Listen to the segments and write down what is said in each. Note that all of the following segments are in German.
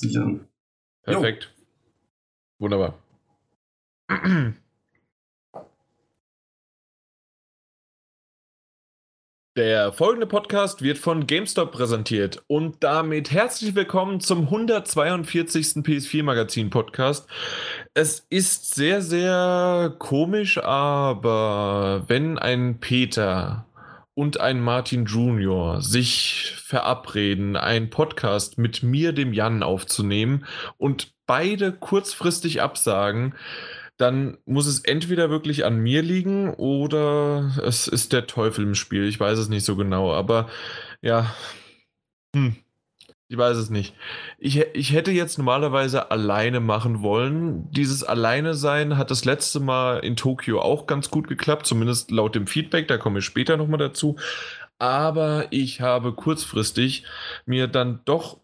sichern. Perfekt. Jo. Wunderbar. Der folgende Podcast wird von GameStop präsentiert und damit herzlich willkommen zum 142. PS4 Magazin Podcast. Es ist sehr, sehr komisch, aber wenn ein Peter und ein Martin Junior sich verabreden, einen Podcast mit mir, dem Jan, aufzunehmen und beide kurzfristig absagen, dann muss es entweder wirklich an mir liegen oder es ist der Teufel im Spiel. Ich weiß es nicht so genau, aber ja, hm, ich weiß es nicht. Ich, ich hätte jetzt normalerweise alleine machen wollen. Dieses Alleine sein hat das letzte Mal in Tokio auch ganz gut geklappt, zumindest laut dem Feedback, da komme ich später nochmal dazu. Aber ich habe kurzfristig mir dann doch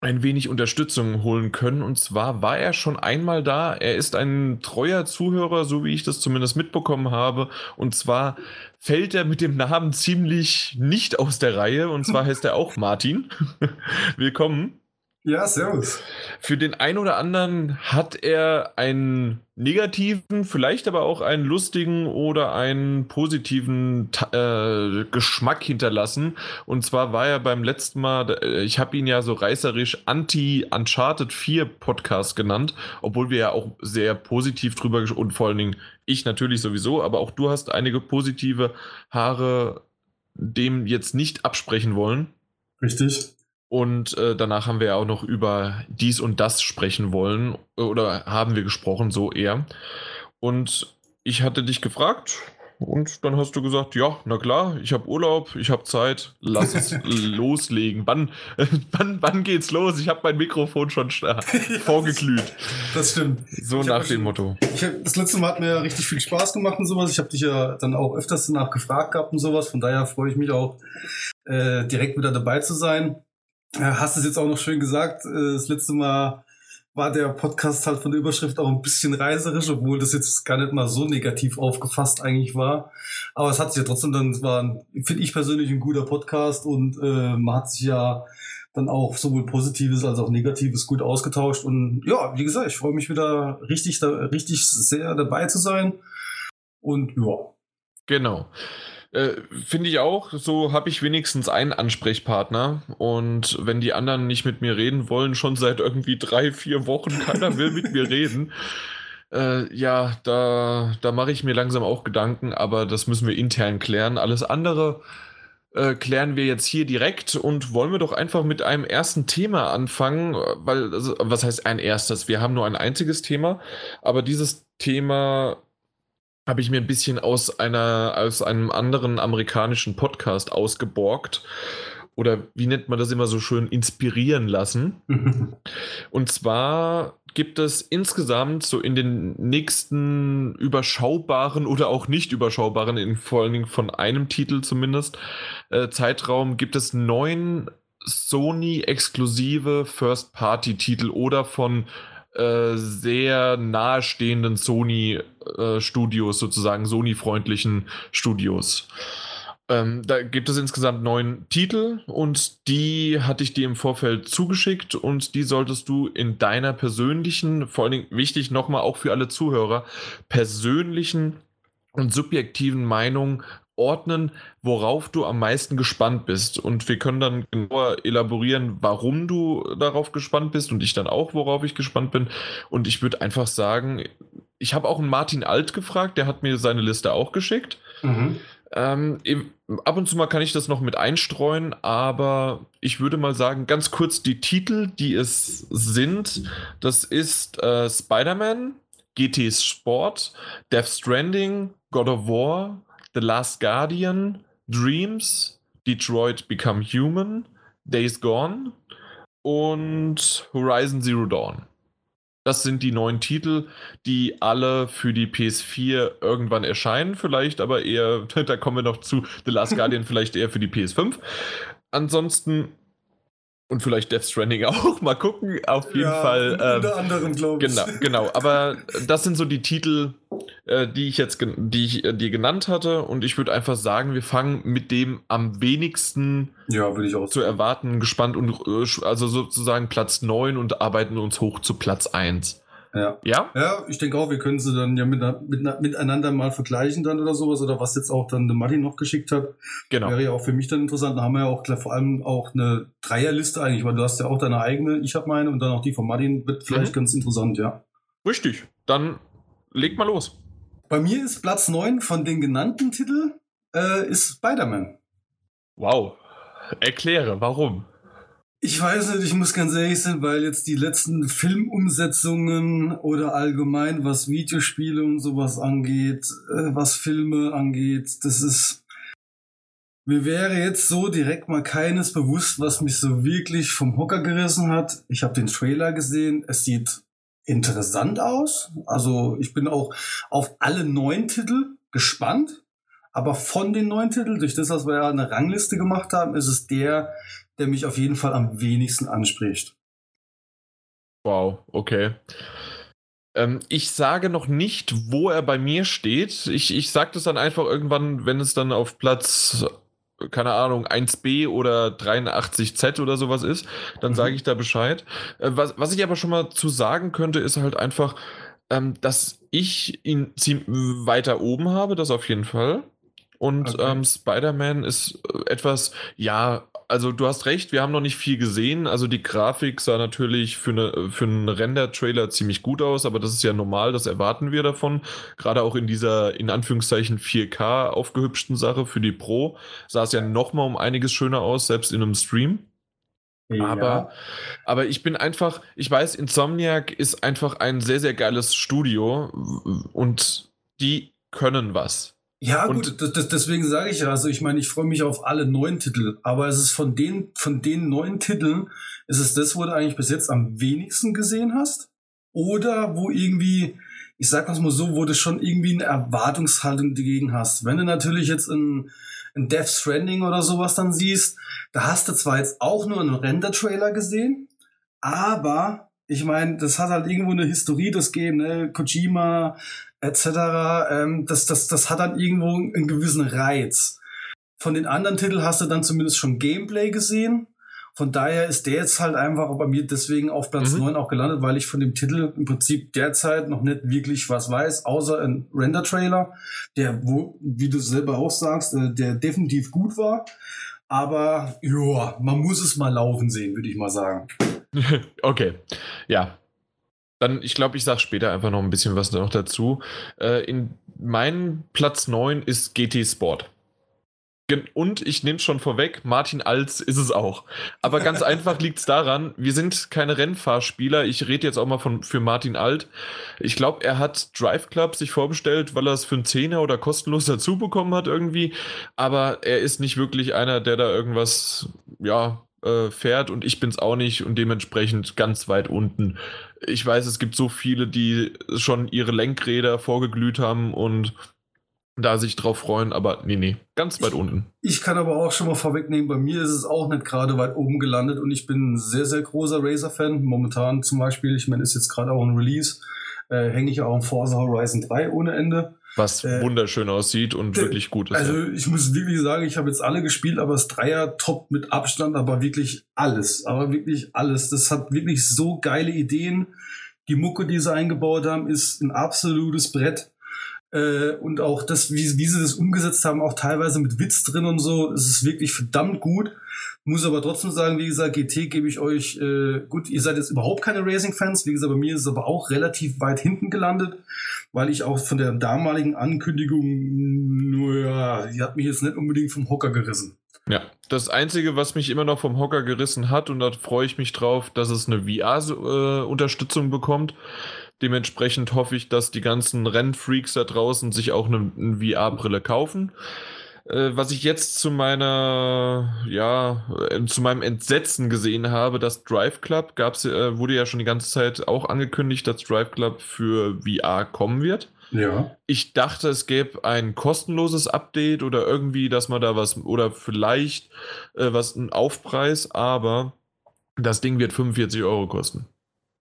ein wenig Unterstützung holen können. Und zwar war er schon einmal da. Er ist ein treuer Zuhörer, so wie ich das zumindest mitbekommen habe. Und zwar fällt er mit dem Namen ziemlich nicht aus der Reihe. Und zwar heißt er auch Martin. Willkommen. Ja, servus. Für den einen oder anderen hat er einen negativen, vielleicht aber auch einen lustigen oder einen positiven äh, Geschmack hinterlassen. Und zwar war er beim letzten Mal, äh, ich habe ihn ja so reißerisch Anti-Uncharted 4 Podcast genannt, obwohl wir ja auch sehr positiv drüber und vor allen Dingen ich natürlich sowieso, aber auch du hast einige positive Haare dem jetzt nicht absprechen wollen. Richtig. Und äh, danach haben wir ja auch noch über dies und das sprechen wollen. Oder haben wir gesprochen, so eher. Und ich hatte dich gefragt und dann hast du gesagt, ja, na klar, ich habe Urlaub, ich habe Zeit, lass es loslegen. Wann, wann, wann geht's los? Ich habe mein Mikrofon schon ja, vorgeglüht. Das stimmt. So ich nach dem Motto. Hab, das letzte Mal hat mir richtig viel Spaß gemacht und sowas. Ich habe dich ja dann auch öfters danach gefragt gehabt und sowas. Von daher freue ich mich auch, äh, direkt wieder dabei zu sein. Hast es jetzt auch noch schön gesagt. Äh, das letzte Mal war der Podcast halt von der Überschrift auch ein bisschen reiserisch, obwohl das jetzt gar nicht mal so negativ aufgefasst eigentlich war. Aber es hat sich ja trotzdem dann, es war, finde ich persönlich, ein guter Podcast und äh, man hat sich ja dann auch sowohl Positives als auch Negatives gut ausgetauscht. Und ja, wie gesagt, ich freue mich wieder richtig, da, richtig sehr dabei zu sein. Und ja. Genau. Äh, Finde ich auch. So habe ich wenigstens einen Ansprechpartner. Und wenn die anderen nicht mit mir reden wollen, schon seit irgendwie drei, vier Wochen, keiner will mit mir reden. Äh, ja, da, da mache ich mir langsam auch Gedanken, aber das müssen wir intern klären. Alles andere äh, klären wir jetzt hier direkt und wollen wir doch einfach mit einem ersten Thema anfangen, weil, also, was heißt ein erstes? Wir haben nur ein einziges Thema, aber dieses Thema habe ich mir ein bisschen aus einer, aus einem anderen amerikanischen Podcast ausgeborgt. Oder wie nennt man das immer so schön, inspirieren lassen. Und zwar gibt es insgesamt so in den nächsten überschaubaren oder auch nicht überschaubaren, in, vor allen Dingen von einem Titel zumindest, äh, Zeitraum gibt es neun Sony-exklusive First-Party-Titel oder von äh, sehr nahestehenden Sony-Studios, äh, sozusagen Sony-freundlichen Studios. Ähm, da gibt es insgesamt neun Titel und die hatte ich dir im Vorfeld zugeschickt und die solltest du in deiner persönlichen, vor allen Dingen wichtig nochmal auch für alle Zuhörer, persönlichen und subjektiven Meinung ordnen, worauf du am meisten gespannt bist. Und wir können dann genauer elaborieren, warum du darauf gespannt bist und ich dann auch, worauf ich gespannt bin. Und ich würde einfach sagen, ich habe auch einen Martin Alt gefragt, der hat mir seine Liste auch geschickt. Mhm. Ähm, ab und zu mal kann ich das noch mit einstreuen, aber ich würde mal sagen, ganz kurz die Titel, die es sind. Das ist äh, Spider-Man, GT Sport, Death Stranding, God of War, The Last Guardian, Dreams, Detroit Become Human, Days Gone und Horizon Zero Dawn. Das sind die neuen Titel, die alle für die PS4 irgendwann erscheinen, vielleicht aber eher, da kommen wir noch zu, The Last Guardian vielleicht eher für die PS5. Ansonsten und vielleicht Death Stranding auch. Mal gucken. Auf jeden ja, Fall. Ähm, unter anderem, glaube ich. Genau, genau. Aber das sind so die Titel, äh, die ich jetzt die ich äh, dir genannt hatte. Und ich würde einfach sagen, wir fangen mit dem am wenigsten ja, ich auch zu erwarten, gespannt und äh, also sozusagen Platz 9 und arbeiten uns hoch zu Platz 1. Ja. Ja? Ja, ich denke auch, wir können sie dann ja mit, mit, miteinander mal vergleichen dann oder sowas oder was jetzt auch dann der Martin noch geschickt hat. Genau. Wäre ja auch für mich dann interessant. Da haben wir ja auch vor allem auch eine Dreierliste eigentlich, weil du hast ja auch deine eigene, ich habe meine und dann auch die von Martin. Wird vielleicht mhm. ganz interessant, ja. Richtig. Dann leg mal los. Bei mir ist Platz 9 von den genannten Titeln äh, ist Spider-Man. Wow. Erkläre, warum? Ich weiß nicht, ich muss ganz ehrlich sein, weil jetzt die letzten Filmumsetzungen oder allgemein was Videospiele und sowas angeht, äh, was Filme angeht, das ist. Mir wäre jetzt so direkt mal keines bewusst, was mich so wirklich vom Hocker gerissen hat. Ich habe den Trailer gesehen, es sieht interessant aus. Also ich bin auch auf alle neun Titel gespannt. Aber von den neun Titeln, durch das, was wir ja eine Rangliste gemacht haben, ist es der, der mich auf jeden Fall am wenigsten anspricht. Wow, okay. Ähm, ich sage noch nicht, wo er bei mir steht. Ich, ich sage das dann einfach irgendwann, wenn es dann auf Platz, keine Ahnung, 1b oder 83z oder sowas ist. Dann mhm. sage ich da Bescheid. Äh, was, was ich aber schon mal zu sagen könnte, ist halt einfach, ähm, dass ich ihn weiter oben habe, das auf jeden Fall. Und okay. ähm, Spider-Man ist äh, etwas, ja, also du hast recht, wir haben noch nicht viel gesehen. Also die Grafik sah natürlich für, eine, für einen Render-Trailer ziemlich gut aus, aber das ist ja normal, das erwarten wir davon. Gerade auch in dieser, in Anführungszeichen, 4K aufgehübschten Sache für die Pro sah es ja nochmal um einiges schöner aus, selbst in einem Stream. Ja. Aber, aber ich bin einfach, ich weiß, Insomniac ist einfach ein sehr, sehr geiles Studio und die können was. Ja, und gut, das, das, deswegen sage ich ja, also ich meine, ich freue mich auf alle neuen Titel, aber es ist von den, von den neuen Titeln, ist es das, wo du eigentlich bis jetzt am wenigsten gesehen hast? Oder wo irgendwie, ich sag mal so, wo du schon irgendwie eine Erwartungshaltung dagegen hast. Wenn du natürlich jetzt ein, ein Death Stranding oder sowas dann siehst, da hast du zwar jetzt auch nur einen Render-Trailer gesehen, aber ich meine, das hat halt irgendwo eine Historie, das Game, ne? Kojima, etc. Ähm, das, das, das hat dann irgendwo einen gewissen Reiz. Von den anderen Titeln hast du dann zumindest schon Gameplay gesehen. Von daher ist der jetzt halt einfach bei mir deswegen auf Platz mhm. 9 auch gelandet, weil ich von dem Titel im Prinzip derzeit noch nicht wirklich was weiß, außer ein Render-Trailer, der, wo, wie du selber auch sagst, äh, der definitiv gut war. Aber ja, man muss es mal laufen sehen, würde ich mal sagen. okay, ja, dann, ich glaube, ich sage später einfach noch ein bisschen was noch dazu. Äh, in meinem Platz 9 ist GT Sport. Und ich nehme es schon vorweg, Martin Alz ist es auch. Aber ganz einfach liegt es daran, wir sind keine Rennfahrspieler. Ich rede jetzt auch mal von, für Martin Alt. Ich glaube, er hat Drive Club sich vorbestellt, weil er es für einen Zehner oder kostenlos dazu bekommen hat irgendwie. Aber er ist nicht wirklich einer, der da irgendwas, ja, äh, fährt und ich bin es auch nicht und dementsprechend ganz weit unten. Ich weiß, es gibt so viele, die schon ihre Lenkräder vorgeglüht haben und da sich drauf freuen, aber nee, nee, ganz weit ich, unten. Ich kann aber auch schon mal vorwegnehmen, bei mir ist es auch nicht gerade weit oben gelandet und ich bin ein sehr, sehr großer Razer-Fan. Momentan zum Beispiel, ich meine, ist jetzt gerade auch ein Release, äh, hänge ich auch im Forza Horizon 3 ohne Ende. Was äh, wunderschön aussieht und äh, wirklich gut ist. Also ich muss wirklich sagen, ich habe jetzt alle gespielt, aber das Dreier top mit Abstand, aber wirklich alles. Aber wirklich alles. Das hat wirklich so geile Ideen. Die Mucke, die sie eingebaut haben, ist ein absolutes Brett. Äh, und auch das, wie, wie sie das umgesetzt haben, auch teilweise mit Witz drin und so, es ist wirklich verdammt gut. Muss aber trotzdem sagen, wie gesagt, GT gebe ich euch, äh, gut, ihr seid jetzt überhaupt keine Racing-Fans, wie gesagt, bei mir ist es aber auch relativ weit hinten gelandet, weil ich auch von der damaligen Ankündigung, naja, die hat mich jetzt nicht unbedingt vom Hocker gerissen. Ja, das Einzige, was mich immer noch vom Hocker gerissen hat, und da freue ich mich drauf, dass es eine VR-Unterstützung äh, bekommt. Dementsprechend hoffe ich, dass die ganzen Rennfreaks da draußen sich auch eine, eine VR-Brille kaufen. Äh, was ich jetzt zu meiner, ja, äh, zu meinem Entsetzen gesehen habe, dass Drive Club gab's, äh, wurde ja schon die ganze Zeit auch angekündigt, dass Drive Club für VR kommen wird. Ja. Ich dachte, es gäbe ein kostenloses Update oder irgendwie, dass man da was, oder vielleicht äh, was, ein Aufpreis, aber das Ding wird 45 Euro kosten.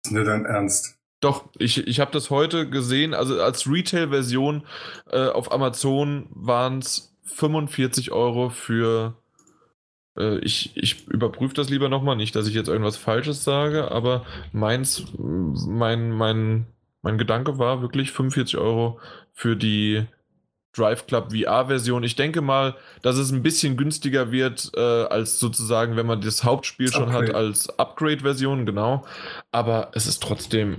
Ist nicht dein Ernst? Doch, ich, ich habe das heute gesehen. Also als Retail-Version äh, auf Amazon waren es 45 Euro für. Äh, ich, ich überprüfe das lieber nochmal, nicht, dass ich jetzt irgendwas Falsches sage, aber meins, mein, mein, mein Gedanke war wirklich 45 Euro für die Drive Club VR-Version. Ich denke mal, dass es ein bisschen günstiger wird, äh, als sozusagen, wenn man das Hauptspiel schon Upgrade. hat, als Upgrade-Version, genau. Aber es ist trotzdem,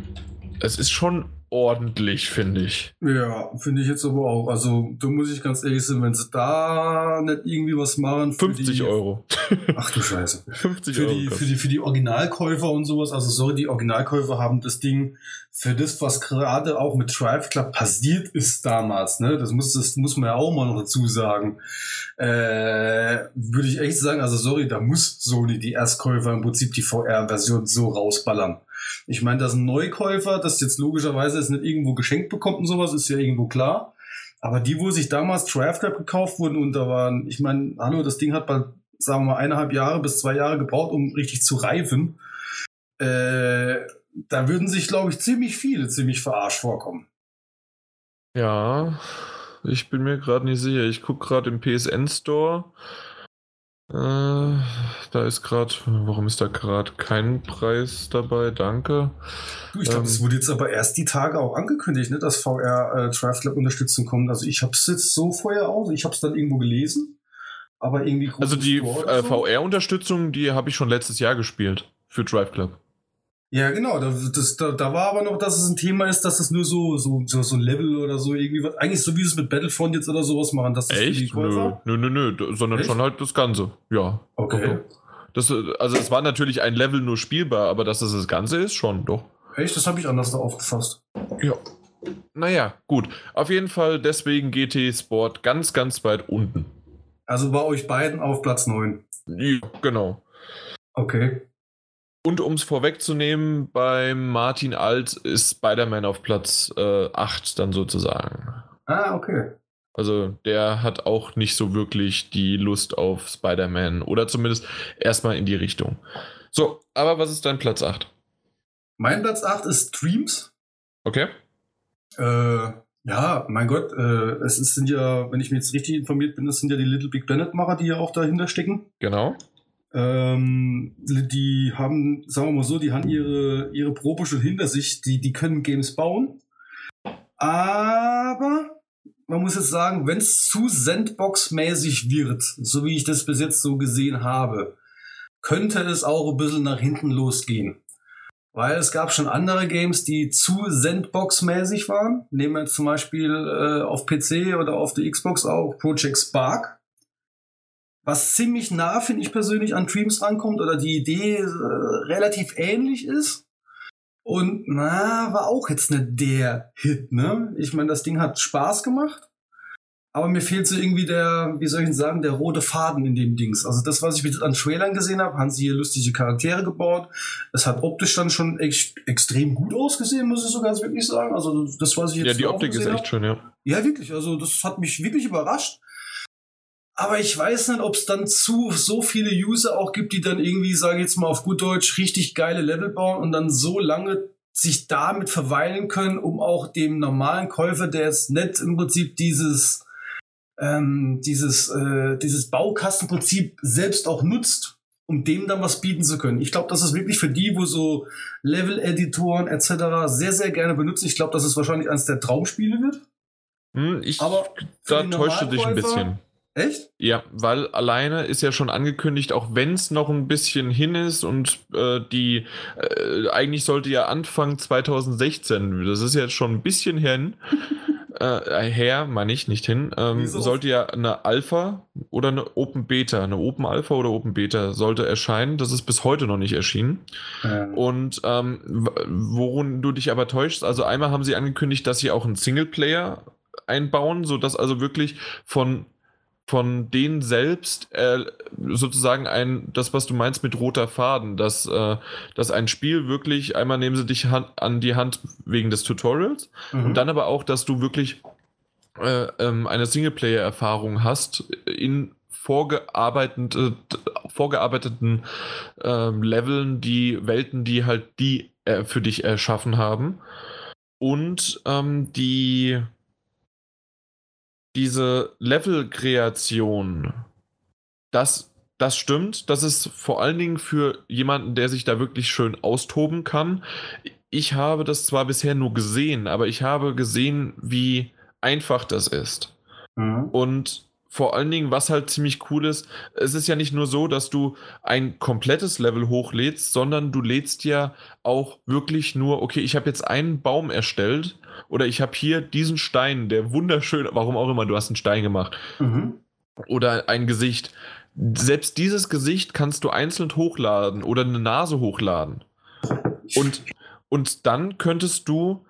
es ist schon ordentlich, finde ich. Ja, finde ich jetzt aber auch. Also, da muss ich ganz ehrlich sein, wenn sie da nicht irgendwie was machen. 50 die, Euro. Ach du Scheiße. 50 für Euro. Die, für, die, für die Originalkäufer und sowas. Also, sorry, die Originalkäufer haben das Ding für das, was gerade auch mit Drive Club passiert ist damals, ne? Das muss, das muss man ja auch mal noch dazu sagen. Äh, würde ich echt sagen, also sorry, da muss Sony die Erstkäufer im Prinzip die VR-Version so rausballern. Ich meine, dass ein Neukäufer das jetzt logischerweise es nicht irgendwo geschenkt bekommt und sowas, ist ja irgendwo klar. Aber die, wo sich damals Draft Club gekauft wurden und da waren, ich meine, hallo, das Ding hat bald, sagen wir mal, eineinhalb Jahre bis zwei Jahre gebraucht, um richtig zu reifen. Äh, da würden sich, glaube ich, ziemlich viele ziemlich verarscht vorkommen. Ja, ich bin mir gerade nicht sicher. Ich gucke gerade im PSN Store. Äh, da ist gerade, warum ist da gerade kein Preis dabei? Danke. Du, ich glaube, ähm, es wurde jetzt aber erst die Tage auch angekündigt, ne, dass VR äh, Lab Unterstützung kommt. Also ich habe es jetzt so vorher aus, ich habe es dann irgendwo gelesen, aber irgendwie. Also die äh, VR-Unterstützung, die habe ich schon letztes Jahr gespielt für Drive Club. Ja, genau. Da, das, da, da war aber noch, dass es ein Thema ist, dass es nur so, so, so, so ein Level oder so irgendwie was. Eigentlich so wie es mit Battlefront jetzt oder sowas machen. Dass das Echt? Nö, nö, nö, nö, sondern Echt? schon halt das Ganze. Ja. Okay. Das, also es war natürlich ein Level nur spielbar, aber dass das das Ganze ist, schon, doch. Echt? Das habe ich anders da aufgefasst. Ja. Naja, gut. Auf jeden Fall deswegen GT Sport ganz, ganz weit unten. Also bei euch beiden auf Platz 9. Ja, genau. Okay. Und um es vorwegzunehmen, bei Martin Alt ist Spider-Man auf Platz äh, 8 dann sozusagen. Ah, okay. Also der hat auch nicht so wirklich die Lust auf Spider-Man oder zumindest erstmal in die Richtung. So, aber was ist dein Platz 8? Mein Platz 8 ist Streams. Okay. Äh, ja, mein Gott, äh, es sind ja, wenn ich mir jetzt richtig informiert bin, das sind ja die Little Big Bennett-Macher, die ja auch dahinter stecken. Genau. Ähm, die haben, sagen wir mal so, die haben ihre, ihre Probe schon hinter sich, die, die können Games bauen. Aber man muss jetzt sagen, wenn es zu Sandbox-mäßig wird, so wie ich das bis jetzt so gesehen habe, könnte es auch ein bisschen nach hinten losgehen. Weil es gab schon andere Games, die zu Sandbox-mäßig waren. Nehmen wir zum Beispiel äh, auf PC oder auf der Xbox auch Project Spark was ziemlich nah, finde ich persönlich, an Dreams rankommt oder die Idee äh, relativ ähnlich ist. Und na, war auch jetzt nicht der Hit, ne? Ich meine, das Ding hat Spaß gemacht. Aber mir fehlt so irgendwie der, wie soll ich sagen, der rote Faden in dem Dings. Also das, was ich mit an Trailern gesehen habe, haben sie hier lustige Charaktere gebaut. Es hat optisch dann schon echt extrem gut ausgesehen, muss ich so ganz wirklich sagen. Also das, was ich jetzt Ja, die Optik ist echt hab. schön, ja. Ja, wirklich. Also das hat mich wirklich überrascht. Aber ich weiß nicht, ob es dann zu so viele User auch gibt, die dann irgendwie, sage ich jetzt mal auf gut Deutsch, richtig geile Level bauen und dann so lange sich damit verweilen können, um auch dem normalen Käufer, der jetzt nicht im Prinzip dieses ähm, dieses äh, dieses Baukastenprinzip selbst auch nutzt, um dem dann was bieten zu können. Ich glaube, das ist wirklich für die, wo so Level-Editoren etc. sehr sehr gerne benutzen. Ich glaube, dass es wahrscheinlich eines der Traumspiele wird. Hm, ich, Aber da täuscht du dich ein bisschen. Echt? Ja, weil alleine ist ja schon angekündigt, auch wenn es noch ein bisschen hin ist und äh, die äh, eigentlich sollte ja Anfang 2016, das ist jetzt schon ein bisschen hin, äh, her, meine ich, nicht hin, ähm, sollte ja eine Alpha oder eine Open Beta, eine Open Alpha oder Open Beta sollte erscheinen. Das ist bis heute noch nicht erschienen. Ähm. Und ähm, worum du dich aber täuschst, also einmal haben sie angekündigt, dass sie auch einen Singleplayer einbauen, sodass also wirklich von von denen selbst äh, sozusagen ein, das, was du meinst mit roter Faden, dass, äh, dass ein Spiel wirklich, einmal nehmen sie dich hand, an die Hand wegen des Tutorials mhm. und dann aber auch, dass du wirklich äh, ähm, eine Singleplayer-Erfahrung hast in vorgearbeitete, vorgearbeiteten äh, Leveln, die Welten, die halt die äh, für dich erschaffen haben. Und ähm, die diese Level-Kreation, das, das stimmt. Das ist vor allen Dingen für jemanden, der sich da wirklich schön austoben kann. Ich habe das zwar bisher nur gesehen, aber ich habe gesehen, wie einfach das ist. Mhm. Und vor allen Dingen, was halt ziemlich cool ist, es ist ja nicht nur so, dass du ein komplettes Level hochlädst, sondern du lädst ja auch wirklich nur, okay, ich habe jetzt einen Baum erstellt oder ich habe hier diesen Stein, der wunderschön, warum auch immer, du hast einen Stein gemacht. Mhm. Oder ein Gesicht. Selbst dieses Gesicht kannst du einzeln hochladen oder eine Nase hochladen. Und, und dann könntest du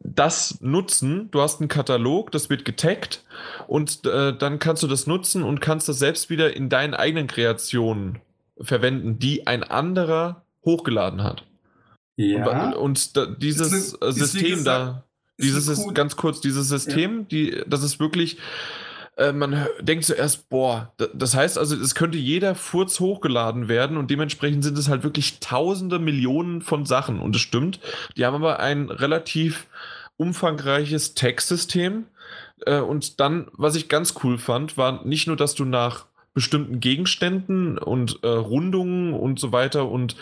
das nutzen. Du hast einen Katalog, das wird getaggt und äh, dann kannst du das nutzen und kannst das selbst wieder in deinen eigenen Kreationen verwenden, die ein anderer hochgeladen hat. Ja. Und, und da, dieses eine, System gesagt, da, dieses ist ganz kurz, dieses System, ja. die, das ist wirklich, äh, man denkt zuerst, boah, das heißt also, es könnte jeder Furz hochgeladen werden und dementsprechend sind es halt wirklich tausende Millionen von Sachen und es stimmt. Die haben aber ein relativ umfangreiches Textsystem äh, und dann, was ich ganz cool fand, war nicht nur, dass du nach bestimmten Gegenständen und äh, Rundungen und so weiter und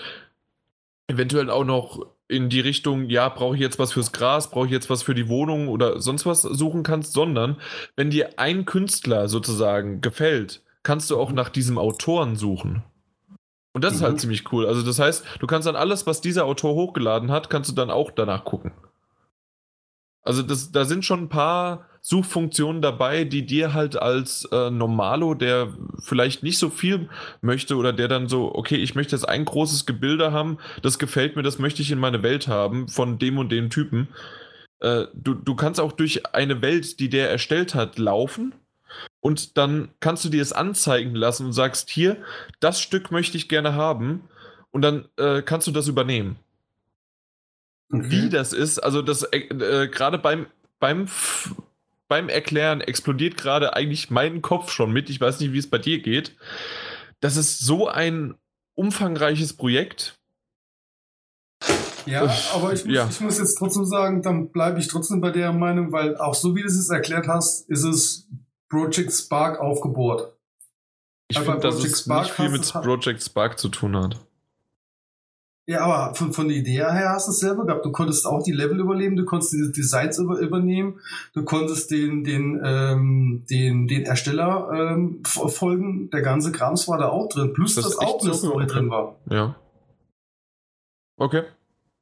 eventuell auch noch in die Richtung, ja, brauche ich jetzt was fürs Gras, brauche ich jetzt was für die Wohnung oder sonst was suchen kannst, sondern wenn dir ein Künstler sozusagen gefällt, kannst du auch nach diesem Autoren suchen. Und das mhm. ist halt mhm. ziemlich cool. Also das heißt, du kannst dann alles, was dieser Autor hochgeladen hat, kannst du dann auch danach gucken. Also das, da sind schon ein paar Suchfunktionen dabei, die dir halt als äh, Normalo, der vielleicht nicht so viel möchte oder der dann so, okay, ich möchte jetzt ein großes Gebilde haben, das gefällt mir, das möchte ich in meine Welt haben von dem und dem Typen. Äh, du, du kannst auch durch eine Welt, die der erstellt hat, laufen und dann kannst du dir es anzeigen lassen und sagst, hier, das Stück möchte ich gerne haben und dann äh, kannst du das übernehmen. Okay. Wie das ist, also das äh, äh, gerade beim, beim, beim Erklären explodiert gerade eigentlich mein Kopf schon mit. Ich weiß nicht, wie es bei dir geht. Das ist so ein umfangreiches Projekt. Ja, aber ich muss, ja. ich muss jetzt trotzdem sagen, dann bleibe ich trotzdem bei der Meinung, weil auch so wie du es erklärt hast, ist es Project Spark aufgebohrt. Ich finde, dass es Spark nicht viel mit Project Spark zu tun hat. Ja, aber von, von der Idee her hast du es selber gehabt. Du konntest auch die Level überleben, du konntest die Designs über, übernehmen, du konntest den, den, ähm, den, den Ersteller ähm, folgen. Der ganze Krams war da auch drin. Plus, das dass auch eine Story drin war. Ja. Okay.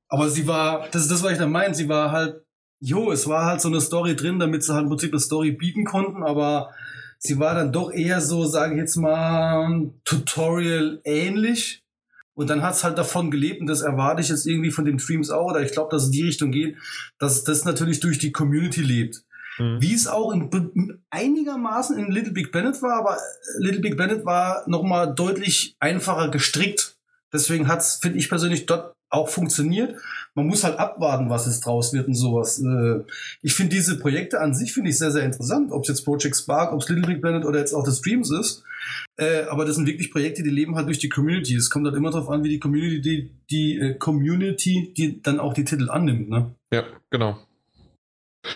Aber sie war, das ist das, was ich da meine, sie war halt, jo, es war halt so eine Story drin, damit sie halt im Prinzip eine Story bieten konnten, aber sie war dann doch eher so, sage ich jetzt mal, Tutorial ähnlich und dann hat es halt davon gelebt, und das erwarte ich jetzt irgendwie von den Streams auch, oder ich glaube, dass es die Richtung geht, dass das natürlich durch die Community lebt. Mhm. Wie es auch in, einigermaßen in Little Big Planet war, aber Little Big Planet war nochmal deutlich einfacher gestrickt. Deswegen hat es, finde ich persönlich, dort auch funktioniert. Man muss halt abwarten, was es draus wird und sowas. Äh, ich finde diese Projekte an sich finde ich sehr, sehr interessant. Ob es jetzt Project Spark, ob es Little Big Planet oder jetzt auch das Streams ist. Äh, aber das sind wirklich Projekte, die leben halt durch die Community. Es kommt halt immer darauf an, wie die Community, die, die äh, Community, die dann auch die Titel annimmt, ne? Ja, genau.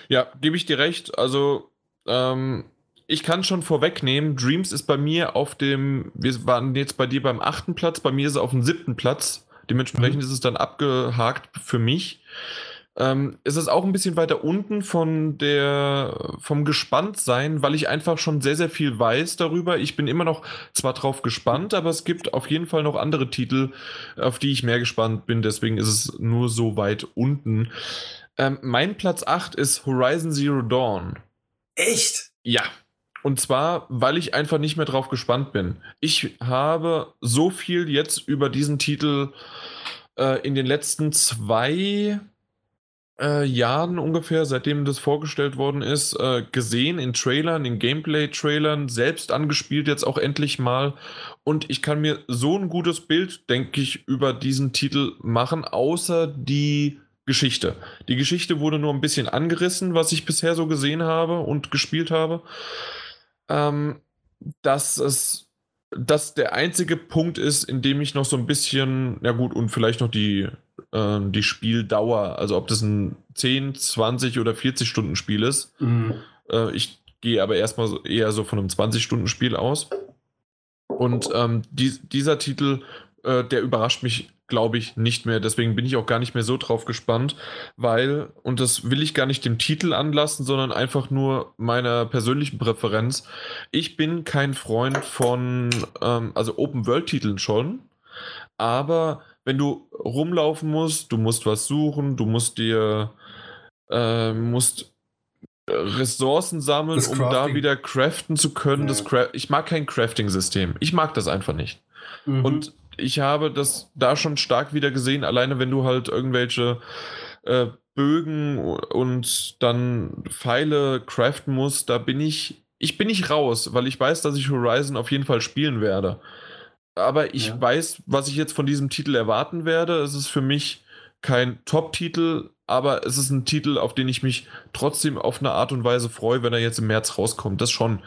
Ja, gebe ich dir recht. Also, ähm, ich kann schon vorwegnehmen, Dreams ist bei mir auf dem, wir waren jetzt bei dir beim achten Platz, bei mir ist es auf dem siebten Platz. Dementsprechend mhm. ist es dann abgehakt für mich. Ähm, ist es auch ein bisschen weiter unten von der, vom Gespanntsein, weil ich einfach schon sehr, sehr viel weiß darüber. Ich bin immer noch zwar drauf gespannt, aber es gibt auf jeden Fall noch andere Titel, auf die ich mehr gespannt bin. Deswegen ist es nur so weit unten. Ähm, mein Platz 8 ist Horizon Zero Dawn. Echt? Ja. Und zwar, weil ich einfach nicht mehr drauf gespannt bin. Ich habe so viel jetzt über diesen Titel äh, in den letzten zwei äh, Jahren ungefähr, seitdem das vorgestellt worden ist, äh, gesehen in Trailern, in Gameplay-Trailern, selbst angespielt jetzt auch endlich mal. Und ich kann mir so ein gutes Bild, denke ich, über diesen Titel machen, außer die Geschichte. Die Geschichte wurde nur ein bisschen angerissen, was ich bisher so gesehen habe und gespielt habe. Ähm, dass es dass der einzige Punkt ist, in dem ich noch so ein bisschen, ja gut, und vielleicht noch die, äh, die Spieldauer, also ob das ein 10, 20 oder 40 Stunden Spiel ist. Mhm. Äh, ich gehe aber erstmal so, eher so von einem 20 Stunden Spiel aus. Und ähm, die, dieser Titel, äh, der überrascht mich glaube ich, nicht mehr. Deswegen bin ich auch gar nicht mehr so drauf gespannt, weil, und das will ich gar nicht dem Titel anlassen, sondern einfach nur meiner persönlichen Präferenz. Ich bin kein Freund von, ähm, also Open-World-Titeln schon, aber wenn du rumlaufen musst, du musst was suchen, du musst dir, äh, musst Ressourcen sammeln, um da wieder craften zu können. Ja. Das Cra ich mag kein Crafting-System. Ich mag das einfach nicht. Mhm. Und ich habe das da schon stark wieder gesehen, alleine wenn du halt irgendwelche äh, Bögen und dann Pfeile craften musst, da bin ich, ich bin nicht raus, weil ich weiß, dass ich Horizon auf jeden Fall spielen werde. Aber ich ja. weiß, was ich jetzt von diesem Titel erwarten werde. Es ist für mich kein Top-Titel, aber es ist ein Titel, auf den ich mich trotzdem auf eine Art und Weise freue, wenn er jetzt im März rauskommt. Das schon.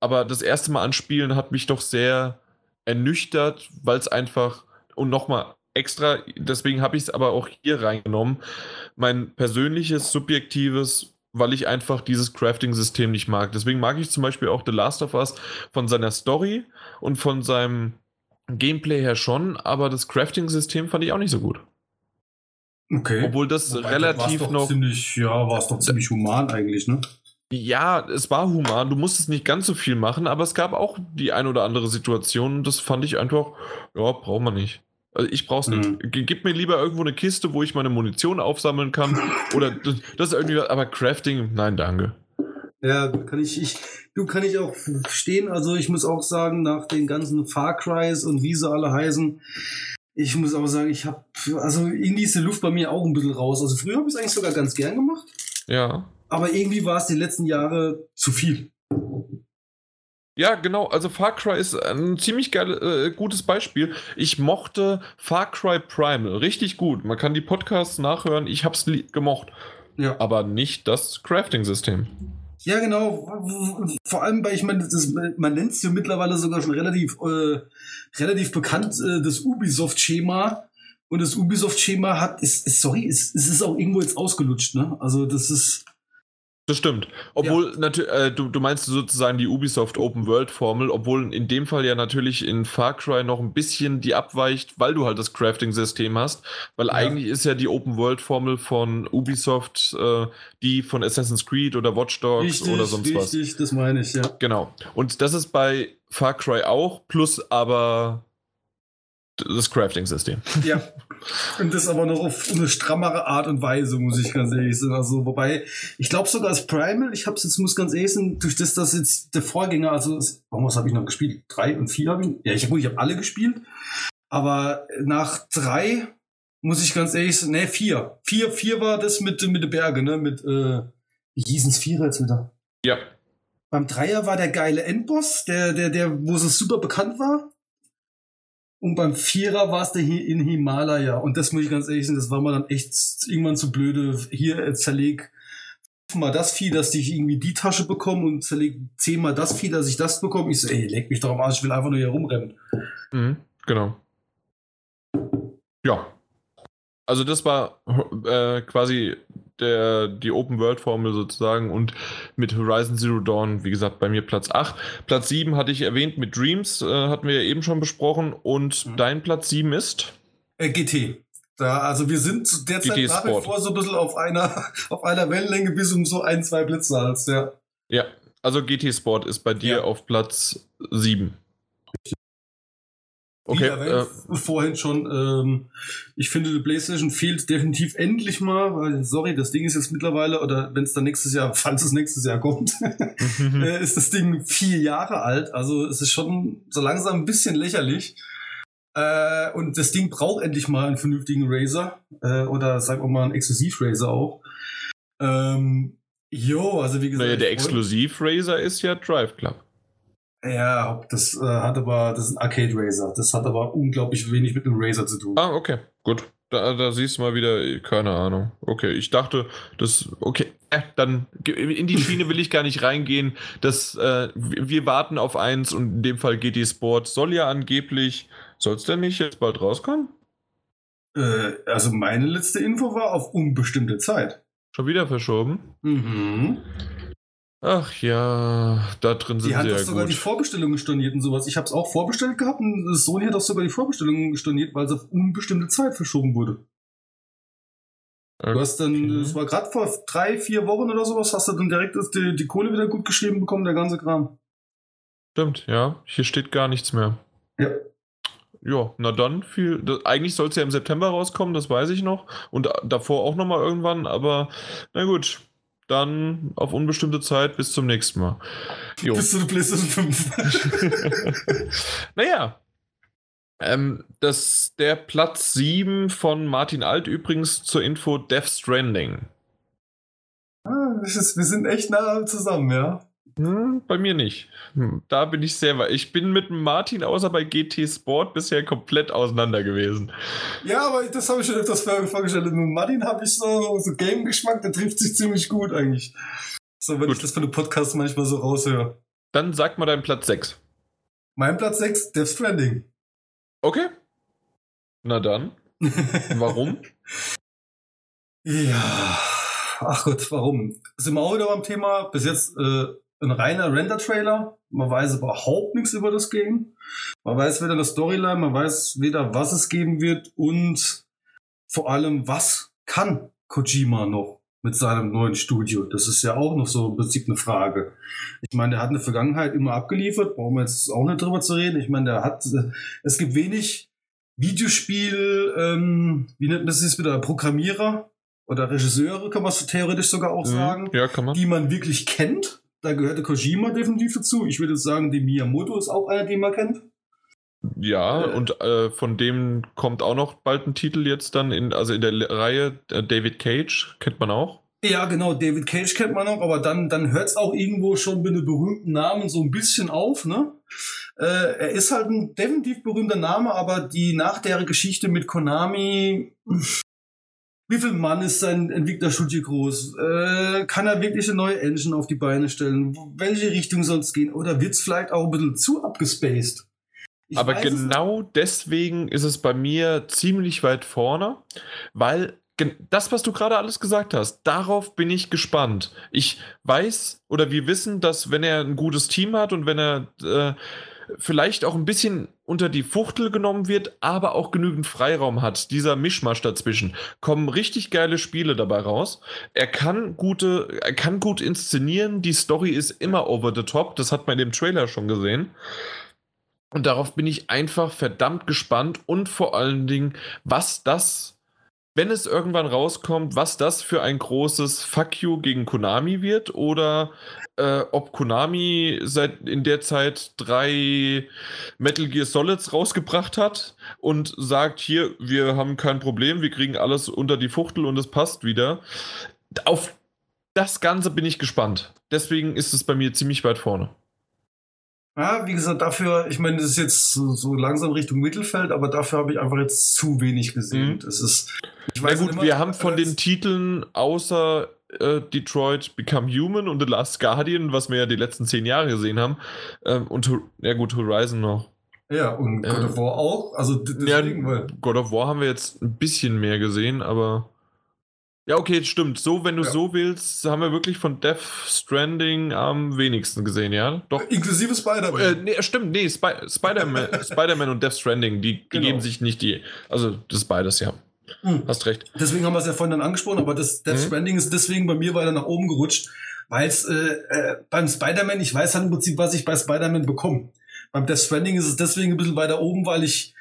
Aber das erste Mal anspielen hat mich doch sehr ernüchtert, weil es einfach, und nochmal extra, deswegen habe ich es aber auch hier reingenommen, mein persönliches, subjektives, weil ich einfach dieses Crafting-System nicht mag. Deswegen mag ich zum Beispiel auch The Last of Us von seiner Story und von seinem Gameplay her schon, aber das Crafting-System fand ich auch nicht so gut. Okay. Obwohl das Wobei, relativ noch. Ziemlich, ja, war es doch ziemlich human eigentlich, ne? Ja, es war human, du musstest nicht ganz so viel machen, aber es gab auch die ein oder andere Situation, das fand ich einfach, ja, braucht man nicht. Also ich brauch's nicht. Mhm. Gib mir lieber irgendwo eine Kiste, wo ich meine Munition aufsammeln kann. oder das, das ist irgendwie, aber Crafting, nein, danke. Ja, kann ich, ich, du kann ich auch verstehen. Also ich muss auch sagen, nach den ganzen Far Crys und wie sie alle heißen, ich muss auch sagen, ich habe, also irgendwie ist die Luft bei mir auch ein bisschen raus. Also früher habe ich es eigentlich sogar ganz gern gemacht. Ja aber irgendwie war es die letzten Jahre zu viel. Ja, genau. Also Far Cry ist ein ziemlich geil, äh, gutes Beispiel. Ich mochte Far Cry Primal richtig gut. Man kann die Podcasts nachhören. Ich hab's gemocht. Ja. Aber nicht das Crafting-System. Ja, genau. Vor allem, weil ich meine, man nennt es ja mittlerweile sogar schon relativ, äh, relativ bekannt, äh, das Ubisoft-Schema. Und das Ubisoft-Schema hat, ist, ist sorry, ist, ist auch irgendwo jetzt ausgelutscht, ne? Also das ist das stimmt. Obwohl, ja. natürlich, äh, du, du meinst sozusagen die Ubisoft Open World Formel, obwohl in dem Fall ja natürlich in Far Cry noch ein bisschen die abweicht, weil du halt das Crafting-System hast. Weil ja. eigentlich ist ja die Open World Formel von Ubisoft äh, die von Assassin's Creed oder Watch Dogs richtig, oder sonst richtig, was. Richtig, das meine ich, ja. Genau. Und das ist bei Far Cry auch, plus aber das Crafting-System. Ja. Und das aber noch auf eine strammere Art und Weise, muss ich ganz ehrlich sagen. Also, wobei, ich glaube sogar als Primal, ich habe es jetzt, muss ganz ehrlich sagen, durch das, dass jetzt der Vorgänger, also, was habe ich noch gespielt? Drei und vier habe ich? Ja, ich habe ich hab alle gespielt. Aber nach drei, muss ich ganz ehrlich sagen, ne, vier. Vier, vier war das mit, mit den Bergen, ne, mit, äh, wie hießen es Vierer jetzt wieder? Ja. Beim Dreier war der geile Endboss, der, der, der, wo es super bekannt war. Und beim Vierer war es der hier in Himalaya. Und das muss ich ganz ehrlich sagen, das war mir dann echt irgendwann zu blöde. Hier äh, zerleg mal das Vieh, dass ich irgendwie die Tasche bekomme und zerleg zehnmal das Vieh, dass ich das bekomme. Ich so, ey, leg mich doch am Arsch, ich will einfach nur hier rumrennen. Mhm, genau. Ja. Also das war äh, quasi der, die Open-World-Formel sozusagen und mit Horizon Zero Dawn, wie gesagt, bei mir Platz 8. Platz 7 hatte ich erwähnt mit Dreams, äh, hatten wir ja eben schon besprochen. Und mhm. dein Platz 7 ist? Äh, GT. Da, also wir sind derzeit GT nach wie vor so ein bisschen auf einer, auf einer Wellenlänge bis um so ein, zwei Blitze als, ja. Ja, also GT Sport ist bei dir ja. auf Platz 7. Okay, äh, vorhin schon, ähm, ich finde, die PlayStation fehlt definitiv endlich mal, weil, sorry, das Ding ist jetzt mittlerweile, oder wenn es dann nächstes Jahr, falls es nächstes Jahr kommt, äh, ist das Ding vier Jahre alt. Also es ist schon so langsam ein bisschen lächerlich. Äh, und das Ding braucht endlich mal einen vernünftigen Razer, äh, oder sagen wir mal einen Exklusiv-Razer auch. Ähm, jo, also wie gesagt. Naja, der Exklusiv-Razer ist ja Drive Club. Ja, das äh, hat aber, das ist ein Arcade Razer. Das hat aber unglaublich wenig mit einem Razer zu tun. Ah, okay, gut. Da, da siehst du mal wieder, keine Ahnung. Okay, ich dachte, das, okay, äh, dann in die Schiene will ich gar nicht reingehen. Das, äh, wir warten auf eins und in dem Fall GT Sport soll ja angeblich, soll es denn nicht jetzt bald rauskommen? Äh, also meine letzte Info war auf unbestimmte Zeit. Schon wieder verschoben? Mhm. Ach ja, da drin sind die hat sie ja sogar gut. die Vorbestellungen storniert und sowas. Ich habe es auch vorbestellt gehabt und Sony hat auch sogar die Vorbestellungen storniert, weil es auf unbestimmte Zeit verschoben wurde. Du hast dann, Okay. das war gerade vor drei, vier Wochen oder sowas, hast du dann direkt das- die, die Kohle wieder gut geschrieben bekommen, der ganze Kram. Stimmt, ja. Hier steht gar nichts mehr. Ja. Ja, na dann viel. Das, eigentlich soll es ja im September rauskommen, das weiß ich noch. Und da- davor auch nochmal irgendwann, aber na gut. Dann auf unbestimmte Zeit bis zum nächsten Mal. Jo. Bis zu der PlayStation 5. naja. Ähm, das, der Platz 7 von Martin Alt übrigens zur Info Death Stranding. ah, ist, wir sind echt nah zusammen, ja. Hm, bei mir nicht. Hm, Da bin ich sehr weit. Ich bin mit Martin außer bei GT Sport bisher komplett auseinander gewesen. Ja, aber das habe ich schon öfters vor- vorgestellt. Mit Martin habe ich so, so Game-Geschmack, der trifft sich ziemlich gut eigentlich. So, wenn Gut. ich das von den Podcasts manchmal so raushöre. Dann sag mal deinen Platz 6. Mein Platz 6, Death Stranding. Okay. Na dann. Warum? Ja, ach Gott, warum? Sind wir auch wieder beim Thema, bis jetzt äh, ein reiner Render-Trailer. Man weiß überhaupt nichts über das Game. Man weiß weder eine Storyline, man weiß weder, was es geben wird und vor allem, was kann Kojima noch mit seinem neuen Studio? Das ist ja auch noch so im Prinzip eine Frage. Ich meine, der hat in der Vergangenheit immer abgeliefert, brauchen wir jetzt auch nicht drüber zu reden. Ich meine, der hat, äh, es gibt wenig Videospiel, ähm, wie nennt man das jetzt wieder, Programmierer oder Regisseure, kann man so theoretisch sogar auch sagen, Mhm. Ja, kann man. die man wirklich kennt. Da gehörte Kojima definitiv dazu. Ich würde sagen, die Miyamoto ist auch einer, den man kennt. Ja, Äh. und äh, von dem kommt auch noch bald ein Titel jetzt dann in, also in der Reihe äh, David Cage, kennt man auch. Ja, genau, David Cage kennt man noch, aber dann, dann hört es auch irgendwo schon mit den berühmten Namen so ein bisschen auf, ne? Äh, er ist halt ein definitiv berühmter Name, aber die nach der Geschichte mit Konami, wie viel Mann ist sein Entwicklerstudio groß? Äh, kann er wirklich eine neue Engine auf die Beine stellen? Welche Richtung soll es gehen? Oder wird es vielleicht auch ein bisschen zu abgespaced? Ich Aber genau deswegen ist es bei mir ziemlich weit vorne, weil das, was du gerade alles gesagt hast, darauf bin ich gespannt. Ich weiß oder wir wissen, dass wenn er ein gutes Team hat und wenn er äh, vielleicht auch ein bisschen unter die Fuchtel genommen wird, aber auch genügend Freiraum hat, dieser Mischmasch dazwischen, kommen richtig geile Spiele dabei raus. Er kann gute, er kann gut inszenieren, die Story ist immer over the top, das hat man in dem Trailer schon gesehen. Und darauf bin ich einfach verdammt gespannt und vor allen Dingen, was das, wenn es irgendwann rauskommt, was das für ein großes Fuck you gegen Konami wird oder äh, ob Konami seit in der Zeit drei Metal Gear Solids rausgebracht hat und sagt, hier, wir haben kein Problem, wir kriegen alles unter die Fuchtel und es passt wieder. Auf das Ganze bin ich gespannt. Deswegen ist es bei mir ziemlich weit vorne. Ja, wie gesagt, dafür, ich meine, das ist jetzt so, so langsam Richtung Mittelfeld, aber dafür habe ich einfach jetzt zu wenig gesehen. Mhm. Das ist. Ich Na gut, immer, wir haben von den Titeln außer äh, Detroit Become Human und The Last Guardian, was wir ja die letzten zehn Jahre gesehen haben, ähm, und ja gut, Horizon noch. Ja, und God Äh, of War auch. Also Ja, deswegen, weil. God of War haben wir jetzt ein bisschen mehr gesehen, aber. Ja, okay, stimmt. So, wenn du Ja. so willst, haben wir wirklich von Death Stranding am wenigsten gesehen, ja? Doch. Inklusive Spider-Man. Äh, nee, stimmt, nee, Spi Spider-Man Spider und Death Stranding, die, die Genau. geben sich nicht die. Also, das ist beides, ja. Hm. Hast recht. Deswegen haben wir es ja vorhin dann angesprochen, aber das Death Mhm. Stranding ist deswegen bei mir weiter nach oben gerutscht, weil es äh, äh, beim Spider-Man, ich weiß halt im Prinzip, was ich bei Spider-Man bekomme. Beim Death Stranding ist es deswegen ein bisschen weiter oben, weil ich äh,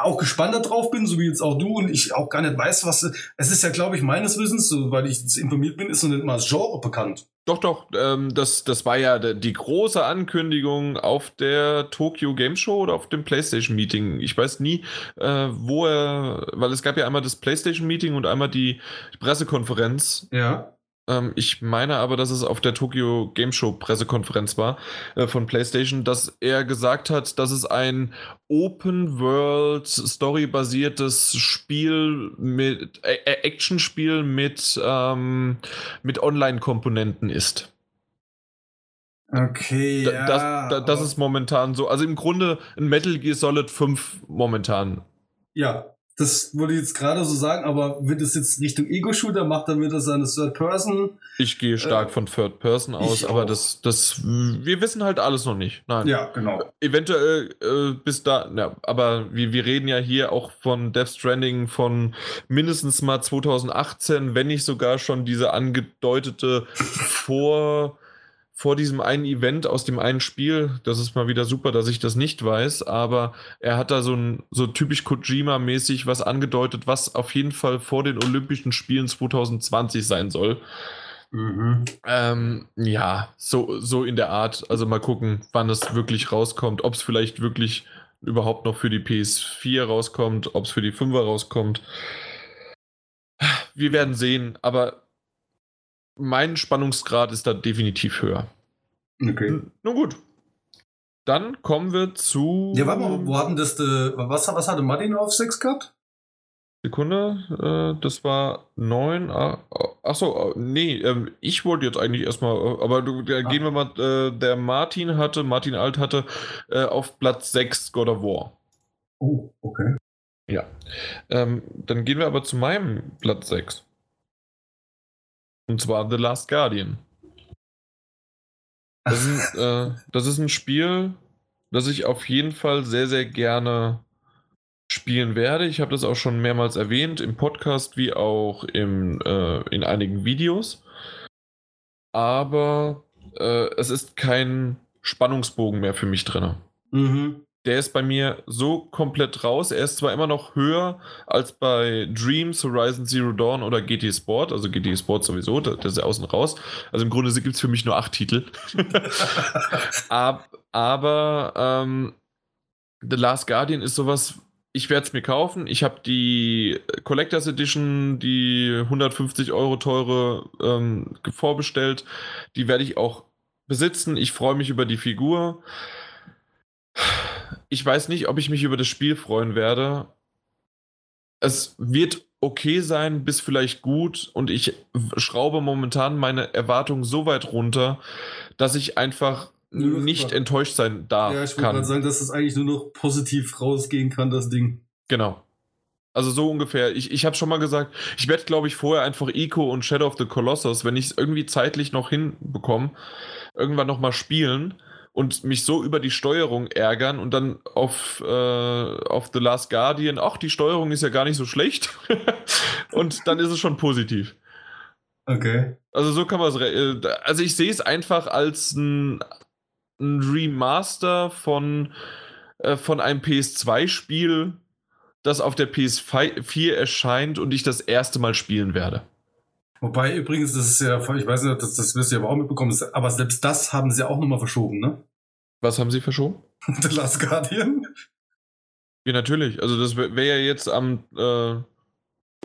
auch gespannt darauf bin, so wie jetzt auch du und ich auch gar nicht weiß, was es ist ja, glaube ich, meines Wissens, so, weil ich informiert bin, ist noch nicht mal das Genre bekannt. Doch, doch, ähm, das, das war ja die große Ankündigung auf der Tokyo Game Show oder auf dem PlayStation Meeting. Ich weiß nie, äh, wo er, weil es gab ja einmal das PlayStation Meeting und einmal die Pressekonferenz. Ja. Ähm, ich meine aber, dass es auf der Tokyo Game Show Pressekonferenz war äh, von PlayStation, dass er gesagt hat, dass es ein Open World Story basiertes Spiel mit äh, äh, Actionspiel mit ähm, mit Online Komponenten ist. Okay, Da- ja. das, da, das ist momentan so. Also im Grunde ein Metal Gear Solid 5 momentan. Ja, das wollte ich jetzt gerade so sagen, aber wird es jetzt Richtung Ego-Shooter, macht dann wieder seine Third Person? Ich gehe stark Äh, von Third Person aus, aber auch. das, das, wir wissen halt alles noch nicht. Nein. Ja, genau. Eventuell äh, bis da, ja, aber wir, wir reden ja hier auch von Death Stranding von mindestens mal 2018, wenn nicht sogar schon diese angedeutete vor, vor diesem einen Event aus dem einen Spiel. Das ist mal wieder super, dass ich das nicht weiß, aber er hat da so ein so typisch Kojima-mäßig was angedeutet, was auf jeden Fall vor den Olympischen Spielen 2020 sein soll. Mhm. Ähm, ja, so, so in der Art. Also mal gucken, wann es wirklich rauskommt. Ob es vielleicht wirklich überhaupt noch für die PS4 rauskommt, ob es für die 5er rauskommt. Wir werden sehen, aber mein Spannungsgrad ist da definitiv höher. Okay. N- Nun gut. Dann kommen wir zu. Ja, warte mal, wo hatten das, de, was, was hatte Martin auf 6 gehabt? Sekunde, äh, das war 9. Achso, nee, ähm, ich wollte jetzt eigentlich erstmal, äh, aber du, da Ah. gehen wir mal, äh, der Martin hatte, Martin Alt hatte äh, auf Platz 6 God of War. Oh, okay. Ja. Ähm, dann gehen wir aber zu meinem Platz 6. Und zwar The Last Guardian. Das ist, ein, äh, das ist ein Spiel, das ich auf jeden Fall sehr, sehr gerne spielen werde. Ich habe das auch schon mehrmals erwähnt, im Podcast wie auch im, äh, in einigen Videos. Aber äh, es ist kein Spannungsbogen mehr für mich drin. Mhm. Der ist bei mir so komplett raus. Er ist zwar immer noch höher als bei Dreams, Horizon Zero Dawn oder GT Sport, also GT Sport sowieso, das das ist ja außen raus. Also im Grunde gibt es für mich nur acht Titel. Ab, aber ähm, The Last Guardian ist sowas, ich werde es mir kaufen. Ich habe die Collectors Edition, die 150 Euro teure, ähm, vorbestellt. Die werde ich auch besitzen. Ich freue mich über die Figur. Ich weiß nicht, ob ich mich über das Spiel freuen werde. Es wird okay sein, bis vielleicht gut. Und ich schraube momentan meine Erwartungen so weit runter, dass ich einfach Nur nicht super. enttäuscht sein darf. ja, ich kann. gerade sagen, dass es eigentlich nur noch positiv rausgehen kann, das Ding. Genau. Also so ungefähr. Ich, ich habe schon mal gesagt, ich werde, glaube ich, vorher einfach Ico und Shadow of the Colossus, wenn ich es irgendwie zeitlich noch hinbekomme, irgendwann noch mal spielen und mich so über die Steuerung ärgern und dann auf, äh, auf The Last Guardian, ach, die Steuerung ist ja gar nicht so schlecht. und dann ist es schon positiv. Okay. Also so kann man es. Also ich sehe es einfach als ein, ein Remaster von, äh, von einem PS2-Spiel, das auf der PS4 erscheint und ich das erste Mal spielen werde. Wobei übrigens, das ist ja, ich weiß nicht, das, das wirst du ja aber auch mitbekommen, aber selbst das haben sie auch nochmal verschoben, ne? Was haben sie verschoben? The Last Guardian. Ja, natürlich. Also das wäre ja jetzt am äh,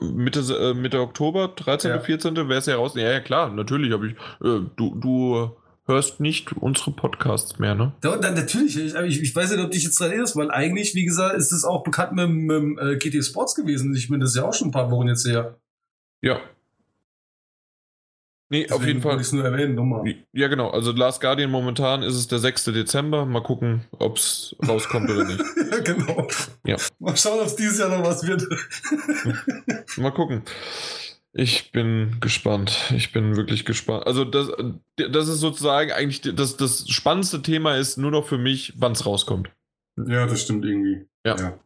Mitte, äh, Mitte Oktober, 13. Ja. 14. wäre es ja raus. Ja, ja, klar, natürlich habe ich. Äh, du, du hörst nicht unsere Podcasts mehr, ne? Ja, na, natürlich, ich, ich, ich weiß nicht, ob dich jetzt dran erinnerst, weil eigentlich, wie gesagt, ist es auch bekannt mit, dem- mit äh, GT Sports gewesen. Ich meine, das ist ja auch schon ein paar Wochen jetzt her. Ja. Nee, auf jeden Fall. ich nur erwähnen, nochmal. Ja, genau. Also Last Guardian momentan ist es der 6. Dezember. Mal gucken, ob es rauskommt oder nicht. ja, genau. Ja. Mal schauen, ob es dieses Jahr noch was wird. Mal gucken. Ich bin gespannt. Ich bin wirklich gespannt. Also das, das ist sozusagen eigentlich das, das spannendste Thema ist nur noch für mich, wann es rauskommt. ja, das stimmt irgendwie. Ja.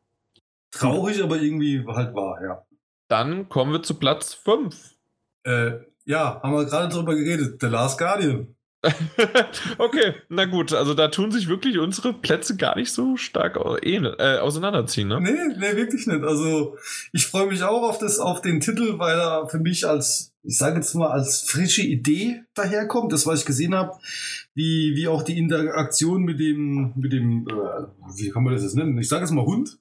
Traurig, aber irgendwie halt wahr, ja. Dann kommen wir zu Platz 5. Äh, ja, haben wir gerade drüber geredet. The Last Guardian. okay, na gut. Also da tun sich wirklich unsere Plätze gar nicht so stark äh, auseinanderziehen, ne? Nee, nee, wirklich nicht. Also ich freue mich auch auf, das, auf den Titel, weil er für mich als, ich sage jetzt mal, als frische Idee daherkommt. Das, was ich gesehen habe, wie, wie auch die Interaktion mit dem, mit dem, äh, wie kann man das jetzt nennen? Ich sage jetzt mal Hund,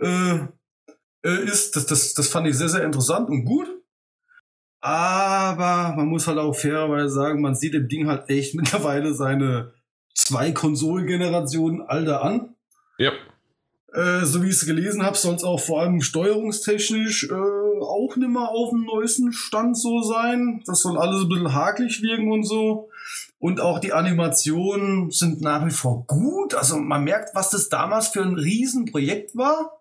äh, äh, ist. Das, das, das fand ich sehr, sehr interessant und gut. Aber man muss halt auch fairerweise sagen, man sieht dem Ding halt echt mittlerweile seine zwei Konsolengenerationen Alter an. Ja. Äh, so wie ich es gelesen habe, soll es auch vor allem steuerungstechnisch äh, auch nicht mehr auf dem neuesten Stand so sein. Das soll alles ein bisschen hakelig wirken und so. Und auch die Animationen sind nach wie vor gut. Also man merkt, was das damals für ein Riesenprojekt war.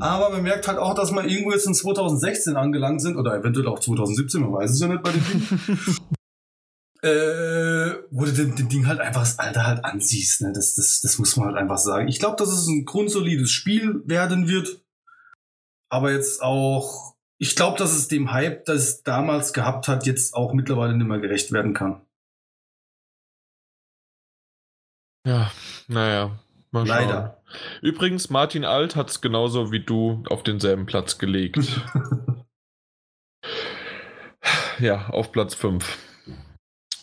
Aber man merkt halt auch, dass wir irgendwo jetzt in 2016 angelangt sind, oder eventuell auch 2017, man weiß es ja nicht bei dem Ding. äh, wo du dem, dem, Ding halt einfach das Alter halt ansiehst. Ne? Das, das, das muss man halt einfach sagen. Ich glaube, dass es ein grundsolides Spiel werden wird. Aber jetzt auch, ich glaube, dass es dem Hype, das es damals gehabt hat, jetzt auch mittlerweile nicht mehr gerecht werden kann. Ja, naja, mal schauen. Leider. Übrigens, Martin Alt hat es genauso wie du auf denselben Platz gelegt. ja, auf Platz 5.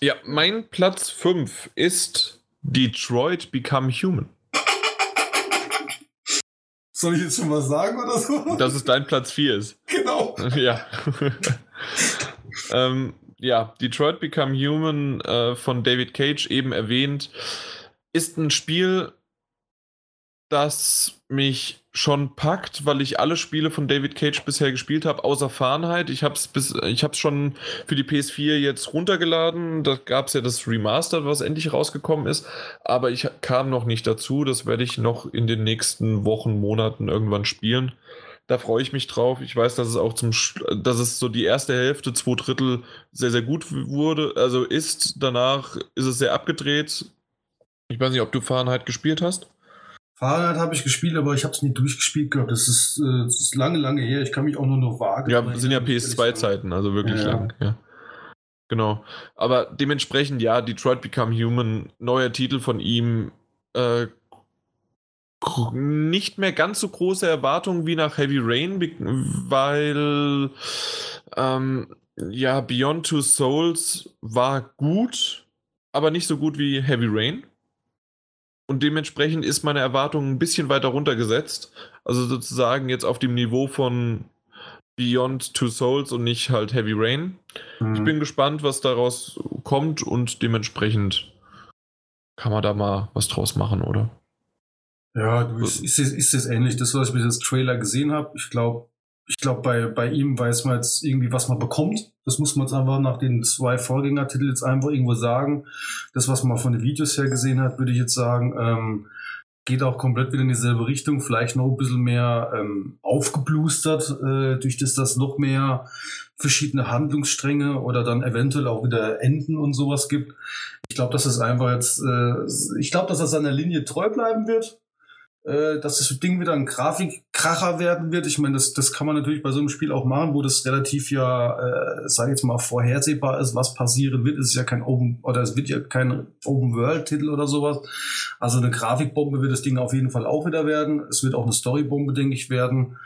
Ja, mein Platz 5 ist Detroit Become Human. Soll ich jetzt schon was sagen oder so? Dass es dein Platz 4 ist. Genau. Ja. ähm, ja, Detroit Become Human äh, von David Cage eben erwähnt, ist ein Spiel, das mich schon packt, weil ich alle Spiele von David Cage bisher gespielt habe, außer Fahrenheit. Ich habe es bis, ich habe schon für die PS4 jetzt runtergeladen. Da gab es ja das Remastered, was endlich rausgekommen ist, aber ich kam noch nicht dazu. Das werde ich noch in den nächsten Wochen, Monaten irgendwann spielen. Da freue ich mich drauf. Ich weiß, dass es auch zum, dass es so die erste Hälfte, zwei Drittel sehr, sehr gut wurde, also ist. Danach ist es sehr abgedreht. Ich weiß nicht, ob du Fahrenheit gespielt hast. Fahrrad habe ich gespielt, aber ich habe es nie durchgespielt gehabt. Das ist, äh, das ist lange, lange her. Ich kann mich auch nur noch vage. Ja, sind ja PS2-Zeiten, also wirklich ja, lang. Ja. Genau. Aber dementsprechend, ja, Detroit Become Human, neuer Titel von ihm. Äh, nicht mehr ganz so große Erwartungen wie nach Heavy Rain, weil ähm, ja, Beyond Two Souls war gut, aber nicht so gut wie Heavy Rain. Und dementsprechend ist meine Erwartung ein bisschen weiter runtergesetzt. Also sozusagen jetzt auf dem Niveau von Beyond Two Souls und nicht halt Heavy Rain. Mhm. Ich bin gespannt, was daraus kommt und dementsprechend kann man da mal was draus machen, oder? Ja, du, ist, ist, ist es ähnlich. Das, was ich mit dem Trailer gesehen habe, ich glaube, ich glaube, bei, bei ihm weiß man jetzt irgendwie, was man bekommt. Das muss man jetzt einfach nach den zwei Vorgängertiteln jetzt einfach irgendwo sagen. Das, was man von den Videos her gesehen hat, würde ich jetzt sagen, ähm, geht auch komplett wieder in dieselbe Richtung. Vielleicht noch ein bisschen mehr ähm, aufgeblustert, äh, durch das das noch mehr verschiedene Handlungsstränge oder dann eventuell auch wieder Enden und sowas gibt. Ich glaube, dass es einfach jetzt, äh, ich glaube, dass er seiner Linie treu bleiben wird äh, dass das Ding wieder ein Grafikkracher werden wird. Ich meine, das, das kann man natürlich bei so einem Spiel auch machen, wo das relativ ja, äh, sage ich jetzt mal, vorhersehbar ist, was passieren wird. Es ist ja kein Open, oder es wird ja kein Open-World-Titel oder sowas. Also eine Grafikbombe wird das Ding auf jeden Fall auch wieder werden. Es wird auch eine Storybombe, denke ich, werden.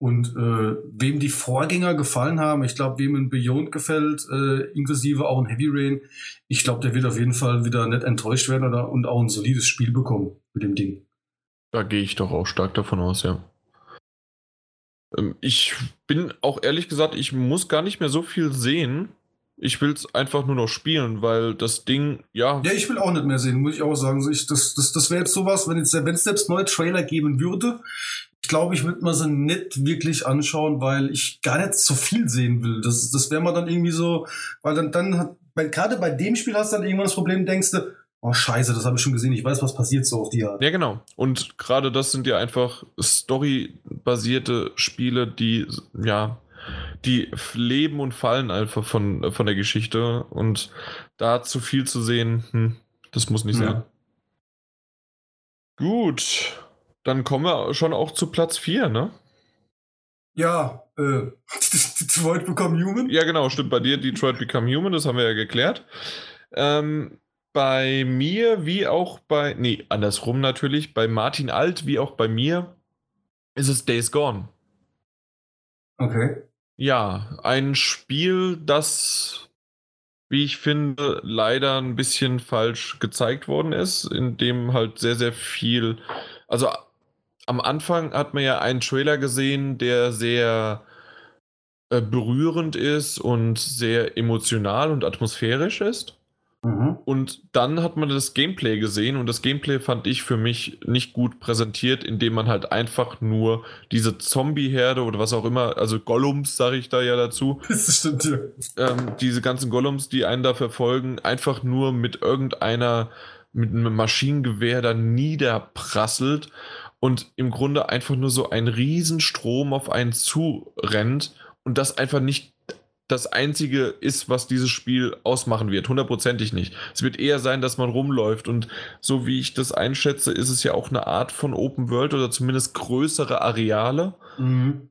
Und äh, wem die Vorgänger gefallen haben, ich glaube, wem ein Beyond gefällt, äh, inklusive auch ein Heavy Rain, ich glaube, der wird auf jeden Fall wieder nicht enttäuscht werden oder und auch ein solides Spiel bekommen mit dem Ding. Da gehe ich doch auch stark davon aus, ja. Ähm, ich bin auch ehrlich gesagt, ich muss gar nicht mehr so viel sehen. Ich will es einfach nur noch spielen, weil das Ding, ja. Ja, ich will auch nicht mehr sehen, muss ich auch sagen. Ich, das das, das wäre jetzt sowas, wenn es selbst neue Trailer geben würde. Ich glaube, ich würde mir sie nicht wirklich anschauen, weil ich gar nicht so viel sehen will. Das, das wäre mal dann irgendwie so, weil dann, dann hat, gerade bei dem Spiel hast du dann irgendwann das Problem, denkst du, oh scheiße, das habe ich schon gesehen, ich weiß, was passiert so auf die Art. Ja, genau. Und gerade das sind ja einfach storybasierte Spiele, die, ja, die leben und fallen einfach von, von der Geschichte. Und da zu viel zu sehen, hm, das muss nicht ja. sein. Gut, dann kommen wir schon auch zu Platz 4, ne? Ja, äh, Detroit Become Human? Ja, genau, stimmt bei dir, Detroit Become Human, das haben wir ja geklärt. Ähm, bei mir wie auch bei, nee, andersrum natürlich, bei Martin Alt wie auch bei mir ist es Days Gone. Okay. Ja, ein Spiel, das, wie ich finde, leider ein bisschen falsch gezeigt worden ist, in dem halt sehr, sehr viel, also am Anfang hat man ja einen Trailer gesehen, der sehr äh, berührend ist und sehr emotional und atmosphärisch ist. Mhm. Und dann hat man das Gameplay gesehen und das Gameplay fand ich für mich nicht gut präsentiert, indem man halt einfach nur diese Zombie-Herde oder was auch immer, also Gollums sage ich da ja dazu. Das stimmt ja. Ähm, diese ganzen Gollums, die einen da verfolgen, einfach nur mit irgendeiner, mit einem Maschinengewehr da niederprasselt und im Grunde einfach nur so ein Riesenstrom auf einen zurennt und das einfach nicht das Einzige ist, was dieses Spiel ausmachen wird. Hundertprozentig nicht. Es wird eher sein, dass man rumläuft. Und so wie ich das einschätze, ist es ja auch eine Art von Open World oder zumindest größere Areale. Mhm.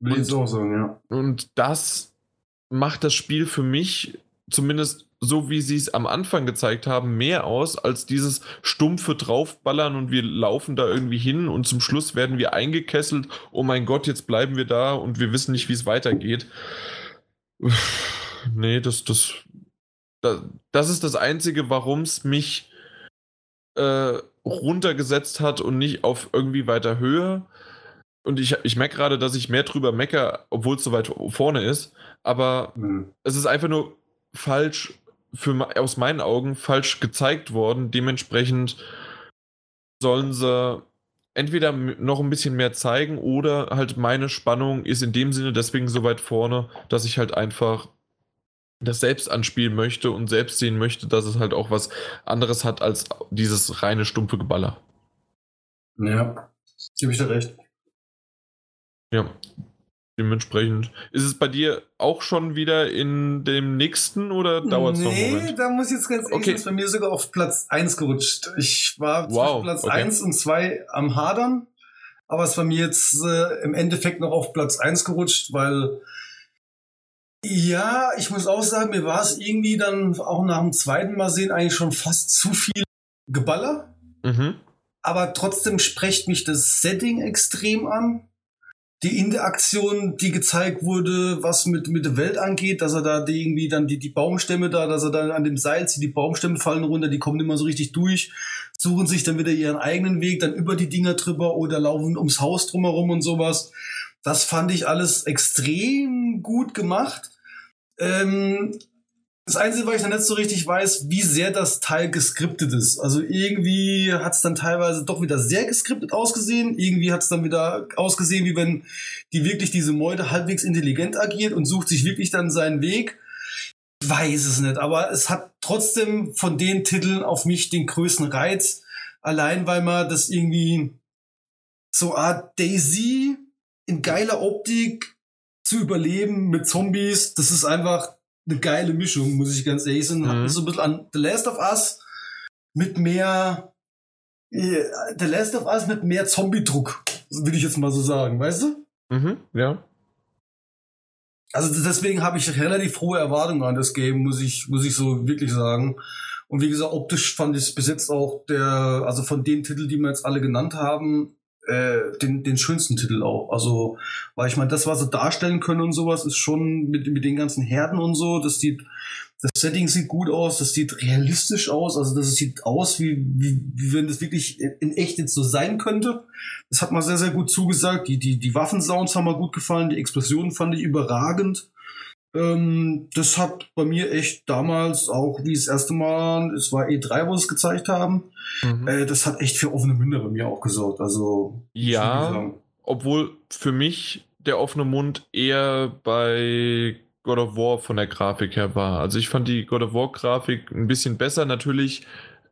Will ich auch sagen, ja. Und das macht das Spiel für mich, zumindest so wie sie es am Anfang gezeigt haben, mehr aus als dieses stumpfe Draufballern und wir laufen da irgendwie hin und zum Schluss werden wir eingekesselt. Oh mein Gott, jetzt bleiben wir da und wir wissen nicht, wie es weitergeht. Nee, das, das, das, das ist das Einzige, warum es mich äh, runtergesetzt hat und nicht auf irgendwie weiter Höhe. Und ich, ich merke gerade, dass ich mehr drüber mecker, obwohl es so weit vorne ist. Aber mhm. es ist einfach nur falsch, für, aus meinen Augen, falsch gezeigt worden. Dementsprechend sollen sie entweder noch ein bisschen mehr zeigen oder halt meine Spannung ist in dem Sinne deswegen so weit vorne, dass ich halt einfach das selbst anspielen möchte und selbst sehen möchte, dass es halt auch was anderes hat als dieses reine stumpfe Geballer. Ja, gebe ich dir recht. Ja, Dementsprechend. Ist es bei dir auch schon wieder in dem nächsten oder dauert es nee, noch einen Moment? Nee, da muss ich jetzt ganz ehrlich, okay. ist bei mir sogar auf Platz 1 gerutscht. Ich war wow, zwischen Platz okay. 1 und 2 am Hadern, aber es war mir jetzt äh, im Endeffekt noch auf Platz 1 gerutscht, weil ja, ich muss auch sagen, mir war es irgendwie dann auch nach dem zweiten Mal sehen eigentlich schon fast zu viel Geballer. Mhm. Aber trotzdem spricht mich das Setting extrem an die Interaktion, die gezeigt wurde, was mit, mit der Welt angeht, dass er da die irgendwie dann die, die Baumstämme da, dass er dann an dem Seil zieht, die Baumstämme fallen runter, die kommen immer so richtig durch, suchen sich dann wieder ihren eigenen Weg, dann über die Dinger drüber oder laufen ums Haus drumherum und sowas. Das fand ich alles extrem gut gemacht. Ähm, das Einzige, was ich dann nicht so richtig weiß, wie sehr das Teil geskriptet ist. Also irgendwie hat es dann teilweise doch wieder sehr geskriptet ausgesehen. Irgendwie hat es dann wieder ausgesehen, wie wenn die wirklich diese Meute halbwegs intelligent agiert und sucht sich wirklich dann seinen Weg. Ich weiß es nicht, aber es hat trotzdem von den Titeln auf mich den größten Reiz. Allein weil man das irgendwie so Art Daisy in geiler Optik zu überleben mit Zombies, das ist einfach eine geile Mischung, muss ich ganz ehrlich sagen. Mhm. So ein bisschen an The Last of Us mit mehr The Last of Us mit mehr Zombie-Druck, will ich jetzt mal so sagen, weißt du? Mhm, ja. Also deswegen habe ich relativ hohe Erwartungen an das Game, muss ich, muss ich so wirklich sagen. Und wie gesagt, optisch fand ich es bis jetzt auch der, also von den Titeln, die wir jetzt alle genannt haben, äh, den, den schönsten Titel auch. Also, weil ich meine, das, was sie darstellen können und sowas, ist schon mit, mit den ganzen Herden und so, das sieht, das Setting sieht gut aus, das sieht realistisch aus, also das sieht aus, wie, wie, wie wenn das wirklich in echt jetzt so sein könnte. Das hat mal sehr, sehr gut zugesagt. Die, die, die Waffensounds haben mir gut gefallen, die Explosionen fand ich überragend. Ähm, das hat bei mir echt damals auch, wie das erste Mal, es war E3, wo sie es gezeigt haben, mhm. äh, das hat echt für offene Münder bei mir auch gesorgt. Also, ja, obwohl für mich der offene Mund eher bei God of War von der Grafik her war. Also ich fand die God of War Grafik ein bisschen besser. Natürlich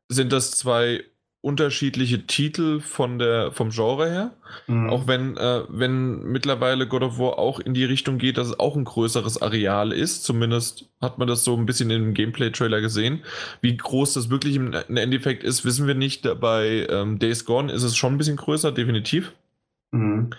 sind das zwei unterschiedliche Titel von der, vom Genre her. Mhm. Auch wenn, äh, wenn mittlerweile God of War auch in die Richtung geht, dass es auch ein größeres Areal ist. Zumindest hat man das so ein bisschen im Gameplay-Trailer gesehen. Wie groß das wirklich im, Endeffekt ist, wissen wir nicht. Bei ähm, Days Gone ist es schon ein bisschen größer, definitiv. Mhm.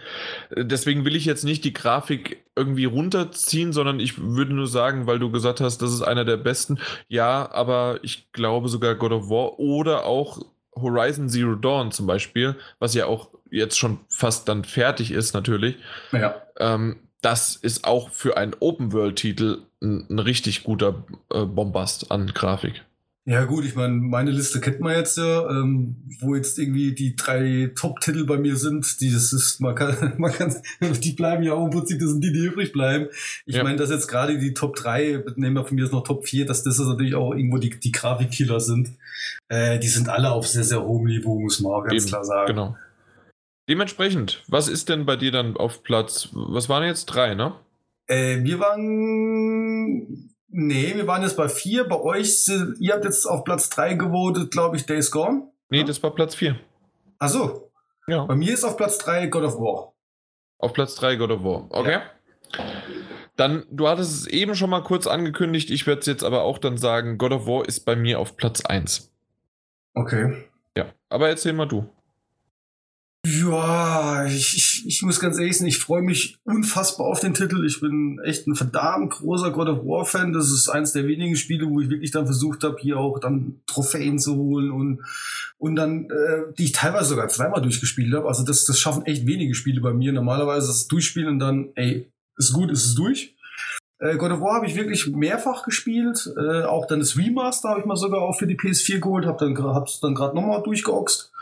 Deswegen will ich jetzt nicht die Grafik irgendwie runterziehen, sondern ich würde nur sagen, weil du gesagt hast, das ist einer der besten. Ja, aber ich glaube sogar God of War oder auch Horizon Zero Dawn zum Beispiel, was ja auch jetzt schon fast dann fertig ist natürlich, ja. ähm, das ist auch für einen Open-World-Titel ein, ein, richtig guter äh, Bombast an Grafik. Ja gut, ich meine, meine Liste kennt man jetzt ja, ähm, wo jetzt irgendwie die drei Top-Titel bei mir sind, die das ist, man kann, man kann, die bleiben ja auch im Prinzip, das sind die, die übrig bleiben. Ich Ja. meine, dass jetzt gerade die Top 3, nehmen wir von mir jetzt noch Top 4, dass das natürlich auch irgendwo die, die Grafikkiller sind. Äh, die sind alle auf sehr, sehr hohem Niveau, muss man auch ganz Eben, klar sagen. Genau. Dementsprechend, was ist denn bei dir dann auf Platz, was waren jetzt drei, ne? Äh, wir waren, nee, wir waren jetzt bei vier. Bei euch, ihr habt jetzt auf Platz drei gewotet, glaube ich, Days Gone. Nee, Ja. das war Platz vier. Ach so, Ja. bei mir ist auf Platz drei God of War. Auf Platz 3 God of War. Okay. Dann, du hattest es eben schon mal kurz angekündigt, ich werde es jetzt aber auch dann sagen, God of War ist bei mir auf Platz 1. Okay. Ja. Aber erzähl mal du. Ja, ich, ich, ich muss ganz ehrlich sein, ich freue mich unfassbar auf den Titel. Ich bin echt ein verdammt großer God of War Fan. Das ist eins der wenigen Spiele, wo ich wirklich dann versucht habe, hier auch dann Trophäen zu holen und, und dann, äh, die ich teilweise sogar zweimal durchgespielt habe. Also das, das schaffen echt wenige Spiele bei mir. Normalerweise das Durchspielen und dann, ey, ist gut, ist es durch. Äh, God of War habe ich wirklich mehrfach gespielt. Äh, auch dann das Remaster habe ich mal sogar auch für die PS4 geholt, habe dann, hab's dann gerade nochmal durchgeoxt.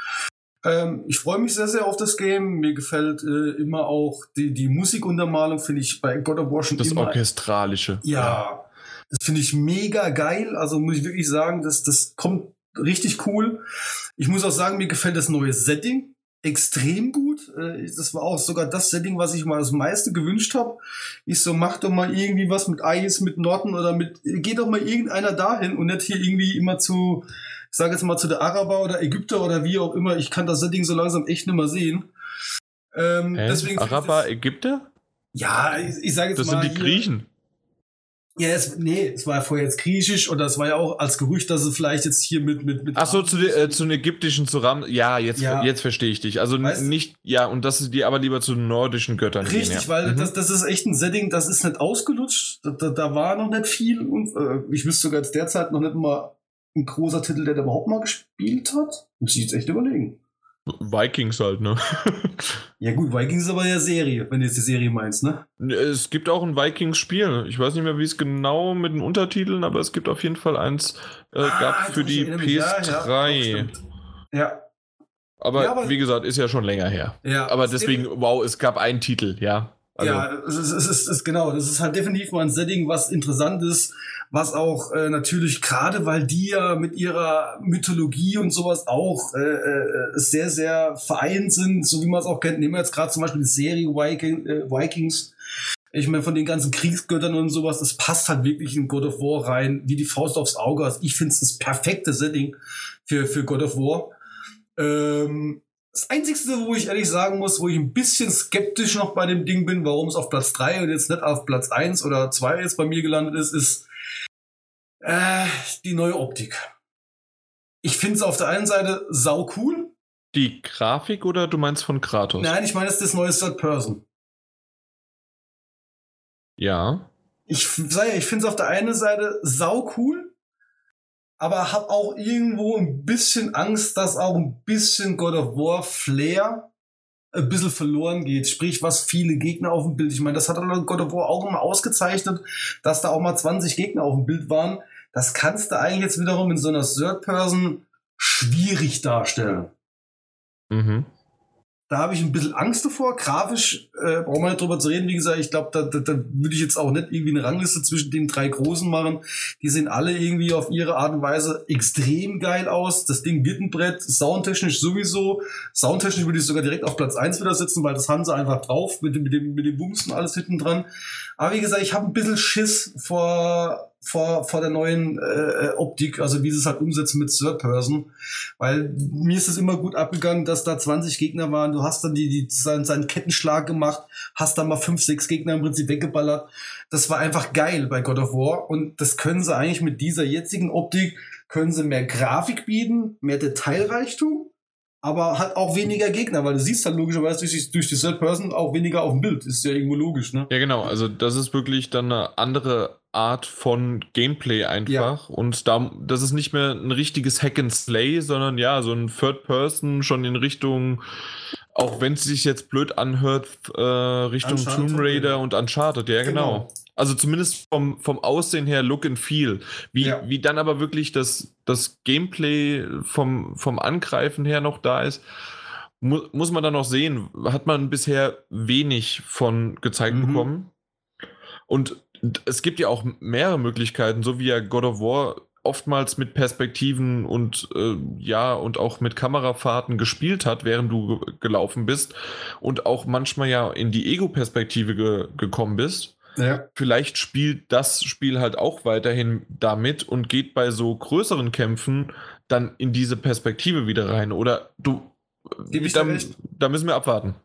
Ähm, ich freue mich sehr, sehr auf das Game. Mir gefällt äh, immer auch die, die Musikuntermalung, finde ich bei God of War schon Das immer. Orchestralische. Ja, das finde ich mega geil. Also muss ich wirklich sagen, das, das kommt richtig cool. Ich muss auch sagen, mir gefällt das neue Setting extrem gut. Äh, Das war auch sogar das Setting, was ich mal das meiste gewünscht habe. Ich so, mach doch mal irgendwie was mit Eis, mit Norden oder mit, geh doch mal irgendeiner dahin und nicht hier irgendwie immer zu, sage jetzt mal zu der Araber oder Ägypter oder wie auch immer. Ich kann das Setting so langsam echt nicht mehr sehen. Ähm, Hä? deswegen Araber, das, Ägypter? ja, ich, ich sage jetzt Das mal sind die hier- Griechen. ja, es, nee, es war ja vorher jetzt griechisch oder es war ja auch als Gerücht, dass es vielleicht jetzt hier mit mit mit Ach so, zu, den- äh, zu den ägyptischen zu Ram. Ja, jetzt, Ja. jetzt verstehe ich dich. Also Weißt nicht, ja, und dass sie die aber lieber zu den nordischen Göttern gehen. Richtig, ja. weil Mhm. das, das ist echt ein Setting, das ist nicht ausgelutscht. Da, da, da war noch nicht viel und äh, ich wüsste sogar jetzt derzeit noch nicht mal ein großer Titel, der da überhaupt mal gespielt hat. Muss ich jetzt echt überlegen. Vikings halt, ne? Ja gut, Vikings ist aber ja Serie, wenn du jetzt die Serie meinst, ne? Es gibt auch ein Vikings-Spiel. Ich weiß nicht mehr, wie es genau mit den Untertiteln, aber es gibt auf jeden Fall eins, äh, Ah, gab für die erinnere mich. Ja, ja, PS3. aber, Ja, aber- wie gesagt, ist ja schon länger her. ja. Aber Es- deswegen, wow, es gab einen Titel, ja. Also, ja, es ist, es, ist, es ist genau, das ist halt definitiv mal ein Setting, was interessant ist, was auch äh, natürlich gerade, weil die ja mit ihrer Mythologie und sowas auch äh, äh, sehr, sehr vereint sind, so wie man es auch kennt. Nehmen wir jetzt gerade zum Beispiel die Serie Viking, äh, Vikings. Ich meine, von den ganzen Kriegsgöttern und sowas, das passt halt wirklich in God of War rein, wie die Faust aufs Auge. Also ich finde es das perfekte Setting für, für God of War. Ähm, das Einzige, wo ich ehrlich sagen muss, wo ich ein bisschen skeptisch noch bei dem Ding bin, warum es auf Platz 3 und jetzt nicht auf Platz 1 oder 2 jetzt bei mir gelandet ist, ist äh, die neue Optik. Ich finde es auf der einen Seite sau cool. die Grafik oder du meinst von Kratos? Nein, ich meine, es ist das neue Third Person. Ja. Ich ich finde es auf der einen Seite sau cool, aber habe auch irgendwo ein bisschen Angst, dass auch ein bisschen God of War Flair ein bisschen verloren geht. Sprich, was viele Gegner auf dem Bild. Ich meine, das hat God of War auch immer ausgezeichnet, dass da auch mal 20 Gegner auf dem Bild waren. Das kannst du eigentlich jetzt wiederum in so einer Third Person schwierig darstellen. Mhm. Da habe ich ein bisschen Angst davor. Grafisch äh, brauchen wir nicht drüber zu reden. Wie gesagt, ich glaube, da, da, da würde ich jetzt auch nicht irgendwie eine Rangliste zwischen den drei Großen machen. Die sehen alle irgendwie auf ihre Art und Weise extrem geil aus. Das Ding wird ein Brett, soundtechnisch sowieso. Soundtechnisch würde ich sogar direkt auf Platz eins wieder sitzen, weil das haben sie einfach drauf mit dem, mit dem, mit dem Bumsen alles hinten dran. Aber wie gesagt, ich habe ein bisschen Schiss vor, vor, vor der neuen äh, Optik, also wie sie es halt umsetzen mit Third Person. Weil mir ist es immer gut abgegangen, dass da 20 Gegner waren. Du hast dann die, die, seinen, seinen Kettenschlag gemacht, hast dann mal 5, 6 Gegner im Prinzip weggeballert. Das war einfach geil bei God of War. Und das können sie eigentlich mit dieser jetzigen Optik, können sie mehr Grafik bieten, mehr Detailreichtum, aber hat auch weniger Gegner, weil du siehst halt logischerweise durch die, durch die Third Person auch weniger auf dem Bild. Ist ja irgendwo logisch, ne? Ja, genau. Also, das ist wirklich dann eine andere Art von Gameplay einfach. Und da, das ist nicht mehr ein richtiges Hack and Slay, sondern ja, so ein Third Person schon in Richtung, auch wenn es sich jetzt blöd anhört, äh, Richtung Uncharted, Tomb Raider ja. und Uncharted. Ja, genau. Also zumindest vom, vom Aussehen her, Look and Feel. Wie, ja. wie dann aber wirklich das, das Gameplay vom, vom Angreifen her noch da ist, mu muss man dann noch sehen. Hat man bisher wenig von gezeigt mhm. bekommen. Und es gibt ja auch mehrere Möglichkeiten, so wie ja God of War oftmals mit Perspektiven und äh, ja und auch mit Kamerafahrten gespielt hat, während du gelaufen bist und auch manchmal ja in die Ego-Perspektive ge gekommen bist. Ja. Vielleicht spielt das Spiel halt auch weiterhin damit und geht bei so größeren Kämpfen dann in diese Perspektive wieder rein. Oder du, da, da müssen wir abwarten.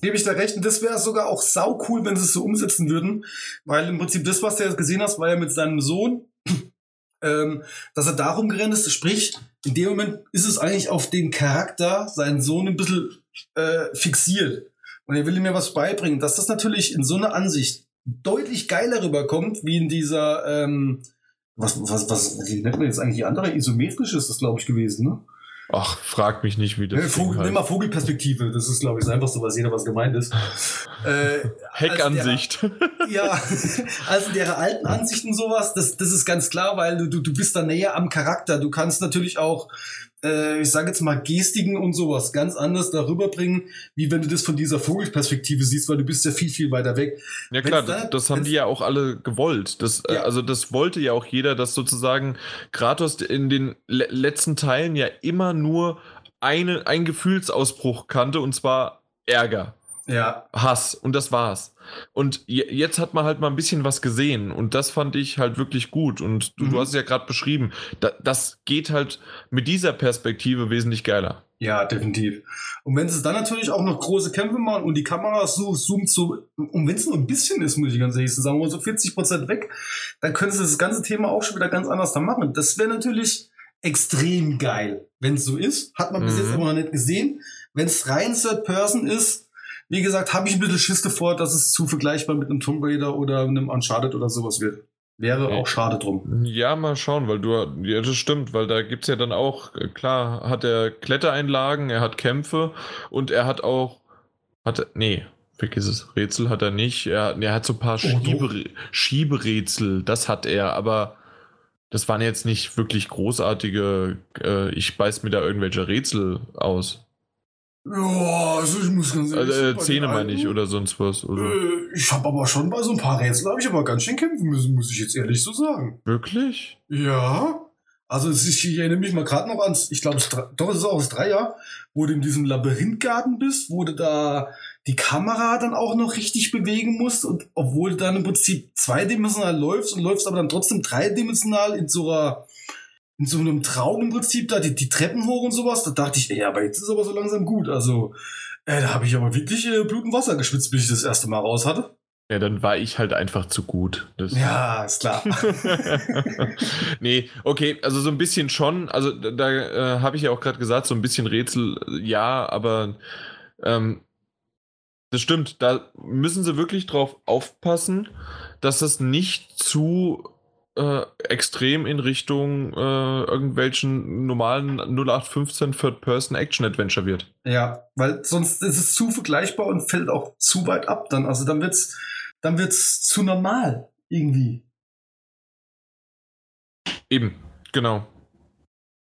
Gebe ich da recht. Und das wäre sogar auch sau cool, wenn sie es so umsetzen würden. Weil im Prinzip das, was du jetzt gesehen hast, war ja mit seinem Sohn, ähm, dass er darum gerannt ist. Sprich, in dem Moment ist es eigentlich auf den Charakter, seinen Sohn, ein bisschen äh, fixiert. Und er will ihm ja was beibringen. Dass das natürlich in so einer Ansicht deutlich geiler rüberkommt, wie in dieser, ähm, was, was, was, wie nennt man jetzt eigentlich die andere? Isometrisch ist das, glaube ich, gewesen, ne? Ach, frag mich nicht, wie das ja, Vogel, Nimm mal Vogelperspektive, das ist, glaube ich, einfach so, was jeder was gemeint ist. äh, Heckansicht. ja, also der alten Ansichten sowas, das, das ist ganz klar, weil du, du bist da näher am Charakter. Du kannst natürlich auch äh, ich sage jetzt mal, Gestiken und sowas ganz anders darüber bringen, wie wenn du das von dieser Vogelperspektive siehst, weil du bist ja viel, viel weiter weg. Ja klar, da, das haben die ja auch alle gewollt. Das, äh, ja. Also das wollte ja auch jeder, dass sozusagen Kratos in den le letzten Teilen ja immer nur eine, einen Gefühlsausbruch kannte, und zwar Ärger. Ja. Hass. Und das war's. Und jetzt hat man halt mal ein bisschen was gesehen. Und das fand ich halt wirklich gut. Und du, mhm. du hast es ja gerade beschrieben. Da, das geht halt mit dieser Perspektive wesentlich geiler. Ja, definitiv. Und wenn sie dann natürlich auch noch große Kämpfe machen und die Kamera so zoomt so, und wenn es nur ein bisschen ist, muss ich ganz ehrlich sagen, so 40 Prozent weg, dann können sie das ganze Thema auch schon wieder ganz anders da machen. Das wäre natürlich extrem geil, wenn es so ist. Hat man mhm. bis jetzt aber noch nicht gesehen. Wenn es rein Third Person ist, wie gesagt, habe ich ein bisschen Schiss davor, dass es zu vergleichbar mit einem Tomb Raider oder einem Uncharted oder sowas wird. Wäre auch schade drum. Ja, mal schauen, weil du, ja, das stimmt, weil da gibt es ja dann auch, klar, hat er Klettereinlagen, er hat Kämpfe und er hat auch, hat, nee, vergiss es, Rätsel hat er nicht, er, er hat so ein paar oh, Schiebe, Schieberätsel, das hat er, aber das waren jetzt nicht wirklich großartige, äh, ich beiß mir da irgendwelche Rätsel aus. Ja, also ich muss ganz ehrlich also, äh, Zähne meine ich oder sonst was. Oder? Äh, ich habe aber schon bei so ein paar Rätseln habe ich aber ganz schön kämpfen müssen, muss ich jetzt ehrlich so sagen. Wirklich? Ja. Also ich, ich erinnere mich mal gerade noch ans, ich glaube, doch, es ist auch das Dreier, wo du in diesem Labyrinthgarten bist, wo du da die Kamera dann auch noch richtig bewegen musst und obwohl du dann im Prinzip zweidimensional läufst und läufst aber dann trotzdem dreidimensional in so einer in so einem Traum im Prinzip da die, die Treppen hoch und sowas. Da dachte ich, ey, aber jetzt ist aber so langsam gut. Also, äh, da habe ich aber wirklich äh, Blut und Wasser geschwitzt, bis ich das erste Mal raus hatte. Ja, dann war ich halt einfach zu gut. Das ja, ist klar. nee, okay, also so ein bisschen schon. Also da, äh, habe ich ja auch gerade gesagt, so ein bisschen Rätsel, ja, aber ähm, das stimmt. Da müssen sie wirklich drauf aufpassen, dass das nicht zu äh, extrem in Richtung äh, irgendwelchen normalen 0815 Third-Person-Action-Adventure wird. Ja, weil sonst ist es zu vergleichbar und fällt auch zu weit ab dann. Also dann wird's, dann wird's zu normal irgendwie. Eben, genau.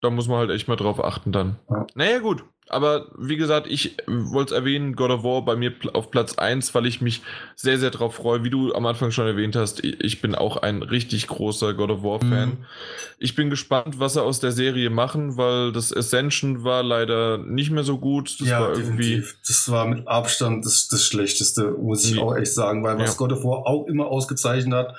Da muss man halt echt mal drauf achten dann. Ja. Naja, gut. Aber wie gesagt, ich wollte es erwähnen, God of War bei mir auf Platz 1, weil ich mich sehr, sehr darauf freue. Wie du am Anfang schon erwähnt hast, ich bin auch ein richtig großer God of War-Fan. Mhm. Ich bin gespannt, was sie aus der Serie machen, weil das Ascension war leider nicht mehr so gut. Das ja, war irgendwie. Definitiv. Das war mit Abstand das, das Schlechteste, muss ich auch echt sagen, weil was ja. God of War auch immer ausgezeichnet hat,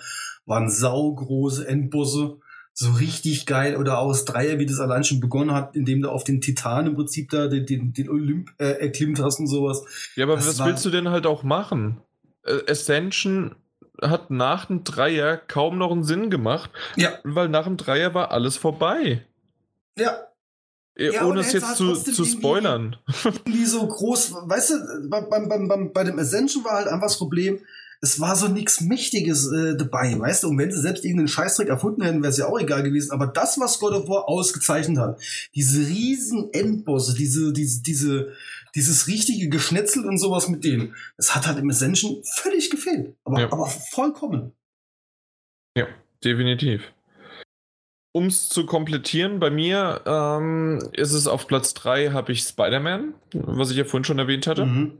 waren saugroße Endbusse so richtig geil oder aus Dreier, wie das allein schon begonnen hat, indem du auf den Titan im Prinzip da den, den, den Olymp äh, erklimmt hast und sowas. Ja, aber das was willst du denn halt auch machen? Äh, Ascension hat nach dem Dreier kaum noch einen Sinn gemacht. Ja. Weil nach dem Dreier war alles vorbei. Ja. Äh, ja, ohne es jetzt zu, zu spoilern. Irgendwie so groß, weißt du, beim, beim, beim, bei dem Ascension war halt einfach das Problem, es war so nichts Mächtiges äh, dabei, weißt du? Und wenn sie selbst irgendeinen Scheißdreck erfunden hätten, wäre es ja auch egal gewesen. Aber das, was God of War ausgezeichnet hat, diese riesen Endbosse, diese, diese, diese, dieses richtige Geschnetzel und sowas mit denen, das hat halt im Ascension völlig gefehlt. Aber, ja. aber vollkommen. definitiv. Um es zu komplettieren, bei mir ähm, ist es auf Platz 3 habe ich Spider-Man, was ich ja vorhin schon erwähnt hatte. Mhm.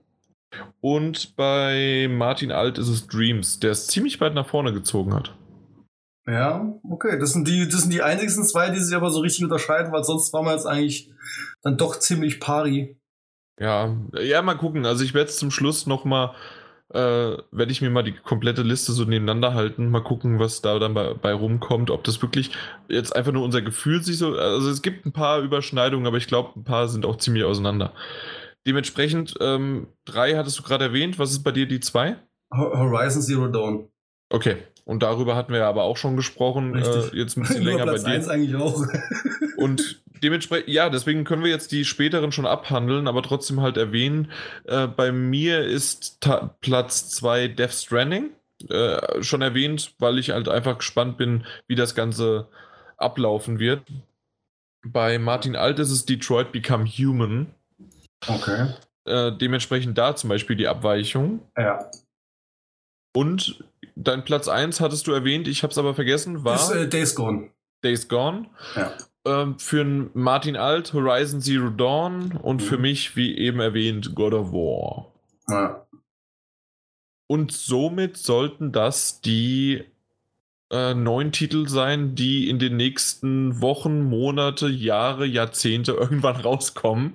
Und bei Martin Alt ist es Dreams, der es ziemlich weit nach vorne gezogen hat. Ja, okay. Das sind die, das sind die einzigsten zwei, die sich aber so richtig unterscheiden, weil sonst waren wir jetzt eigentlich dann doch ziemlich pari. Ja, ja, mal gucken. Also ich werde es zum Schluss nochmal äh, werde ich mir mal die komplette Liste so nebeneinander halten, mal gucken, was da dann bei, bei, rumkommt, ob das wirklich jetzt einfach nur unser Gefühl sich so, also es gibt ein paar Überschneidungen, aber ich glaube, ein paar sind auch ziemlich auseinander. Dementsprechend, ähm, drei hattest du gerade erwähnt, was ist bei dir die zwei? Horizon Zero Dawn. Okay, und darüber hatten wir aber auch schon gesprochen, äh, jetzt ein bisschen länger Platz bei dir. eigentlich auch. und dementsprechend, ja, deswegen können wir jetzt die späteren schon abhandeln, aber trotzdem halt erwähnen. Äh, bei mir ist Platz 2 Death Stranding. Äh, schon erwähnt, weil ich halt einfach gespannt bin, wie das Ganze ablaufen wird. Bei Martin Alt ist es Detroit Become Human. Okay. Äh, dementsprechend da zum Beispiel die Abweichung. Ja. Und dein Platz 1 hattest du erwähnt, ich habe es aber vergessen, war. Ist, äh, Days Gone. Days Gone. Ja ähm, für Martin Alt Horizon Zero Dawn und mhm. für mich, wie eben erwähnt, God of War. Ja. Und somit sollten das die äh, neun Titel sein, die in den nächsten Wochen, Monate, Jahre, Jahrzehnte irgendwann rauskommen.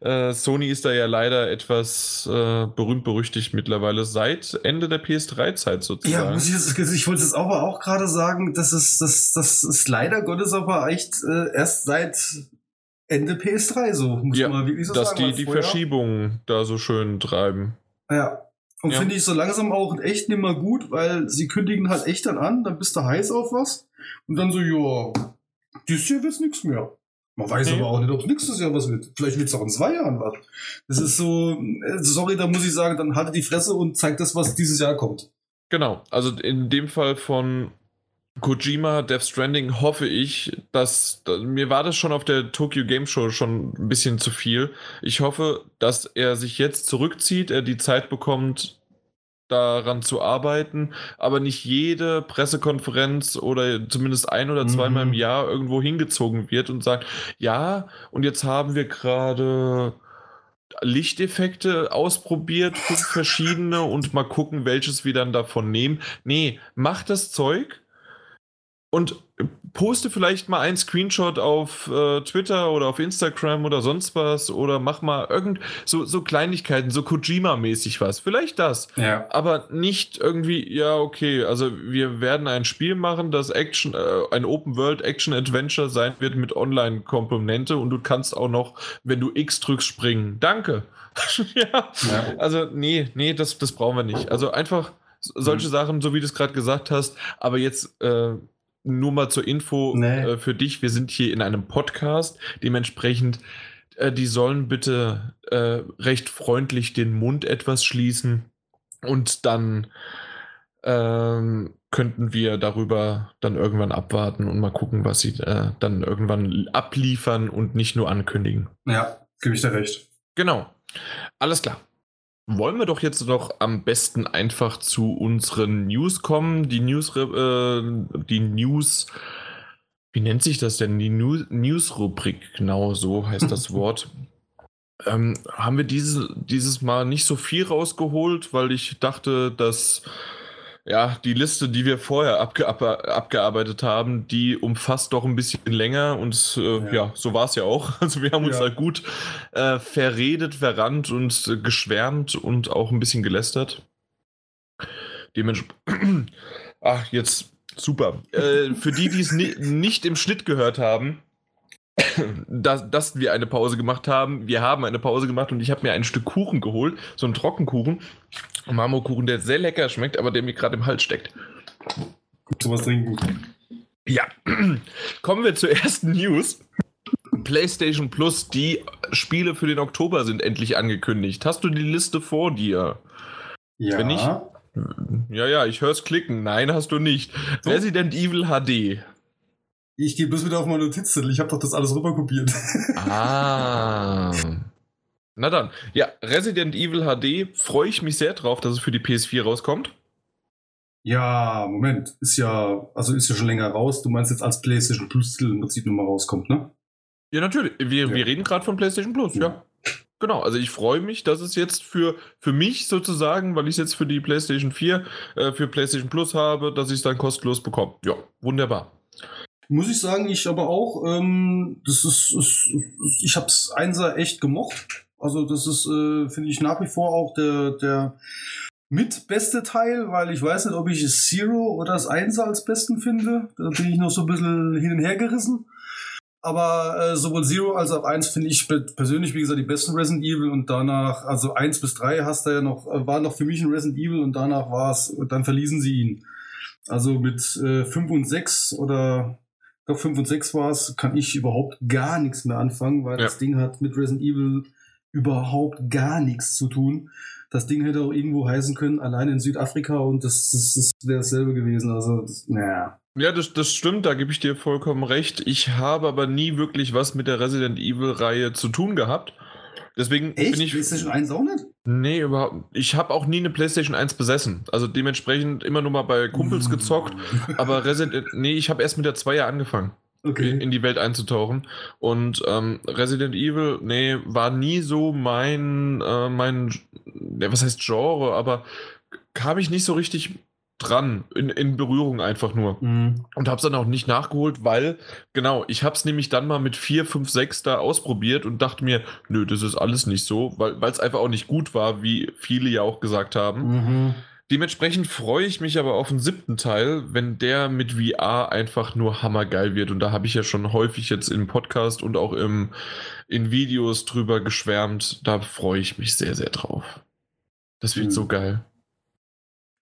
Äh, Sony ist da ja leider etwas äh, berühmt-berüchtigt mittlerweile seit Ende der PS3-Zeit sozusagen. Ja, muss ich, jetzt, ich wollte es aber auch gerade sagen, das ist, das, das ist leider Gottes aber echt äh, erst seit Ende PS3 so, muss ja, man wirklich so dass sagen. Dass die die Verschiebungen da so schön treiben. Ja, und ja. finde ich so langsam auch echt nicht mehr gut, weil sie kündigen halt echt dann an, dann bist du heiß auf was und dann so, ja, dieses Jahr wird's nichts mehr. Man weiß okay. aber auch nicht, ob es nächstes Jahr was wird. Vielleicht wird es auch in zwei Jahren was. Das ist so, äh, sorry, da muss ich sagen, dann haltet die Fresse und zeigt das, was dieses Jahr kommt. Genau, also in dem Fall von Kojima, Death Stranding hoffe ich, dass, mir war das schon auf der Tokyo Game Show schon ein bisschen zu viel. Ich hoffe, dass er sich jetzt zurückzieht, er die Zeit bekommt, daran zu arbeiten, aber nicht jede Pressekonferenz oder zumindest ein oder zweimal mhm. im Jahr irgendwo hingezogen wird und sagt, ja, und jetzt haben wir gerade Lichteffekte ausprobiert, fünf verschiedene und mal gucken, welches wir dann davon nehmen. Nee, mach das Zeug und poste vielleicht mal einen Screenshot auf äh, Twitter oder auf Instagram oder sonst was oder mach mal irgend so, so Kleinigkeiten, so Kojima-mäßig was. Vielleicht das. Ja. Aber nicht irgendwie, ja, okay, also wir werden ein Spiel machen, das Action, äh, ein Open-World-Action-Adventure sein wird mit Online-Komponente und du kannst auch noch, wenn du X drückst, springen. Danke. ja. ja. Also, nee, nee, das, das brauchen wir nicht. Also einfach solche mhm. Sachen, so wie du es gerade gesagt hast, aber jetzt äh, nur mal zur Info nee. äh, für dich, wir sind hier in einem Podcast, dementsprechend, äh, die sollen bitte äh, recht freundlich den Mund etwas schließen und dann ähm, könnten wir darüber dann irgendwann abwarten und mal gucken, was sie äh, dann irgendwann abliefern und nicht nur ankündigen. Ja, gebe ich dir recht. Genau. Alles klar wollen wir doch jetzt doch am besten einfach zu unseren News kommen. Die News, äh, die News, wie nennt sich das denn? Die News-Rubrik, genau so heißt das Wort. Ähm, haben wir dieses, dieses Mal nicht so viel rausgeholt, weil ich dachte, dass ja, die Liste, die wir vorher abge abgearbeitet haben, die umfasst doch ein bisschen länger und äh, ja. ja. so war es ja auch. Also wir haben uns ja. da gut äh, verredet, verrannt und äh, geschwärmt und auch ein bisschen gelästert. Dementsprechend. Ach, jetzt super. Äh, für die, die es ni nicht im Schnitt gehört haben, dass, dass wir eine Pause gemacht haben. Wir haben eine Pause gemacht und ich habe mir ein Stück Kuchen geholt, so einen Trockenkuchen, einen Marmorkuchen, der sehr lecker schmeckt, aber der mir gerade im Hals steckt. Gut, was trinken. Ja, kommen wir zur ersten News. PlayStation Plus, die Spiele für den Oktober sind endlich angekündigt. Hast du die Liste vor dir? Ja. Wenn nicht, ja, ja, ich höre es klicken. Nein, hast du nicht. So? Resident Evil HD. Ich gehe bloß wieder auf meine Notizzettel. Ich habe doch das alles rüberkopiert. Ah. Na dann. Ja, Resident Evil HD freue ich mich sehr drauf, dass es für die PS4 rauskommt. Ja, Moment. Ist ja, also ist ja schon länger raus. Du meinst jetzt als PlayStation Plus Titel im Prinzip nochmal rauskommt, ne? Ja, natürlich. Wir, Ja. wir reden gerade von PlayStation Plus, ja. Ja. Genau, also ich freue mich, dass es jetzt für, für mich sozusagen, weil ich es jetzt für die PlayStation 4, äh, für PlayStation Plus habe, dass ich es dann kostenlos bekomme. Ja, wunderbar. Muss ich sagen, ich aber auch, ähm, das ist, ist ich hab's Einser echt gemocht. Also das ist, äh, finde ich nach wie vor auch der, der mit beste Teil, weil ich weiß nicht, ob ich es Zero oder das Einser als besten finde. Da bin ich noch so ein bisschen hin und her gerissen. Aber äh, sowohl Zero als auch 1 finde ich pe- persönlich, wie gesagt, die besten Resident Evil und danach, also 1 bis 3 hast du ja noch, äh, war noch für mich ein Resident Evil und danach war es, dann verließen sie ihn. Also mit äh, 5 und 6 oder doch 5 und 6 war es, kann ich überhaupt gar nichts mehr anfangen, weil Ja. das Ding hat mit Resident Evil überhaupt gar nichts zu tun. Das Ding hätte auch irgendwo heißen können, allein in Südafrika und das, das, das wäre dasselbe gewesen. Also, das, naja. Ja, das, das stimmt, da gebe ich dir vollkommen recht. Ich habe aber nie wirklich was mit der Resident Evil-Reihe zu tun gehabt. Deswegen Echt? bin ich. PlayStation 1 auch nicht? Nee, überhaupt nicht. Ich habe auch nie eine PlayStation 1 besessen. Also dementsprechend immer nur mal bei Kumpels gezockt. Aber Resident. Nee, ich habe erst mit der 2er angefangen. Okay. in die Welt einzutauchen. Und ähm, Resident Evil, nee, war nie so mein, äh, mein, ja, was heißt Genre, aber kam ich nicht so richtig dran, in, in Berührung einfach nur. Mhm. Und hab's dann auch nicht nachgeholt, weil, genau, ich hab's nämlich dann mal mit 4, 5, 6 da ausprobiert und dachte mir, nö, das ist alles nicht so, weil es einfach auch nicht gut war, wie viele ja auch gesagt haben. Mhm. Dementsprechend freue ich mich aber auf den siebten Teil, wenn der mit VR einfach nur hammergeil wird. Und da habe ich ja schon häufig jetzt im Podcast und auch im, in Videos drüber geschwärmt. Da freue ich mich sehr, sehr drauf. Das wird Mhm. so geil.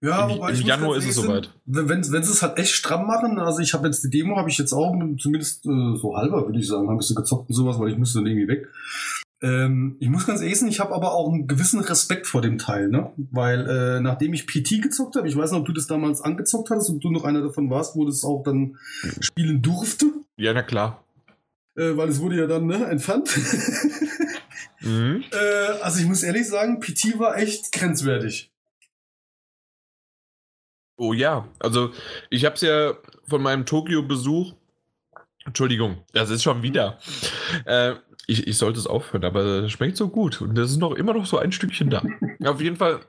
Ja, Im- wobei im ich Januar ist es soweit. Wenn, wenn, wenn sie es halt echt stramm machen, also ich habe jetzt die Demo, habe ich jetzt auch zumindest äh, so halber, würde ich sagen, habe ich so gezockt und sowas, weil ich müsste dann irgendwie weg. Ähm, ich muss ganz ehrlich sagen, ich habe aber auch einen gewissen Respekt vor dem Teil, ne? Weil äh, nachdem ich PT gezockt habe, ich weiß nicht, ob du das damals angezockt hattest und du noch einer davon warst, wo das auch dann spielen durfte, Ja, na klar. äh, weil es wurde ja dann ne, entfernt. Mhm. äh, also ich muss ehrlich sagen, PT war echt grenzwertig. Oh ja, also ich habe es ja von meinem Tokio-Besuch. Entschuldigung, das ist schon wieder. Äh, ich, ich sollte es aufhören, aber es schmeckt so gut und das ist noch immer noch so ein Stückchen da. Auf jeden Fall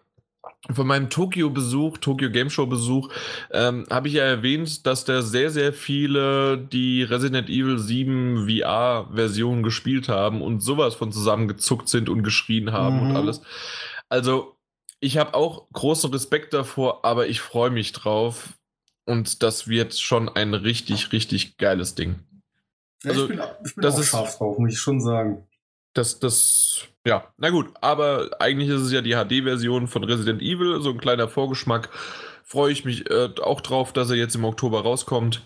von meinem Tokio-Besuch, Tokyo Game Show-Besuch, ähm, habe ich ja erwähnt, dass da sehr, sehr viele die Resident Evil 7 VR-Version gespielt haben und sowas von zusammengezuckt sind und geschrien haben Mhm. und alles. Also, ich habe auch großen Respekt davor, aber ich freue mich drauf. Und das wird schon ein richtig, richtig geiles Ding. Ja, Also, ich bin, ich bin das auch ist- scharf drauf, muss ich schon sagen. Das, das, ja, na gut, aber eigentlich ist es ja die HD-Version von Resident Evil, so ein kleiner Vorgeschmack. Freue ich mich äh, auch drauf, dass er jetzt im Oktober rauskommt.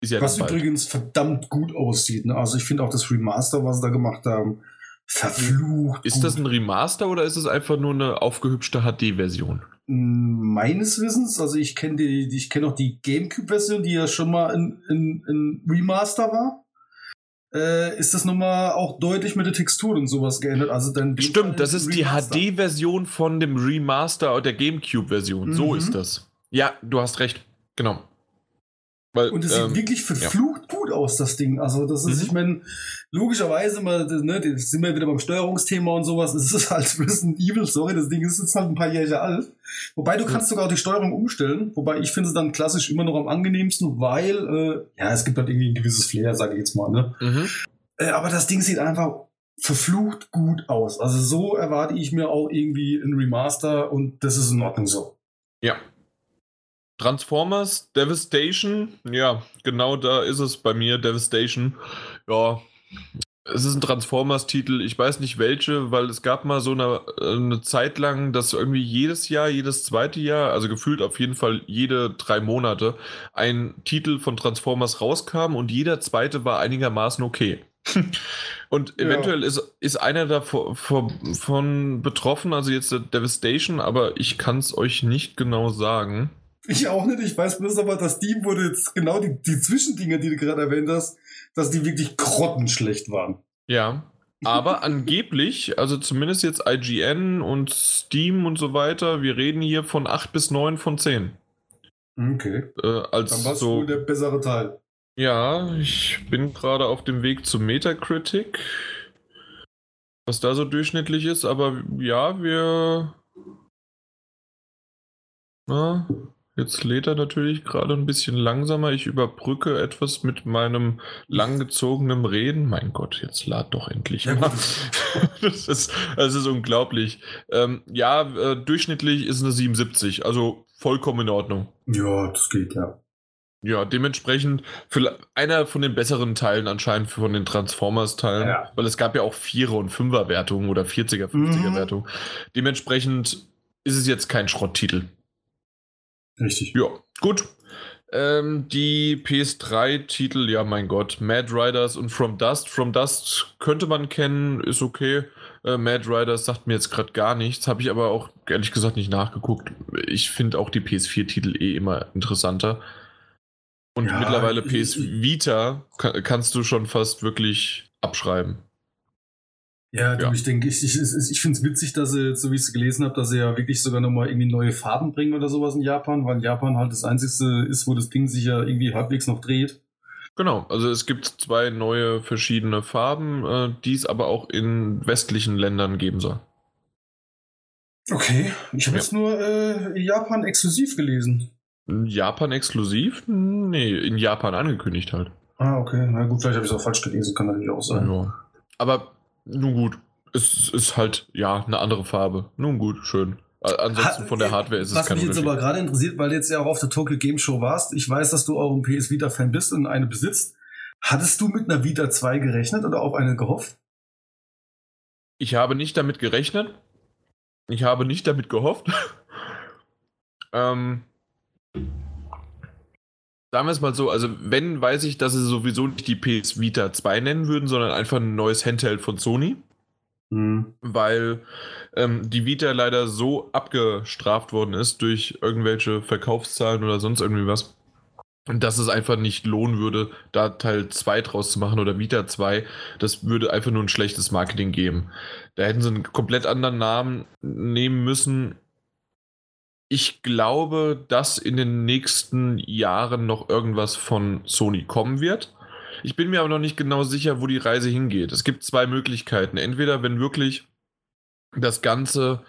Ist ja Was übrigens verdammt gut aussieht. Ne? Also ich finde auch das Remaster, was sie da gemacht haben, verflucht. Ist das ein Remaster oder ist es einfach nur eine aufgehübschte HD-Version? Meines Wissens, also ich kenne die, ich kenne auch die GameCube-Version, die ja schon mal in, in, in Remaster war. Äh, ist das nochmal auch deutlich mit der Textur und sowas geändert. Also dann Stimmt, das ist die. HD-Version von dem Remaster der GameCube-Version. So Mhm. ist das. Ja, du hast recht. Genau. Weil, Und es ähm, sieht wirklich verflucht gut aus, das Ding. Also, das ist, Mhm. ich meine, logischerweise, mal, ne, sind wir wieder beim Steuerungsthema und sowas. Es ist halt Resident Evil, sorry, das Ding ist jetzt halt ein paar Jahre alt. Wobei du Mhm. kannst sogar auch die Steuerung umstellen. Wobei ich finde es dann klassisch immer noch am angenehmsten, weil, äh, ja, es gibt halt irgendwie ein gewisses Flair, sage ich jetzt mal, ne. mhm. Äh, aber das Ding sieht einfach verflucht gut aus. Also so erwarte ich mir auch irgendwie ein Remaster und das ist in Ordnung so. Ja. Transformers, Devastation, ja, genau da ist es bei mir, Devastation. Ja, es ist ein Transformers-Titel, ich weiß nicht welche, weil es gab mal so eine, eine Zeit lang, dass irgendwie jedes Jahr, jedes zweite Jahr, also gefühlt auf jeden Fall jede drei Monate, ein Titel von Transformers rauskam und jeder zweite war einigermaßen okay. Und Ja. eventuell ist, ist einer davon betroffen, also jetzt Devastation, aber ich kann es euch nicht genau sagen. Ich auch nicht. Ich weiß bloß aber, dass die wurde jetzt genau die, die Zwischendinge, die du gerade erwähnt hast, dass die wirklich grottenschlecht waren. Ja. Aber angeblich, also zumindest jetzt IGN und Steam und so weiter, wir reden hier von 8 bis 9 von 10. Okay. Äh, als Dann war es so, wohl der bessere Teil. Ja, ich bin gerade auf dem Weg zu Metacritic. Was da so durchschnittlich ist, aber ja, wir. Na, jetzt lädt er natürlich gerade ein bisschen langsamer. Ich überbrücke etwas mit meinem langgezogenen Reden. Mein Gott, jetzt lad doch endlich Ja, mal. Das ist, das ist unglaublich. Ähm, ja, äh, durchschnittlich ist eine 77, also vollkommen in Ordnung. Ja, das geht, ja. Ja, dementsprechend einer von den besseren Teilen anscheinend von den Transformers-Teilen, Ja. weil es gab ja auch Vierer- und Fünfer-Wertungen oder 40er, 50er-Wertungen. Dementsprechend ist es jetzt kein Schrotttitel. Richtig. Ja, gut. Ähm, die PS3-Titel, ja, mein Gott, Mad Riders und From Dust. From Dust könnte man kennen, ist okay. Äh, Mad Riders sagt mir jetzt gerade gar nichts, habe ich aber auch ehrlich gesagt nicht nachgeguckt. Ich finde auch die PS4-Titel eh immer interessanter. Und Ja, mittlerweile ich- PS Vita ka- kannst du schon fast wirklich abschreiben. Ja, du, Ja. ich denke, ich, ich, ich finde es witzig, dass sie, jetzt, so wie ich es gelesen habe, dass sie ja wirklich sogar nochmal irgendwie neue Farben bringen oder sowas in Japan, weil Japan halt das einzige ist, wo das Ding sich ja irgendwie halbwegs noch dreht. Genau, also es gibt zwei neue verschiedene Farben, äh, die es aber auch in westlichen Ländern geben soll. Okay, ich habe Ja. jetzt nur äh, Japan exklusiv gelesen. Japan exklusiv? Nee, in Japan angekündigt halt. Ah, okay. Na gut, vielleicht habe ich es auch falsch gelesen, kann natürlich auch sein. Ja. Aber nun gut, es ist halt, ja, eine andere Farbe. Nun gut, schön. Ansonsten von der Hardware ist es Was mich jetzt aber gerade interessiert, weil du jetzt ja auch auf der Tokyo Game Show warst, ich weiß, dass du auch ein PS Vita-Fan bist und eine besitzt. Hattest du mit einer Vita 2 gerechnet oder auf eine gehofft? Ich habe nicht damit gerechnet. Ich habe nicht damit gehofft. ähm, sagen wir es mal so, also wenn, weiß ich, dass sie sowieso nicht die PS Vita 2 nennen würden, sondern einfach ein neues Handheld von Sony. Hm. weil ähm, die Vita leider so abgestraft worden ist durch irgendwelche Verkaufszahlen oder sonst irgendwie was. Dass es einfach nicht lohnen würde, da Teil 2 draus zu machen oder Vita 2, das würde einfach nur ein schlechtes Marketing geben. Da hätten sie einen komplett anderen Namen nehmen müssen. Ich glaube, dass in den nächsten Jahren noch irgendwas von Sony kommen wird. Ich bin mir aber noch nicht genau sicher, wo die Reise hingeht. Es gibt zwei Möglichkeiten. Entweder, wenn wirklich das Ganze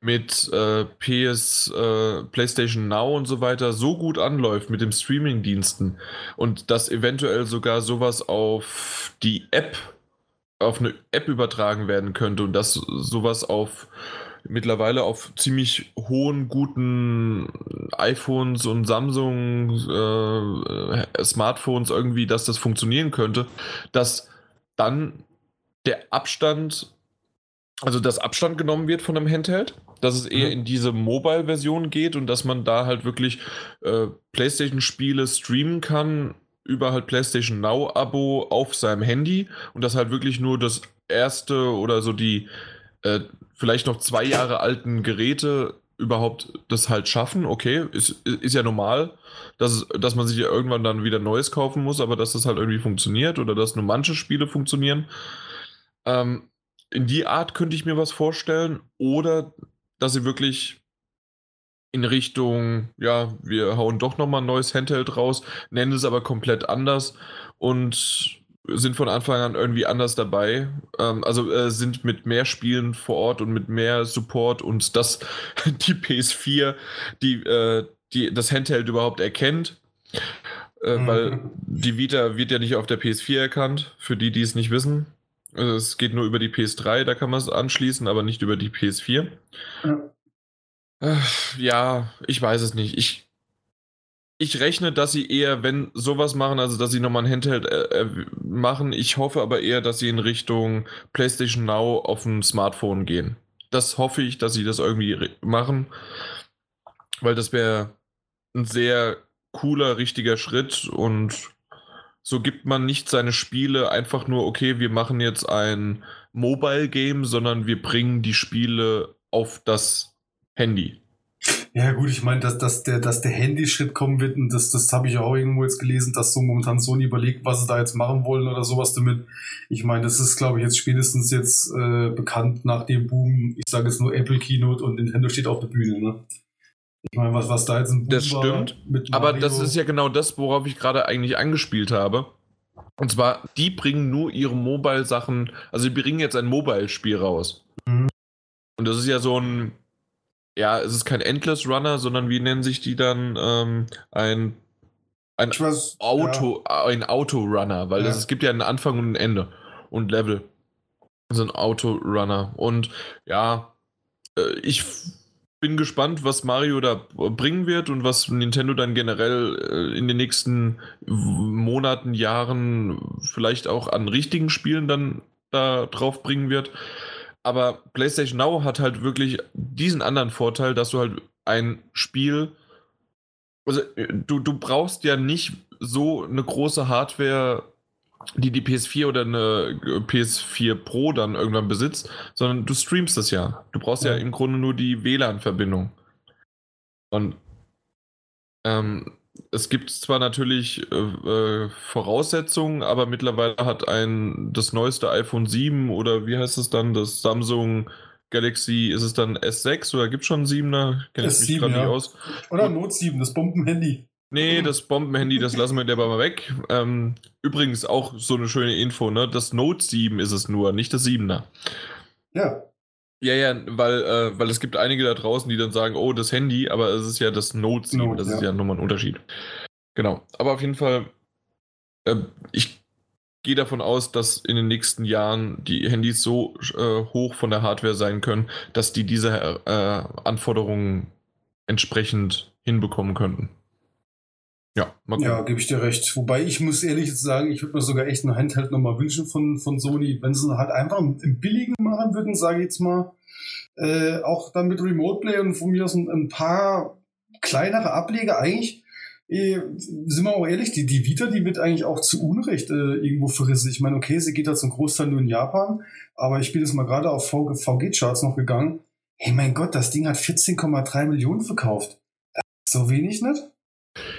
mit äh, PS, äh, PlayStation Now und so weiter so gut anläuft mit dem Streaming-Diensten und dass eventuell sogar sowas auf die App, auf eine App übertragen werden könnte und dass sowas auf mittlerweile auf ziemlich hohen, guten iPhones und Samsung äh, Smartphones irgendwie, dass das funktionieren könnte, dass dann der Abstand, also das Abstand genommen wird von einem Handheld, dass es eher Mhm. in diese Mobile-Version geht und dass man da halt wirklich äh, PlayStation-Spiele streamen kann über halt PlayStation Now-Abo auf seinem Handy und das halt wirklich nur das erste oder so die äh, vielleicht noch zwei Jahre alten Geräte überhaupt das halt schaffen, okay, ist, ist ja normal, dass, dass man sich ja irgendwann dann wieder Neues kaufen muss, aber dass das halt irgendwie funktioniert oder dass nur manche Spiele funktionieren. Ähm, in die Art könnte ich mir was vorstellen oder dass sie wirklich in Richtung, ja, wir hauen doch nochmal ein neues Handheld raus, nennen es aber komplett anders und sind von Anfang an irgendwie anders dabei. Ähm, also äh, sind mit mehr Spielen vor Ort und mit mehr Support und dass die PS4 die, äh, die das Handheld überhaupt erkennt. Äh, Mhm. Weil die Vita wird ja nicht auf der PS4 erkannt, für die, die es nicht wissen. Also es geht nur über die PS3, da kann man es anschließen, aber nicht über die PS4. Ja. Äh, Ja, ich weiß es nicht. Ich, ich rechne, dass sie eher, wenn sowas machen, also dass sie nochmal ein Handheld äh, äh, machen. Ich hoffe aber eher, dass sie in Richtung PlayStation Now auf dem Smartphone gehen. Das hoffe ich, dass sie das irgendwie machen, weil das wäre ein sehr cooler, richtiger Schritt und so gibt man nicht seine Spiele einfach nur, okay, wir machen jetzt ein Mobile Game, sondern wir bringen die Spiele auf das Handy. Ja, gut, ich meine, dass, dass der, dass der Handyschritt kommen wird, und das, das habe ich auch irgendwo jetzt gelesen, dass so momentan Sony überlegt, was sie da jetzt machen wollen oder sowas damit. Ich meine, das ist, glaube ich, jetzt spätestens jetzt äh, bekannt nach dem Boom, ich sage jetzt nur Apple Keynote und Nintendo steht auf der Bühne, ne? Ich meine, was, was da jetzt ein Das stimmt. aber das ist ja genau das, worauf ich gerade eigentlich angespielt habe. Und zwar, die bringen nur ihre Mobile-Sachen, also die bringen jetzt ein Mobile-Spiel raus. Mhm. Und das ist ja so ein, ja, es ist kein Endless Runner, sondern wie nennen sich die dann? Ähm, ein ein weiß, Auto, ja. ein Autorunner, weil ja. es, es gibt ja einen Anfang und ein Ende und Level. So ein Autorunner. Und ja, äh, ich bin gespannt, was Mario da bringen wird und was Nintendo dann generell äh, in den nächsten Monaten, Jahren vielleicht auch an richtigen Spielen dann da drauf bringen wird. Aber PlayStation Now hat halt wirklich diesen anderen Vorteil, dass du halt ein Spiel, also du, du brauchst ja nicht so eine große Hardware die die PS4 oder eine PS4 Pro dann irgendwann besitzt, sondern du streamst das ja. Du brauchst ja, ja im Grunde nur die WLAN-Verbindung. Und ähm, es gibt zwar natürlich äh, äh, Voraussetzungen, aber mittlerweile hat ein das neueste iPhone 7 oder wie heißt es dann, das Samsung Galaxy, ist es dann S6 oder gibt es schon ein 7er? Kenne ich mich gerade ja. nicht aus. Oder Note 7, das Bombenhandy. Nee, das Bombenhandy, das lassen wir dabei mal weg. Ähm, übrigens auch so eine schöne Info, ne? Das Note 7 ist es nur, nicht das 7er. Ja. Ja, ja, weil, äh, weil es gibt einige da draußen, die dann sagen, oh, das Handy, aber es ist ja das Note 7, Note, das ja. ist ja nochmal ein Unterschied. Genau. Aber auf jeden Fall, äh, ich gehe davon aus, dass in den nächsten Jahren die Handys so äh, hoch von der Hardware sein können, dass die diese äh, Anforderungen entsprechend hinbekommen könnten. Ja, ja, gebe ich dir recht. Wobei ich muss ehrlich sagen, ich würde mir sogar echt ein Handheld nochmal wünschen von, von Sony, wenn sie halt einfach im Billigen machen würden, sage ich jetzt mal. Äh, auch dann mit Remote Play und von mir aus ein, ein paar kleinere Ableger eigentlich. Äh, sind wir auch ehrlich, die, die Vita, die wird eigentlich auch zu Unrecht äh, irgendwo verrissen. Ich meine, okay, sie geht da zum Großteil nur in Japan, aber ich bin jetzt mal gerade auf VG-Charts noch gegangen. Hey, mein Gott, das Ding hat 14,3 Millionen verkauft. Das ist so wenig nicht?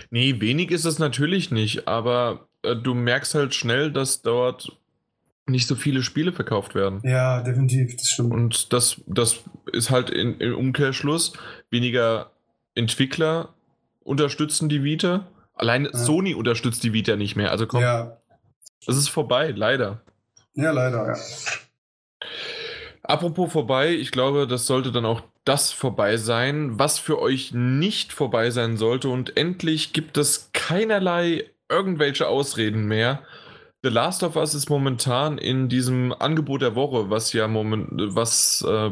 Nee, wenig ist es natürlich nicht, aber äh, du merkst halt schnell, dass dort nicht so viele Spiele verkauft werden. Ja, definitiv, das stimmt. Und das, das ist halt in, im Umkehrschluss weniger Entwickler unterstützen die Vita. Allein ja. Sony unterstützt die Vita nicht mehr. Also komm, ja. es ist vorbei, leider. Ja, leider, ja. Apropos vorbei, ich glaube, das sollte dann auch das vorbei sein, was für euch nicht vorbei sein sollte. Und endlich gibt es keinerlei irgendwelche Ausreden mehr. The Last of Us ist momentan in diesem Angebot der Woche, was ja moment, was äh,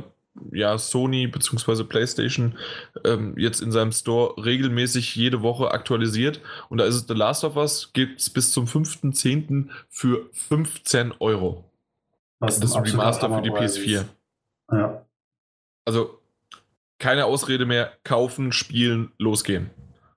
ja Sony bzw. PlayStation ähm, jetzt in seinem Store regelmäßig jede Woche aktualisiert. Und da ist es The Last of Us, gibt es bis zum 5.10. für 15 Euro. Was das ist ein Remaster für die PS4. Ja. Also keine Ausrede mehr, kaufen, spielen, losgehen.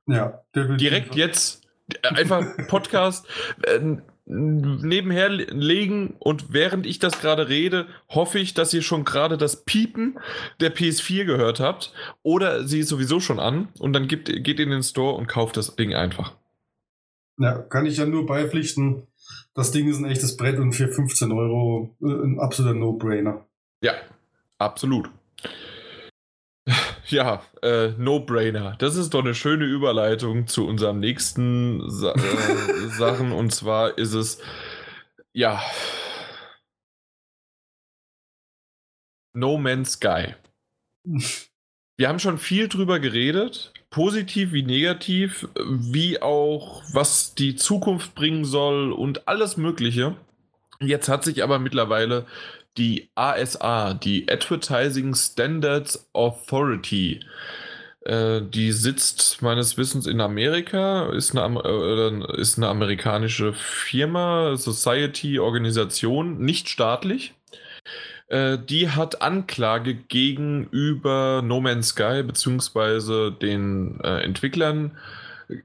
Ja, direkt jetzt äh, einfach Podcast äh, nebenher legen und während ich das gerade rede, hoffe ich, dass ihr schon gerade das Piepen der PS4 gehört habt oder sie ist sowieso schon an und dann gibt, geht in den Store und kauft das Ding einfach. Ja, kann ich ja nur beipflichten. Das Ding ist ein echtes Brett und für 15 Euro äh, ein absoluter No-Brainer. Ja, absolut. Ja, äh, No-Brainer. Das ist doch eine schöne Überleitung zu unserem nächsten Sa äh, Sachen. Und zwar ist es, ja, No Man's Sky. Wir haben schon viel drüber geredet, positiv wie negativ, wie auch was die Zukunft bringen soll und alles Mögliche. Jetzt hat sich aber mittlerweile die ASA, die Advertising Standards Authority. Äh, die sitzt meines Wissens in Amerika, ist eine, äh, ist eine amerikanische Firma, Society, Organisation, nicht staatlich. Äh, die hat Anklage gegenüber No Man's Sky bzw. den äh, Entwicklern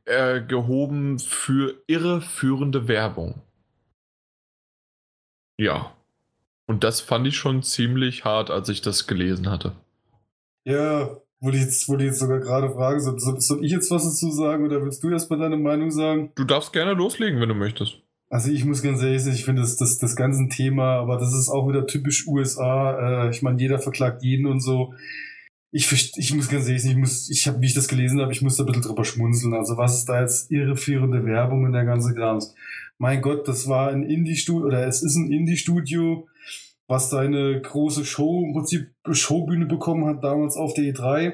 äh, gehoben für irreführende Werbung. Ja. Und das fand ich schon ziemlich hart, als ich das gelesen hatte. Ja, wurde jetzt, wurde jetzt sogar gerade fragen, soll, soll ich jetzt was dazu sagen oder willst du erst mal deine Meinung sagen? Du darfst gerne loslegen, wenn du möchtest. Also ich muss ganz ehrlich sagen, ich finde das, das, das ganze Thema, aber das ist auch wieder typisch USA. Äh, ich meine, jeder verklagt jeden und so. ich, ich muss ganz ehrlich, ich muss, ich habe, wie ich das gelesen habe, ich muss da ein bisschen drüber schmunzeln. Also was ist da jetzt irreführende Werbung in der ganze Krams? Mein Gott, das war ein Indie-Studio, oder es ist ein Indie-Studio, was seine große Show, im Prinzip Showbühne bekommen hat, damals auf der E3.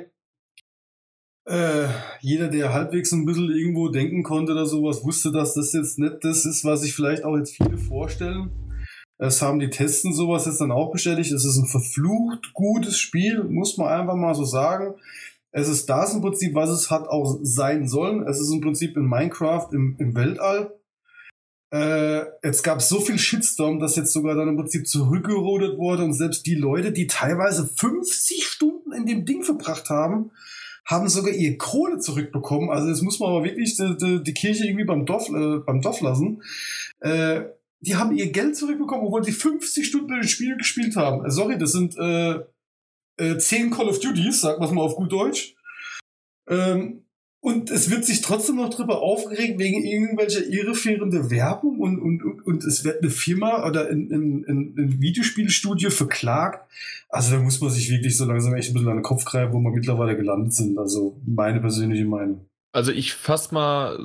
Äh, jeder, der halbwegs ein bisschen irgendwo denken konnte oder sowas, wusste, dass das jetzt nicht das ist, was sich vielleicht auch jetzt viele vorstellen. Es haben die Testen sowas jetzt dann auch bestätigt. Es ist ein verflucht gutes Spiel, muss man einfach mal so sagen. Es ist das im Prinzip, was es hat auch sein sollen. Es ist im Prinzip in Minecraft im, im Weltall. Äh, jetzt gab es so viel Shitstorm, dass jetzt sogar dann im Prinzip zurückgerodet wurde und selbst die Leute, die teilweise 50 Stunden in dem Ding verbracht haben, haben sogar ihr Kohle zurückbekommen. Also jetzt muss man aber wirklich die, die, die Kirche irgendwie beim Dorf, äh, beim Dorf lassen. Äh, die haben ihr Geld zurückbekommen, obwohl sie 50 Stunden das Spiel gespielt haben. Äh, sorry, das sind äh, äh, 10 Call of Duties, sagt man mal auf gut Deutsch. Ähm, und es wird sich trotzdem noch drüber aufgeregt wegen irgendwelcher irreführende Werbung und, und, und, und es wird eine Firma oder ein, ein, ein, ein Videospielstudio verklagt. Also da muss man sich wirklich so langsam echt ein bisschen an den Kopf greifen, wo wir mittlerweile gelandet sind. Also meine persönliche Meinung. Also ich fass mal,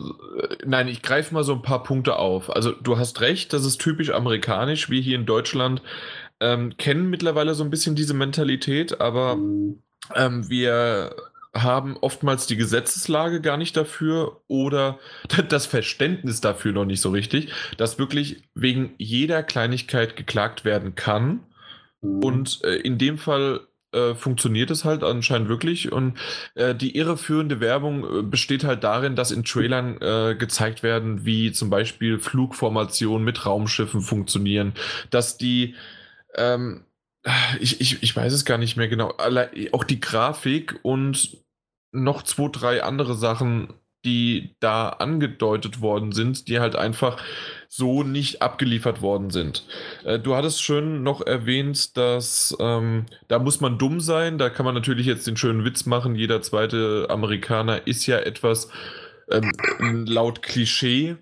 nein, ich greife mal so ein paar Punkte auf. Also du hast recht, das ist typisch amerikanisch. Wir hier in Deutschland ähm, kennen mittlerweile so ein bisschen diese Mentalität, aber mhm. ähm, wir haben oftmals die Gesetzeslage gar nicht dafür oder das Verständnis dafür noch nicht so richtig, dass wirklich wegen jeder Kleinigkeit geklagt werden kann. Mhm. Und äh, in dem Fall äh, funktioniert es halt anscheinend wirklich. Und äh, die irreführende Werbung äh, besteht halt darin, dass in Trailern äh, gezeigt werden, wie zum Beispiel Flugformationen mit Raumschiffen funktionieren, dass die ähm, ich, ich, ich weiß es gar nicht mehr genau. Auch die Grafik und noch zwei, drei andere Sachen, die da angedeutet worden sind, die halt einfach so nicht abgeliefert worden sind. Äh, du hattest schön noch erwähnt, dass ähm, da muss man dumm sein. Da kann man natürlich jetzt den schönen Witz machen. Jeder zweite Amerikaner ist ja etwas ähm, laut Klischee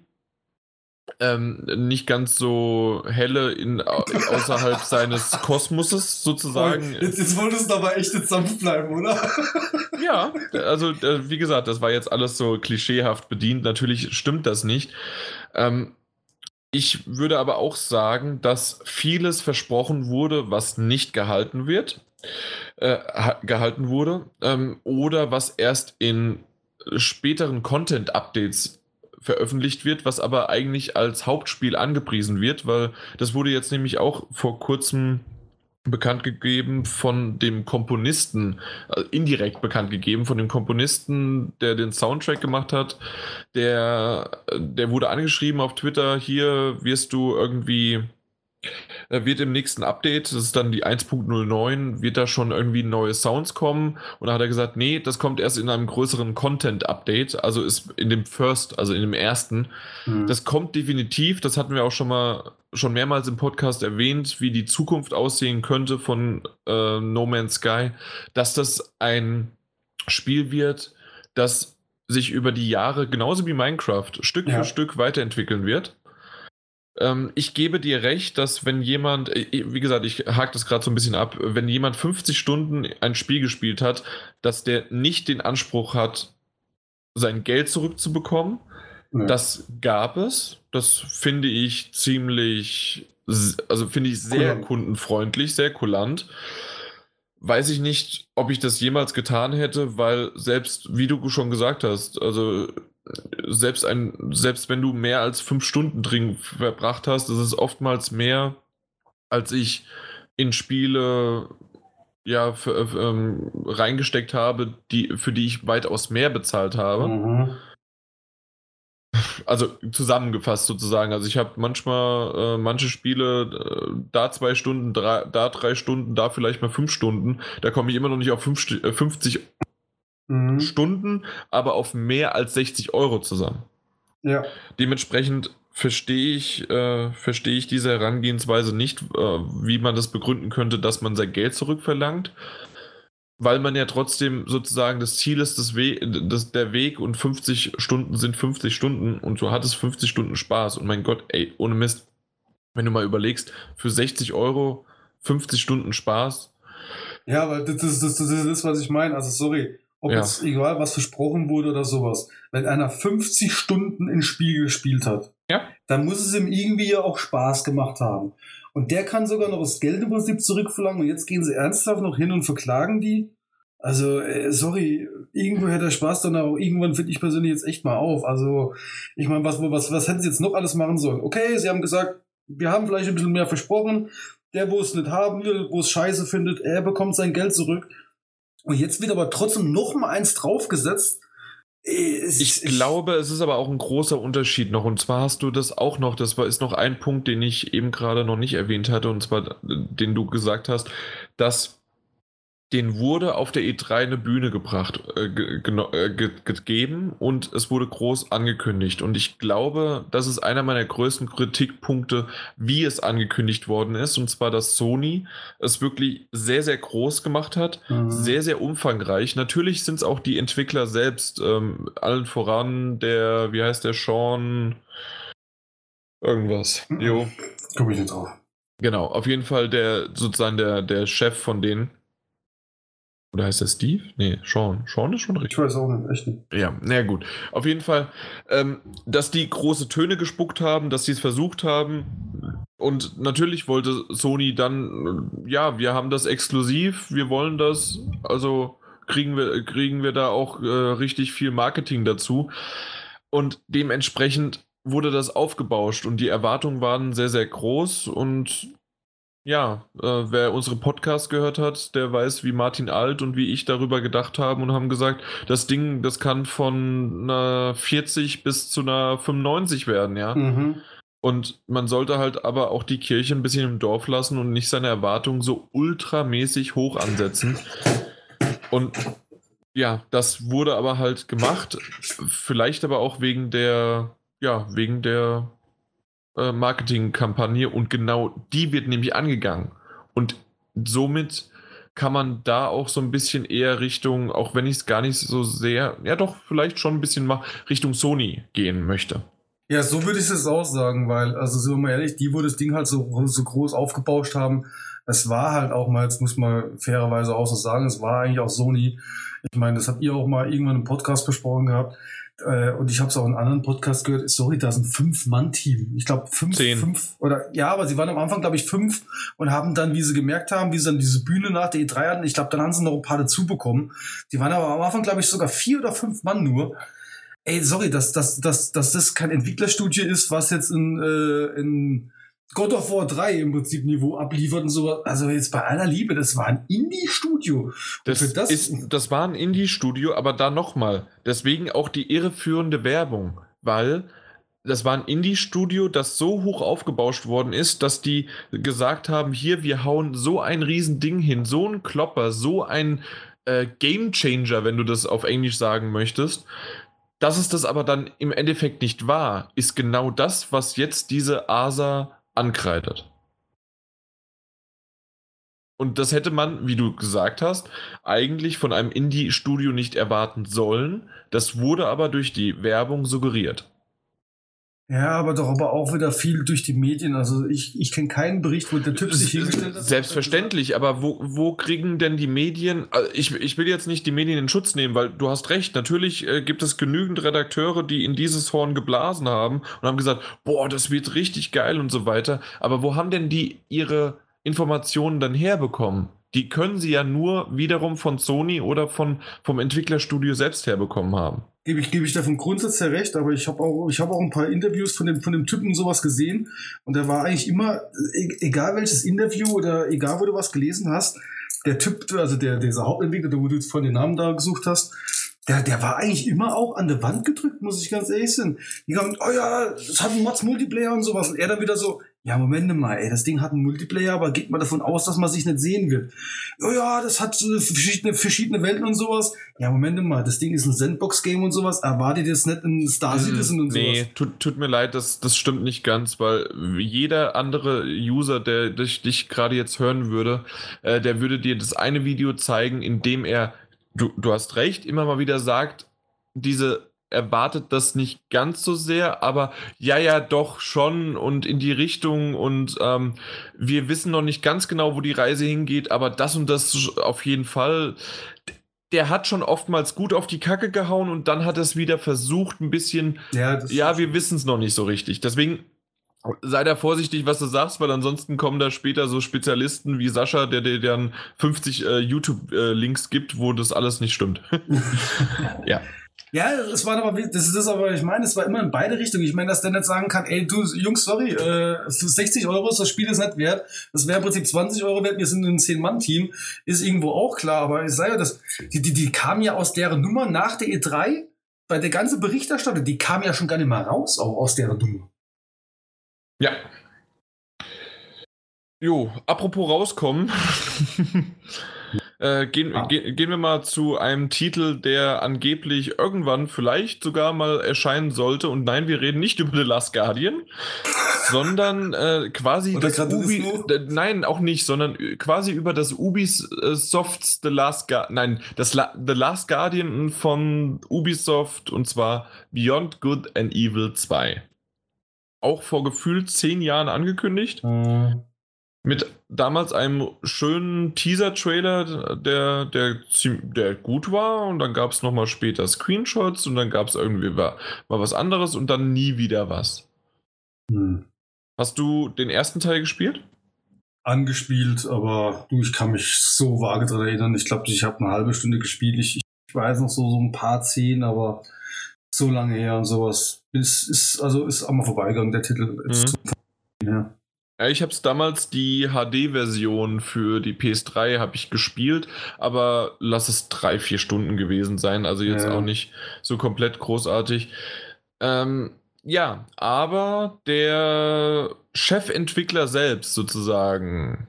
ähm, nicht ganz so helle in, außerhalb seines Kosmoses sozusagen. Jetzt, jetzt wolltest du aber echt sanft bleiben, oder? ja, also äh, wie gesagt, das war jetzt alles so klischeehaft bedient. Natürlich stimmt das nicht. Ähm, ich würde aber auch sagen, dass vieles versprochen wurde, was nicht gehalten wird, äh, gehalten wurde, ähm, oder was erst in späteren Content-Updates veröffentlicht wird, was aber eigentlich als Hauptspiel angepriesen wird, weil das wurde jetzt nämlich auch vor kurzem bekannt gegeben von dem Komponisten, also indirekt bekannt gegeben von dem Komponisten, der den Soundtrack gemacht hat. Der, der wurde angeschrieben auf Twitter, hier wirst du irgendwie wird im nächsten Update, das ist dann die 1.09, wird da schon irgendwie neue Sounds kommen. Und da hat er gesagt, nee, das kommt erst in einem größeren Content-Update, also ist in dem First, also in dem ersten. Mhm. Das kommt definitiv, das hatten wir auch schon mal schon mehrmals im Podcast erwähnt, wie die Zukunft aussehen könnte von äh, No Man's Sky, dass das ein Spiel wird, das sich über die Jahre, genauso wie Minecraft, Stück ja. für Stück weiterentwickeln wird. Ähm, ich gebe dir recht, dass wenn jemand, äh, wie gesagt, ich hake das gerade so ein bisschen ab, wenn jemand 50 Stunden ein Spiel gespielt hat, dass der nicht den Anspruch hat, sein Geld zurückzubekommen. Ja. Das gab es. Das finde ich ziemlich, also finde ich sehr kulant. kundenfreundlich, sehr kulant. Weiß ich nicht, ob ich das jemals getan hätte, weil selbst, wie du schon gesagt hast, also selbst ein, selbst wenn du mehr als fünf Stunden drin verbracht hast, das ist oftmals mehr, als ich in Spiele ja für, ähm, reingesteckt habe, die, für die ich weitaus mehr bezahlt habe. Mhm. Also zusammengefasst sozusagen. Also ich habe manchmal äh, manche Spiele, äh, da zwei Stunden, drei, da drei Stunden, da vielleicht mal fünf Stunden. Da komme ich immer noch nicht auf fünf, 50 mhm. Stunden, aber auf mehr als 60 Euro zusammen. Ja. Dementsprechend verstehe ich, äh, verstehe ich diese Herangehensweise nicht, äh, wie man das begründen könnte, dass man sein Geld zurückverlangt. Weil man ja trotzdem sozusagen das Ziel ist, das We das, der Weg und 50 Stunden sind 50 Stunden und du hattest 50 Stunden Spaß. Und mein Gott, ey, ohne Mist, wenn du mal überlegst, für 60 Euro 50 Stunden Spaß, Ja, aber das, das, das, das ist, was ich meine. Also sorry, ob Ja. jetzt egal was versprochen wurde oder sowas. Wenn einer 50 Stunden ins Spiel gespielt hat, Ja. dann muss es ihm irgendwie ja auch Spaß gemacht haben. Und der kann sogar noch das Geld im Prinzip zurückverlangen und jetzt gehen sie ernsthaft noch hin und verklagen die. Also, äh, sorry, irgendwo hört der Spaß dann auch irgendwann finde ich persönlich jetzt echt mal auf. Also, ich meine, was, was, was hätten sie jetzt noch alles machen sollen? Okay, sie haben gesagt, wir haben vielleicht ein bisschen mehr versprochen. Der, wo es nicht haben will, wo es scheiße findet, er bekommt sein Geld zurück. Und jetzt wird aber trotzdem noch mal eins draufgesetzt. Es- Ich glaube, es ist aber auch ein großer Unterschied noch. Und zwar hast du das auch noch, das war, ist noch ein Punkt, den ich eben gerade noch nicht erwähnt hatte, und zwar den du gesagt hast, dass den wurde auf der E3 eine Bühne gebracht, äh, ge, äh, ge, gegeben und es wurde groß angekündigt. Und ich glaube, das ist einer meiner größten Kritikpunkte, wie es angekündigt worden ist. Und zwar, dass Sony es wirklich sehr, sehr groß gemacht hat Mhm. sehr, sehr umfangreich. Natürlich sind es auch die Entwickler selbst, ähm, allen voran der, wie heißt der, Sean irgendwas. Jo. Komm ich nicht drauf. Genau, auf jeden Fall der, sozusagen der, der Chef von denen. Oder heißt der Steve? Nee, Sean. Sean ist schon richtig. Ich weiß auch nicht, echt nicht. Ja, na gut. Auf jeden Fall, ähm, dass die große Töne gespuckt haben, dass sie es versucht haben. Und natürlich wollte Sony dann, äh, ja, wir haben das exklusiv, wir wollen das, also kriegen wir, kriegen wir da auch äh, richtig viel Marketing dazu. Und dementsprechend wurde das aufgebauscht und die Erwartungen waren sehr, sehr groß und ja, äh, wer unsere Podcasts gehört hat, der weiß, wie Martin Alt und wie ich darüber gedacht haben und haben gesagt, das Ding, das kann von einer 40 bis zu einer 95 werden, ja. Mhm. Und man sollte halt aber auch die Kirche ein bisschen im Dorf lassen und nicht seine Erwartungen so ultramäßig hoch ansetzen. Und ja, das wurde aber halt gemacht. Vielleicht aber auch wegen der, ja, wegen der äh, Marketingkampagne und genau die wird nämlich angegangen. Und somit kann man da auch so ein bisschen eher Richtung, auch wenn ich es gar nicht so sehr, ja doch, vielleicht schon ein bisschen mal Richtung Sony gehen möchte. Ja, so würde ich es auch sagen, weil, also sind wir mal ehrlich, die, wo das Ding halt so, so groß aufgebauscht haben, es war halt auch mal, jetzt muss man fairerweise auch so sagen, es war eigentlich auch Sony. Ich meine, das habt ihr auch mal irgendwann im Podcast besprochen gehabt. Äh, und ich habe es auch in anderen Podcasts gehört. Sorry, da ist ein Fünf-Mann-Team. Ich glaube, fünf, Zehn. fünf oder ja, aber sie waren am Anfang, glaube ich, fünf und haben dann, wie sie gemerkt haben, wie sie dann diese Bühne nach der E3 hatten, ich glaube, dann haben sie noch ein paar dazu bekommen. Die waren aber am Anfang, glaube ich, sogar vier oder fünf Mann nur. Ey, sorry, dass, dass, dass, dass das kein Entwicklerstudio ist, was jetzt in, äh, in God of War 3 im Prinzip Niveau abliefert und so. Also jetzt bei aller Liebe, das war ein Indie-Studio. Das, das- ist, das war ein Indie-Studio, aber da nochmal. Deswegen auch die irreführende Werbung, weil das war ein Indie-Studio, das so hoch aufgebauscht worden ist, dass die gesagt haben, hier, wir hauen so ein Riesending hin, so ein Klopper, so ein äh, Game-Changer, wenn du das auf Englisch sagen möchtest. Dass es das aber dann im Endeffekt nicht war, ist genau das, was jetzt diese ASA ankreidet. Und das hätte man, wie du gesagt hast, eigentlich von einem Indie-Studio nicht erwarten sollen. Das wurde aber durch die Werbung suggeriert. Ja, aber doch aber auch wieder viel durch die Medien. Also ich, ich kenne keinen Bericht, wo der Typ sich hingestellt hat. Selbstverständlich, aber wo, wo kriegen denn die Medien, also ich, ich will jetzt nicht die Medien in Schutz nehmen, weil du hast recht, natürlich äh, gibt es genügend Redakteure, die in dieses Horn geblasen haben und haben gesagt, boah, das wird richtig geil und so weiter. Aber wo haben denn die ihre Informationen dann herbekommen? Die können sie ja nur wiederum von Sony oder von, vom Entwicklerstudio selbst herbekommen haben. Gebe ich, gebe ich davon grundsätzlich recht, aber ich habe auch, ich habe auch ein paar Interviews von dem, von dem Typen sowas gesehen und der war eigentlich immer, e- egal welches Interview oder egal wo du was gelesen hast, der Typ, also der, dieser Hauptentwickler, der, wo du jetzt vorhin den Namen da gesucht hast, der, der war eigentlich immer auch an der Wand gedrückt, muss ich ganz ehrlich sein. Die haben, oh ja, das hat einen Mods Multiplayer und sowas. Und er dann wieder so, ja, Moment mal, ey, das Ding hat einen Multiplayer, aber geht mal davon aus, dass man sich nicht sehen wird. Oh ja, das hat äh, verschiedene, verschiedene Welten und sowas. Ja, Moment mal, das Ding ist ein Sandbox-Game und sowas. Erwartet jetzt nicht ein Star Citizen und Mm, nee, sowas. tut, tut mir leid, das, das stimmt nicht ganz, weil jeder andere User, der dich, dich gerade jetzt hören würde, äh, der würde dir das eine Video zeigen, in dem er, du, du hast recht, immer mal wieder sagt, diese erwartet das nicht ganz so sehr, aber ja, ja, doch schon und in die Richtung und ähm, wir wissen noch nicht ganz genau, wo die Reise hingeht, aber das und das auf jeden Fall. Der hat schon oftmals gut auf die Kacke gehauen und dann hat er es wieder versucht, ein bisschen. Ja, ja wir wissen es noch nicht so richtig. Deswegen sei da vorsichtig, was du sagst, weil ansonsten kommen da später so Spezialisten wie Sascha, der dir dann 50 äh, YouTube-Links äh, gibt, wo das alles nicht stimmt. ja. Ja, es war aber, das ist aber, ich meine, es war immer in beide Richtungen. Ich meine, dass der nicht sagen kann, ey, du, Jungs, sorry, äh, für 60 Euro ist das Spiel ist nicht wert. Das wäre im Prinzip 20 Euro wert, wir sind ein 10-Mann-Team, ist irgendwo auch klar, aber ich sage ja, das, die, die, die kam ja aus deren Nummer nach der E3, bei der ganze Berichterstattung, die kam ja schon gar nicht mal raus, auch aus deren Nummer. Ja. Jo, apropos rauskommen. äh, gehen, ah. ge gehen wir mal zu einem Titel, der angeblich irgendwann vielleicht sogar mal erscheinen sollte. Und nein, wir reden nicht über The Last Guardian, sondern äh, quasi Oder das Ubi. Nein, auch nicht, sondern quasi über das Ubisofts The Last Guardian. Nein, das La The Last Guardian von Ubisoft und zwar Beyond Good and Evil 2 auch vor gefühlt zehn Jahren angekündigt. Mhm. Mit damals einem schönen Teaser-Trailer, der, der, der gut war. Und dann gab es nochmal später Screenshots und dann gab es irgendwie mal, mal was anderes und dann nie wieder was. Mhm. Hast du den ersten Teil gespielt? Angespielt, aber du, ich kann mich so vage daran erinnern. Ich glaube, ich habe eine halbe Stunde gespielt. Ich, ich weiß noch so, so ein paar Szenen, aber so lange her und sowas. Ist, ist, also ist auch mal vorbeigegangen, der Titel. Mhm. Ja. Ja, ich habe es damals die HD-Version für die PS3 habe ich gespielt, aber lass es drei, vier Stunden gewesen sein, also jetzt ja. auch nicht so komplett großartig. Ähm, ja, aber der Chefentwickler selbst sozusagen,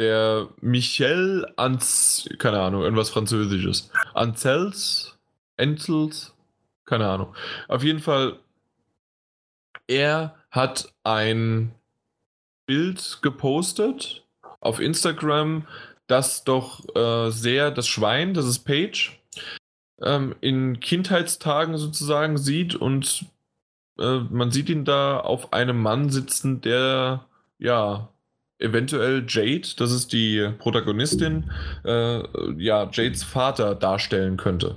der Michel Anz, keine Ahnung, irgendwas Französisches, Anzels, Entels, keine Ahnung. Auf jeden Fall, er hat ein Bild gepostet auf Instagram, das doch äh, sehr das Schwein, das ist Page, ähm, in Kindheitstagen sozusagen sieht und äh, man sieht ihn da auf einem Mann sitzen, der ja eventuell Jade, das ist die Protagonistin, äh, ja, Jades Vater darstellen könnte.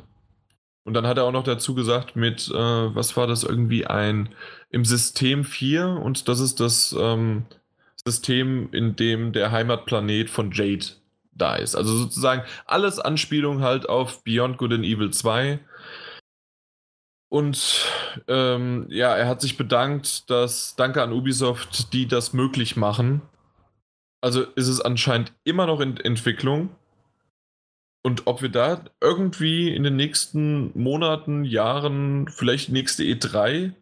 Und dann hat er auch noch dazu gesagt, mit, äh, was war das, irgendwie ein im System 4 und das ist das ähm, System, in dem der Heimatplanet von Jade da ist. Also sozusagen alles Anspielung halt auf Beyond Good and Evil 2. Und ähm, ja, er hat sich bedankt, dass, danke an Ubisoft, die das möglich machen. Also ist es anscheinend immer noch in Entwicklung. Und ob wir da irgendwie in den nächsten Monaten, Jahren, vielleicht nächste E3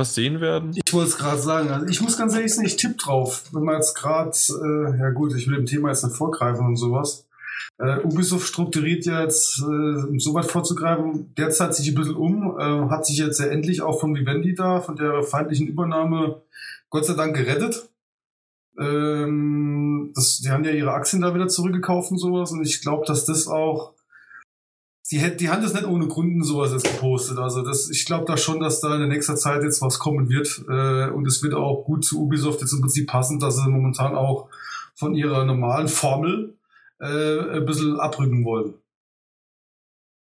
was sehen werden? Ich wollte es gerade sagen. Also ich muss ganz ehrlich sagen, ich tippe drauf. Wenn man jetzt gerade, äh, ja gut, ich will dem Thema jetzt nicht vorgreifen und sowas. Äh, Ubisoft strukturiert jetzt, äh, so weit vorzugreifen, derzeit sich ein bisschen um, äh, hat sich jetzt ja endlich auch von Vivendi da, von der feindlichen Übernahme, Gott sei Dank gerettet. Ähm, das, die haben ja ihre Aktien da wieder zurückgekauft und sowas. Und ich glaube, dass das auch. Die, die haben das nicht ohne Gründen sowas jetzt gepostet. Also das, ich glaube da schon, dass da in der nächsten Zeit jetzt was kommen wird. Äh, und es wird auch gut zu Ubisoft jetzt im Prinzip passen, dass sie momentan auch von ihrer normalen Formel äh, ein bisschen abrücken wollen.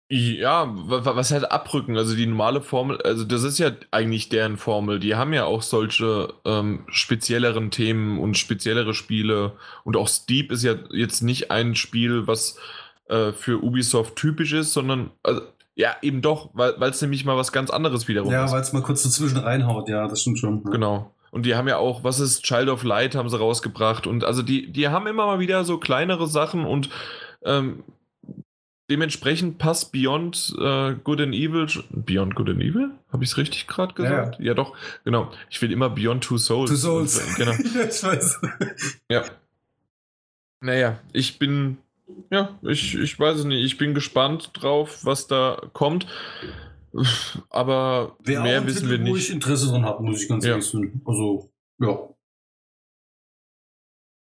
Ja, was halt abrücken, also die normale Formel, also das ist ja eigentlich deren Formel. Die haben ja auch solche ähm, spezielleren Themen und speziellere Spiele. Und auch Steep ist ja jetzt nicht ein Spiel, was äh, für Ubisoft typisch ist, sondern also, ja, eben doch, weil es nämlich mal was ganz anderes wiederum ja, ist. Ja, weil es mal kurz dazwischen reinhaut, ja, das stimmt schon. Ja. Genau. Und die haben ja auch, was ist Child of Light, haben sie rausgebracht. Und also die, die haben immer mal wieder so kleinere Sachen und ähm, dementsprechend passt Beyond äh, Good and Evil. Beyond Good and Evil? Habe ich es richtig gerade gesagt? Ja. ja. doch, genau. Ich will immer Beyond Two Souls. Two Souls. Genau. ich weiß. Ja. Naja, ich bin. Ja, ich, ich weiß es nicht. Ich bin gespannt drauf, was da kommt. Aber Wär mehr wissen Titel, wir nicht. Wo ich Interesse dran habe, muss ich ganz ehrlich sagen. Also, ja.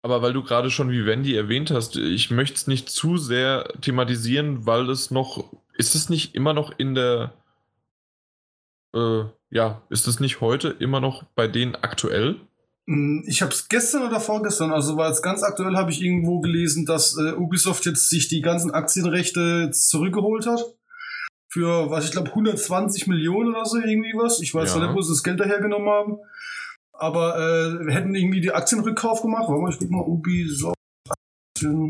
Aber weil du gerade schon Vivendi erwähnt hast, ich möchte es nicht zu sehr thematisieren, weil es noch, ist es nicht immer noch in der äh, ja, ist es nicht heute immer noch bei denen aktuell? Hm, ich habe es gestern oder vorgestern, also war es ganz aktuell, habe ich irgendwo gelesen, dass äh, Ubisoft jetzt sich die ganzen Aktienrechte zurückgeholt hat. Für, was ich glaube, 120 Millionen oder so, irgendwie was. Ich weiß ja. nicht, wo sie das Geld dahergenommen haben. Aber äh, hätten irgendwie die Aktienrückkauf gemacht. Warte mal, ich guck mal, Ubisoft.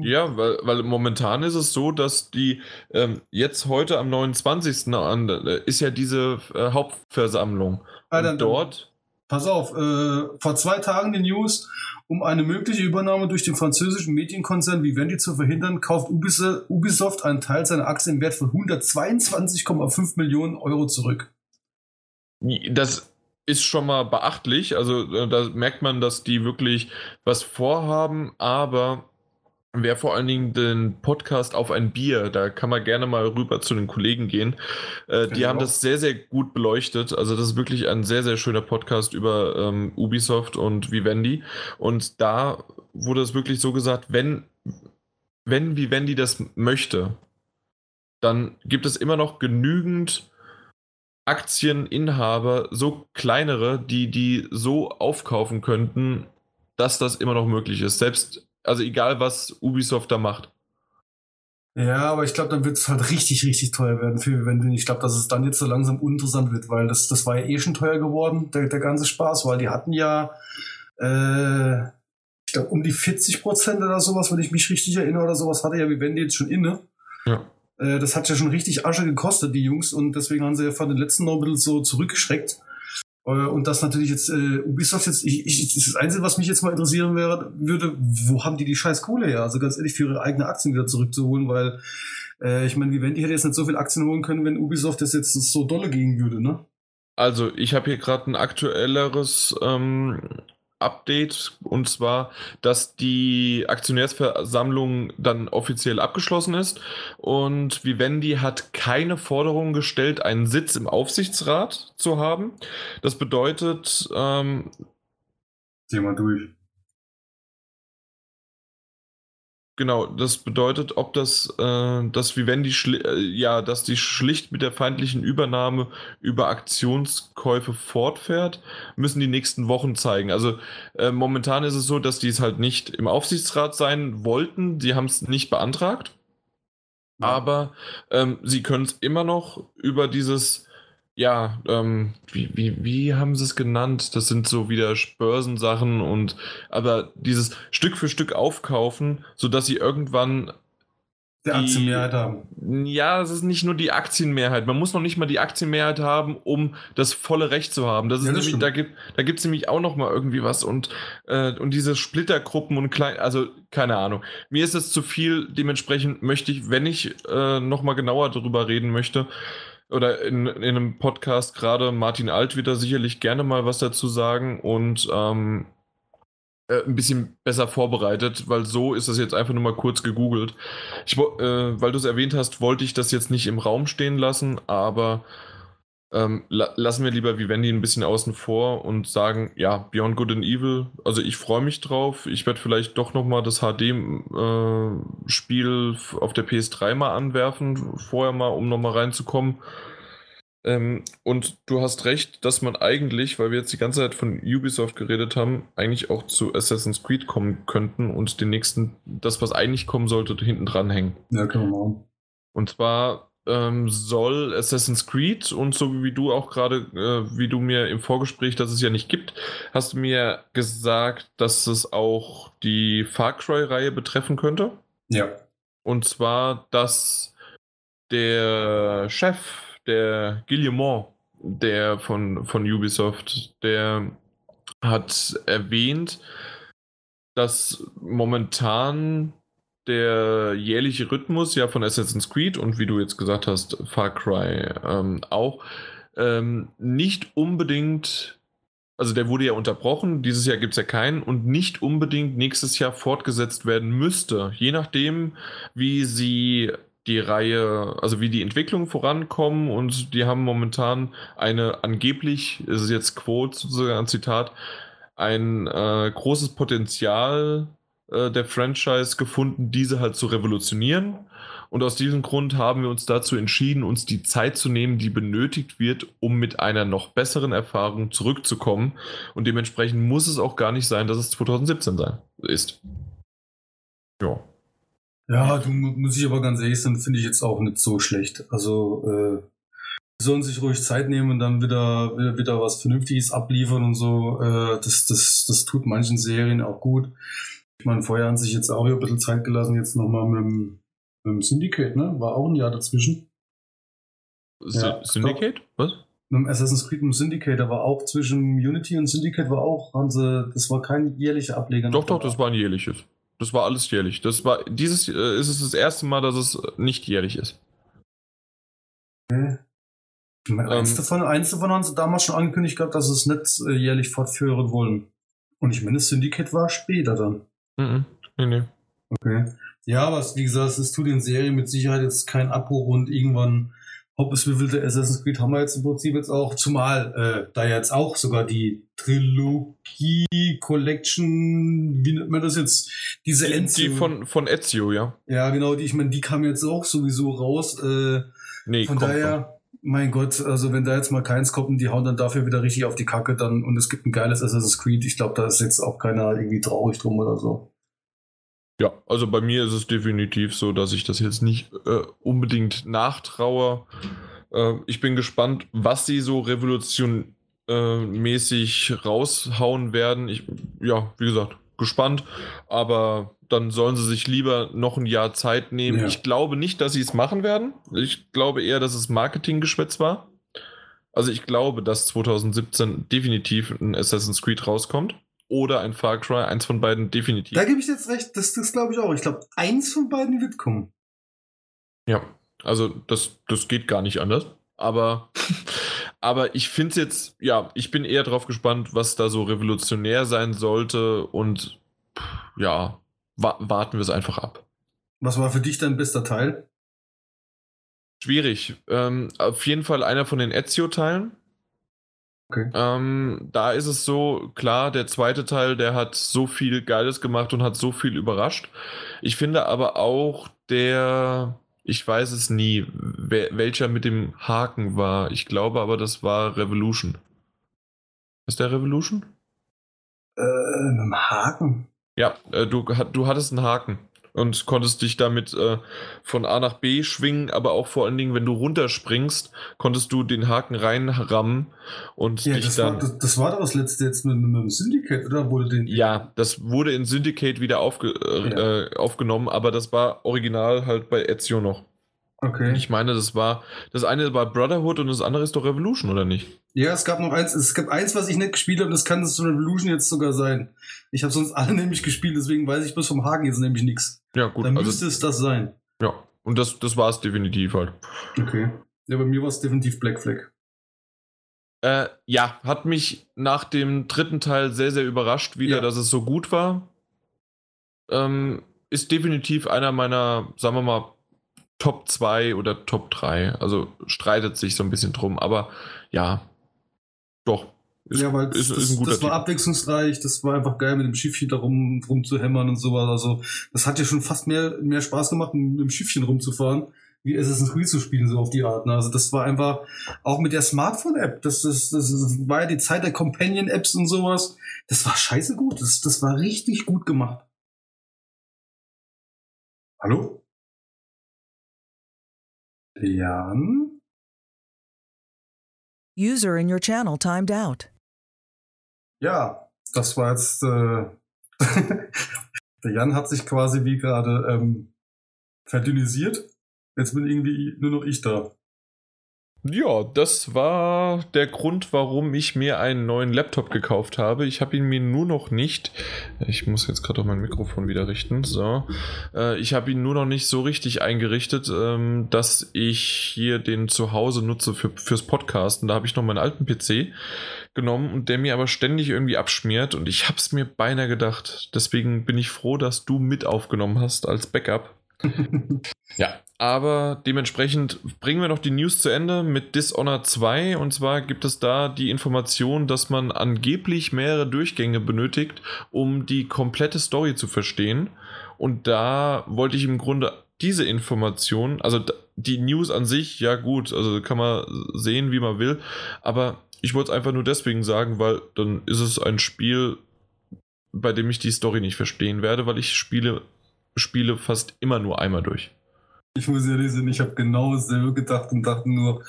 Ja, weil, weil momentan ist es so, dass die ähm, jetzt heute am 29. An, äh, ist ja diese äh, Hauptversammlung. Ah, dann, dort. Pass auf, äh, vor zwei Tagen die News, um eine mögliche Übernahme durch den französischen Medienkonzern Vivendi zu verhindern, kauft Ubisoft einen Teil seiner Aktien im Wert von 122,5 Millionen Euro zurück. Das ist schon mal beachtlich. Also äh, da merkt man, dass die wirklich was vorhaben, aber Wer vor allen Dingen den Podcast auf ein Bier, da kann man gerne mal rüber zu den Kollegen gehen. Äh, die haben das sehr, sehr gut beleuchtet. Also das ist wirklich ein sehr, sehr schöner Podcast über ähm, Ubisoft und Vivendi. Und da wurde es wirklich so gesagt, wenn, wenn Vivendi das möchte, dann gibt es immer noch genügend Aktieninhaber, so kleinere, die die so aufkaufen könnten, dass das immer noch möglich ist. Selbst also egal, was Ubisoft da macht. Ja, aber ich glaube, dann wird es halt richtig, richtig teuer werden für Vivendi. Ich glaube, dass es dann jetzt so langsam uninteressant wird, weil das, das war ja eh schon teuer geworden, der, der ganze Spaß, weil die hatten ja, äh, ich glaube, um die 40 Prozent oder sowas, wenn ich mich richtig erinnere oder sowas, hatte ja Vivendi jetzt schon inne. Ja. Äh, das hat ja schon richtig Asche gekostet, die Jungs, und deswegen haben sie ja von den letzten noch ein bisschen so zurückgeschreckt. Äh, und das natürlich jetzt äh, Ubisoft jetzt, ich, ich, das Einzige, was mich jetzt mal interessieren wäre, würde, wo haben die die scheiß Kohle her? Also ganz ehrlich, für ihre eigenen Aktien wieder zurückzuholen, weil äh, ich meine, Vivendi hätte jetzt nicht so viel Aktien holen können, wenn Ubisoft das jetzt so dolle gehen würde, ne? Also, ich habe hier gerade ein aktuelleres ähm, Update und zwar, dass die Aktionärsversammlung dann offiziell abgeschlossen ist und Vivendi hat keine Forderung gestellt, einen Sitz im Aufsichtsrat zu haben. Das bedeutet, ähm, mal durch. Genau, das bedeutet, ob das, äh, dass Vivendi, äh, ja, dass die schlicht mit der feindlichen Übernahme über Aktionskäufe fortfährt, müssen die nächsten Wochen zeigen. Also äh, momentan ist es so, dass die es halt nicht im Aufsichtsrat sein wollten. Sie haben es nicht beantragt. Ja. Aber ähm, sie können es immer noch über dieses ja, ähm, wie, wie, wie haben sie es genannt? Das sind so wieder Börsensachen und aber dieses Stück für Stück aufkaufen, sodass sie irgendwann die Aktienmehrheit haben. Ja, es ist nicht nur die Aktienmehrheit. Man muss noch nicht mal die Aktienmehrheit haben, um das volle Recht zu haben. Das ist ja, das nämlich, da gibt da gibt's nämlich auch noch mal irgendwie was und äh, und diese Splittergruppen und klein, also keine Ahnung. Mir ist es zu viel. Dementsprechend möchte ich, wenn ich äh, noch mal genauer darüber reden möchte, oder in, in einem Podcast gerade Martin Alt wieder sicherlich gerne mal was dazu sagen und ähm, äh, ein bisschen besser vorbereitet, weil so ist das jetzt einfach nur mal kurz gegoogelt. Ich, äh, weil du es erwähnt hast, wollte ich das jetzt nicht im Raum stehen lassen, aber ähm, la lassen wir lieber Vivendi ein bisschen außen vor und sagen, ja, Beyond Good and Evil, also ich freue mich drauf. Ich werde vielleicht doch nochmal das HD-Spiel äh, auf der PS3 mal anwerfen, vorher mal, um nochmal reinzukommen. Ähm, und du hast recht, dass man eigentlich, weil wir jetzt die ganze Zeit von Ubisoft geredet haben, eigentlich auch zu Assassin's Creed kommen könnten und den nächsten, das, was eigentlich kommen sollte, hinten dran hängen. Ja, machen. Und zwar ähm, soll Assassin's Creed und so wie du auch gerade, äh, wie du mir im Vorgespräch, dass es ja nicht gibt, hast du mir gesagt, dass es auch die Far Cry-Reihe betreffen könnte. Ja. Und zwar, dass der Chef, der Guillemot, der von, von Ubisoft, der hat erwähnt, dass momentan der jährliche Rhythmus ja von Assassin's Creed und wie du jetzt gesagt hast, Far Cry ähm, auch ähm, nicht unbedingt, also der wurde ja unterbrochen, dieses Jahr gibt es ja keinen und nicht unbedingt nächstes Jahr fortgesetzt werden müsste, je nachdem, wie sie die Reihe, also wie die Entwicklung vorankommen und die haben momentan eine angeblich, ist jetzt Quote sozusagen ein Zitat, ein äh, großes Potenzial äh, der Franchise gefunden, diese halt zu revolutionieren. Und aus diesem Grund haben wir uns dazu entschieden, uns die Zeit zu nehmen, die benötigt wird, um mit einer noch besseren Erfahrung zurückzukommen. Und dementsprechend muss es auch gar nicht sein, dass es 2017 sein ist. Ja. Ja, du muss ich aber ganz ehrlich sein, finde ich jetzt auch nicht so schlecht. Also, äh, sollen sich ruhig Zeit nehmen und dann wieder, wieder, wieder was Vernünftiges abliefern und so. Äh, das, das, das tut manchen Serien auch gut. Ich meine, vorher haben sich jetzt auch ein bisschen Zeit gelassen, jetzt nochmal mit dem, mit dem Syndicate, ne? War auch ein Jahr dazwischen. Ja, Syndicate? Was? Mit dem Assassin's Creed und Syndicate, da war auch zwischen Unity und Syndicate war auch, haben sie, das war kein jährlicher Ableger. Doch, doch, das war ein jährliches. Das war alles jährlich. Das war, dieses äh, ist es das erste Mal, dass es nicht jährlich ist. Okay. Meine, eins, ähm, davon, eins davon haben sie damals schon angekündigt gehabt, dass sie es nicht äh, jährlich fortführen wollen. Und ich meine, das Syndicate war später dann. Mhm. Nee, nee. Okay. Ja, aber wie gesagt, es tut den Serien mit Sicherheit jetzt kein Abbruch und irgendwann, ob es wievielte Assassin's Creed haben wir jetzt im Prinzip jetzt auch, zumal äh, da jetzt auch sogar die Trilogie Collection, wie nennt man das jetzt? Diese Ezio. Die von, von Ezio, ja. Ja, genau, die, ich meine, die kam jetzt auch sowieso raus. Äh, nee, von daher. Von mein Gott, also wenn da jetzt mal keins kommt und die hauen dann dafür wieder richtig auf die Kacke, dann und es gibt ein geiles Assassin's Creed, ich glaube, da ist jetzt auch keiner irgendwie traurig drum oder so. Ja, also bei mir ist es definitiv so, dass ich das jetzt nicht äh, unbedingt nachtraue. Äh, ich bin gespannt, was sie so revolutionmäßig äh, raushauen werden. Ich, ja, wie gesagt, gespannt, aber dann sollen sie sich lieber noch ein Jahr Zeit nehmen. Ja. Ich glaube nicht, dass sie es machen werden. Ich glaube eher, dass es Marketinggeschwätz war. Also ich glaube, dass 2017 definitiv ein Assassin's Creed rauskommt. Oder ein Far Cry, eins von beiden definitiv. Da gebe ich jetzt recht, das, das glaube ich auch. Ich glaube, eins von beiden wird kommen. Ja, also das, das geht gar nicht anders. Aber, aber ich finde es jetzt, ja, ich bin eher darauf gespannt, was da so revolutionär sein sollte. Und ja, wa warten wir es einfach ab. Was war für dich dein bester Teil? Schwierig. Ähm, auf jeden Fall einer von den Ezio-Teilen. Okay. Ähm, da ist es so, klar, der zweite Teil, der hat so viel Geiles gemacht und hat so viel überrascht. Ich finde aber auch der, ich weiß es nie, welcher mit dem Haken war. Ich glaube aber, das war Revolution. Ist der Revolution? Äh, mit dem Haken? Ja, äh, du, du hattest einen Haken und konntest dich damit äh, von A nach B schwingen, aber auch vor allen Dingen, wenn du runterspringst, konntest du den Haken reinrammen und ja, dich das dann. War, das, das, war doch das letzte jetzt mit, mit dem Syndicate, oder? Wurde den ja, das wurde in Syndicate wieder aufge, äh, ja. aufgenommen, aber das war original halt bei Ezio noch. Okay. Ich meine, das war, das eine war Brotherhood und das andere ist doch Revolution, oder nicht? Ja, es gab noch eins, es gab eins, was ich nicht gespielt habe, das kann das Revolution jetzt sogar sein. Ich habe sonst alle nämlich gespielt, deswegen weiß ich bis vom Haken jetzt nämlich nichts. Ja, gut. Dann also, müsste es das sein. Ja, und das, das war es definitiv halt. Okay. Ja, bei mir war es definitiv Black Flag. Äh, ja, hat mich nach dem dritten Teil sehr, sehr überrascht wieder, ja. dass es so gut war. Ähm, ist definitiv einer meiner, sagen wir mal, Top 2 oder Top 3. Also streitet sich so ein bisschen drum, aber ja, doch. Ist, ja, weil ist, das, ist ein guter das war abwechslungsreich, das war einfach geil, mit dem Schiffchen da rum, hämmern und sowas. Also, das hat ja schon fast mehr, mehr Spaß gemacht, mit dem Schiffchen rumzufahren, wie Assassin's Creed zu spielen, so auf die Art. Ne? Also, das war einfach, auch mit der Smartphone-App, das, das, das, das war ja die Zeit der Companion-Apps und sowas. Das war scheiße gut, das, das war richtig gut gemacht. Hallo? Jan? User in your channel timed out. Ja, das war jetzt. Äh, der Jan hat sich quasi wie gerade ähm, verdünnisiert. Jetzt bin irgendwie nur noch ich da. Ja, das war der Grund, warum ich mir einen neuen Laptop gekauft habe. Ich habe ihn mir nur noch nicht. Ich muss jetzt gerade auf mein Mikrofon wieder richten. So, äh, ich habe ihn nur noch nicht so richtig eingerichtet, ähm, dass ich hier den zu Hause nutze für, fürs Podcasten. Da habe ich noch meinen alten PC genommen und der mir aber ständig irgendwie abschmiert und ich habe es mir beinahe gedacht. Deswegen bin ich froh, dass du mit aufgenommen hast als Backup. ja, aber dementsprechend bringen wir noch die News zu Ende mit Dishonored 2. Und zwar gibt es da die Information, dass man angeblich mehrere Durchgänge benötigt, um die komplette Story zu verstehen. Und da wollte ich im Grunde diese Information, also die News an sich, ja gut, also kann man sehen, wie man will. Aber ich wollte es einfach nur deswegen sagen, weil dann ist es ein Spiel, bei dem ich die Story nicht verstehen werde, weil ich spiele, spiele fast immer nur einmal durch. Ich muss ehrlich sein, ich habe genau dasselbe gedacht und dachte nur,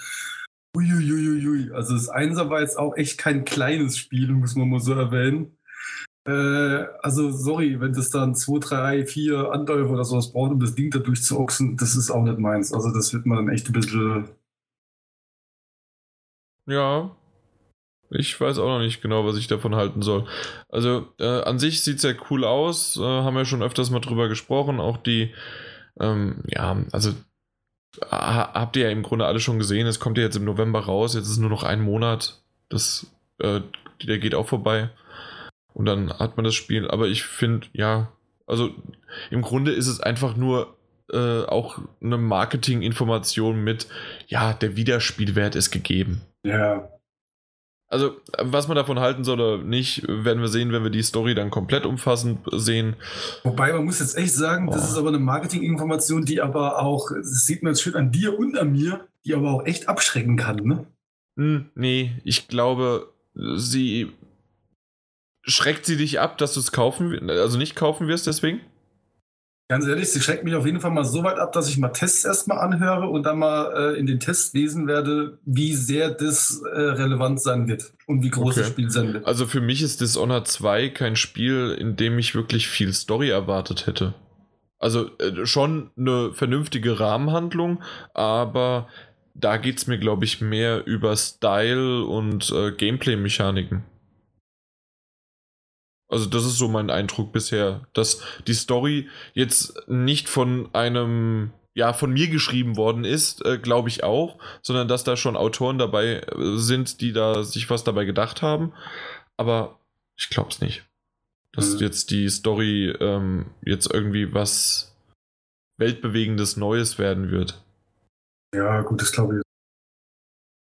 uiuiuiui. Also das Einser war jetzt auch echt kein kleines Spiel, muss man mal so erwähnen. Äh, also sorry, wenn das dann 2, 3, 4 Anläufe oder sowas braucht, um das Ding da durchzuochsen, das ist auch nicht meins. Also das wird man dann echt ein bisschen... Ja, ich weiß auch noch nicht genau, was ich davon halten soll. Also äh, an sich sieht es ja cool aus, äh, haben wir schon öfters mal drüber gesprochen. Auch die ähm, ja, also habt ihr ja im Grunde alle schon gesehen. Es kommt ja jetzt im November raus. Jetzt ist nur noch ein Monat. Das, äh, der geht auch vorbei. Und dann hat man das Spiel. Aber ich finde, ja, also im Grunde ist es einfach nur äh, auch eine Marketinginformation mit, ja, der Wiederspielwert ist gegeben. Ja, also, was man davon halten soll oder nicht, werden wir sehen, wenn wir die Story dann komplett umfassend sehen. Wobei, man muss jetzt echt sagen, oh. das ist aber eine Marketinginformation, die aber auch, das sieht man jetzt schön an dir und an mir, die aber auch echt abschrecken kann, ne? Hm, nee, ich glaube, sie schreckt sie dich ab, dass du es kaufen, also nicht kaufen wirst deswegen? Ganz ehrlich, sie schreckt mich auf jeden Fall mal so weit ab, dass ich mal Tests erstmal anhöre und dann mal äh, in den Tests lesen werde, wie sehr das äh, relevant sein wird und wie groß okay. das Spiel sein wird. Also für mich ist Dishonored 2 kein Spiel, in dem ich wirklich viel Story erwartet hätte. Also äh, schon eine vernünftige Rahmenhandlung, aber da geht es mir, glaube ich, mehr über Style und äh, Gameplay-Mechaniken. Also das ist so mein Eindruck bisher, dass die Story jetzt nicht von einem, ja, von mir geschrieben worden ist, äh, glaube ich auch, sondern dass da schon Autoren dabei äh, sind, die da sich was dabei gedacht haben. Aber ich glaube es nicht, dass mhm. jetzt die Story ähm, jetzt irgendwie was weltbewegendes Neues werden wird. Ja, gut, das glaube ich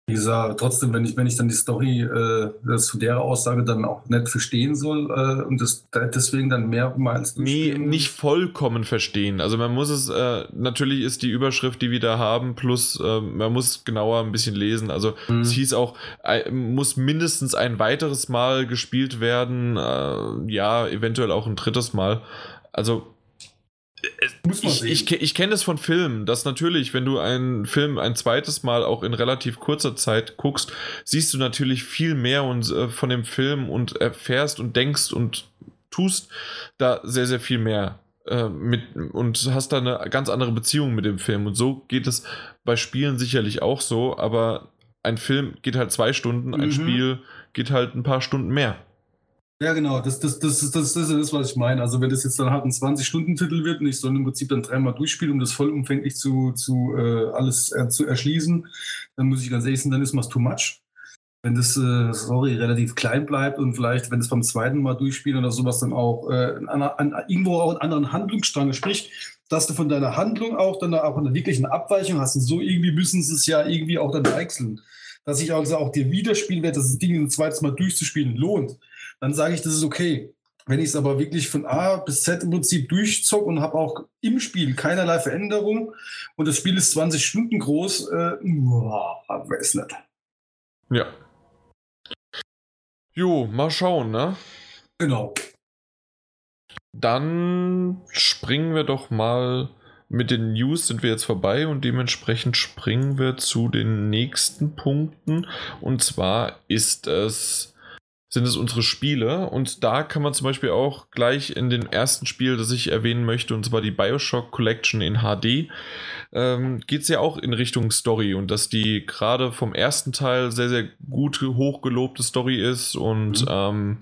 wie gesagt, trotzdem, wenn ich, wenn ich dann die Story äh, zu der Aussage dann auch nicht verstehen soll äh, und das deswegen dann mehrmals Nee, nicht vollkommen verstehen. Also man muss es, äh, natürlich ist die Überschrift, die wir da haben, plus äh, man muss genauer ein bisschen lesen. Also mhm. es hieß auch, muss mindestens ein weiteres Mal gespielt werden, äh, ja, eventuell auch ein drittes Mal. Also ich, ich, ich kenne es von Filmen, dass natürlich, wenn du einen Film ein zweites Mal auch in relativ kurzer Zeit guckst, siehst du natürlich viel mehr und, äh, von dem Film und erfährst und denkst und tust da sehr, sehr viel mehr äh, mit und hast da eine ganz andere Beziehung mit dem Film. Und so geht es bei Spielen sicherlich auch so, aber ein Film geht halt zwei Stunden, ein mhm. Spiel geht halt ein paar Stunden mehr. Ja, genau, das, das, das, das, das ist das, was ich meine. Also, wenn das jetzt dann halt ein 20-Stunden-Titel wird und ich soll im Prinzip dann dreimal durchspielen, um das vollumfänglich zu, zu äh, alles äh, zu erschließen, dann muss ich ganz ehrlich sagen, dann ist es too much. Wenn das, äh, sorry, relativ klein bleibt und vielleicht, wenn es beim zweiten Mal durchspielen oder sowas, dann auch äh, an, an, irgendwo auch einen anderen Handlungsstrang, sprich, dass du von deiner Handlung auch dann auch eine wirkliche Abweichung hast. Und so irgendwie müssen sie es ja irgendwie auch dann wechseln. Dass ich also auch dir widerspielen werde, dass das Ding ein zweites Mal durchzuspielen lohnt dann sage ich, das ist okay. Wenn ich es aber wirklich von A bis Z im Prinzip durchzocke und habe auch im Spiel keinerlei Veränderung und das Spiel ist 20 Stunden groß, äh, weiß nicht. Ja. Jo, mal schauen, ne? Genau. Dann springen wir doch mal mit den News sind wir jetzt vorbei und dementsprechend springen wir zu den nächsten Punkten. Und zwar ist es sind es unsere Spiele. Und da kann man zum Beispiel auch gleich in dem ersten Spiel, das ich erwähnen möchte, und zwar die Bioshock Collection in HD, ähm, geht es ja auch in Richtung Story und dass die gerade vom ersten Teil sehr, sehr gut hochgelobte Story ist. Und mhm. ähm,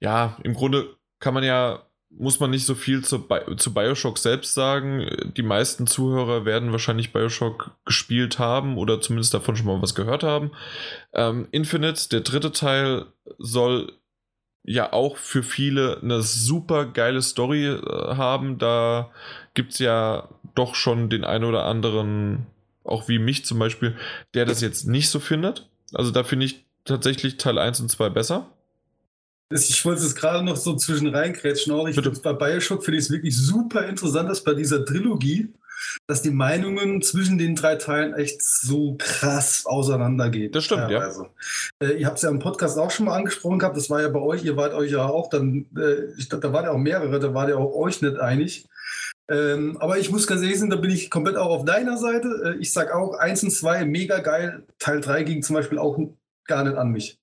ja, im Grunde kann man ja muss man nicht so viel zu, Bi zu Bioshock selbst sagen. Die meisten Zuhörer werden wahrscheinlich Bioshock gespielt haben oder zumindest davon schon mal was gehört haben. Ähm, Infinite, der dritte Teil, soll ja auch für viele eine super geile Story äh, haben. Da gibt es ja doch schon den einen oder anderen, auch wie mich zum Beispiel, der das jetzt nicht so findet. Also da finde ich tatsächlich Teil 1 und 2 besser. Ich wollte es gerade noch so zwischen reinkrätschen. Auch ich bei Bioshock finde ich es wirklich super interessant, dass bei dieser Trilogie, dass die Meinungen zwischen den drei Teilen echt so krass auseinandergehen. Das stimmt, teilweise. ja. Äh, ihr habt es ja im Podcast auch schon mal angesprochen gehabt, das war ja bei euch, ihr wart euch ja auch dann, äh, ich, da waren ja auch mehrere, da wart ihr auch euch nicht einig. Ähm, aber ich muss ganz ehrlich sein, da bin ich komplett auch auf deiner Seite. Äh, ich sag auch, 1 und 2 mega geil, Teil 3 ging zum Beispiel auch gar nicht an mich.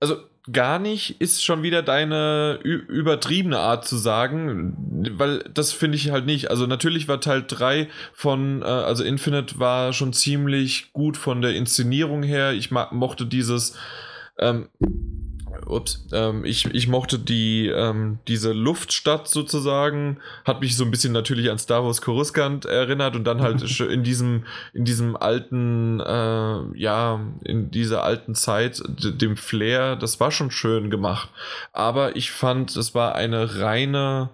Also gar nicht ist schon wieder deine übertriebene Art zu sagen, weil das finde ich halt nicht. Also natürlich war Teil 3 von, äh, also Infinite war schon ziemlich gut von der Inszenierung her. Ich mochte dieses ähm, ups, ähm, ich, ich mochte die, ähm, diese Luftstadt sozusagen, hat mich so ein bisschen natürlich an Star Wars Coruscant erinnert und dann halt in diesem, in diesem alten, äh, ja, in dieser alten Zeit, dem Flair, das war schon schön gemacht. Aber ich fand, es war eine reine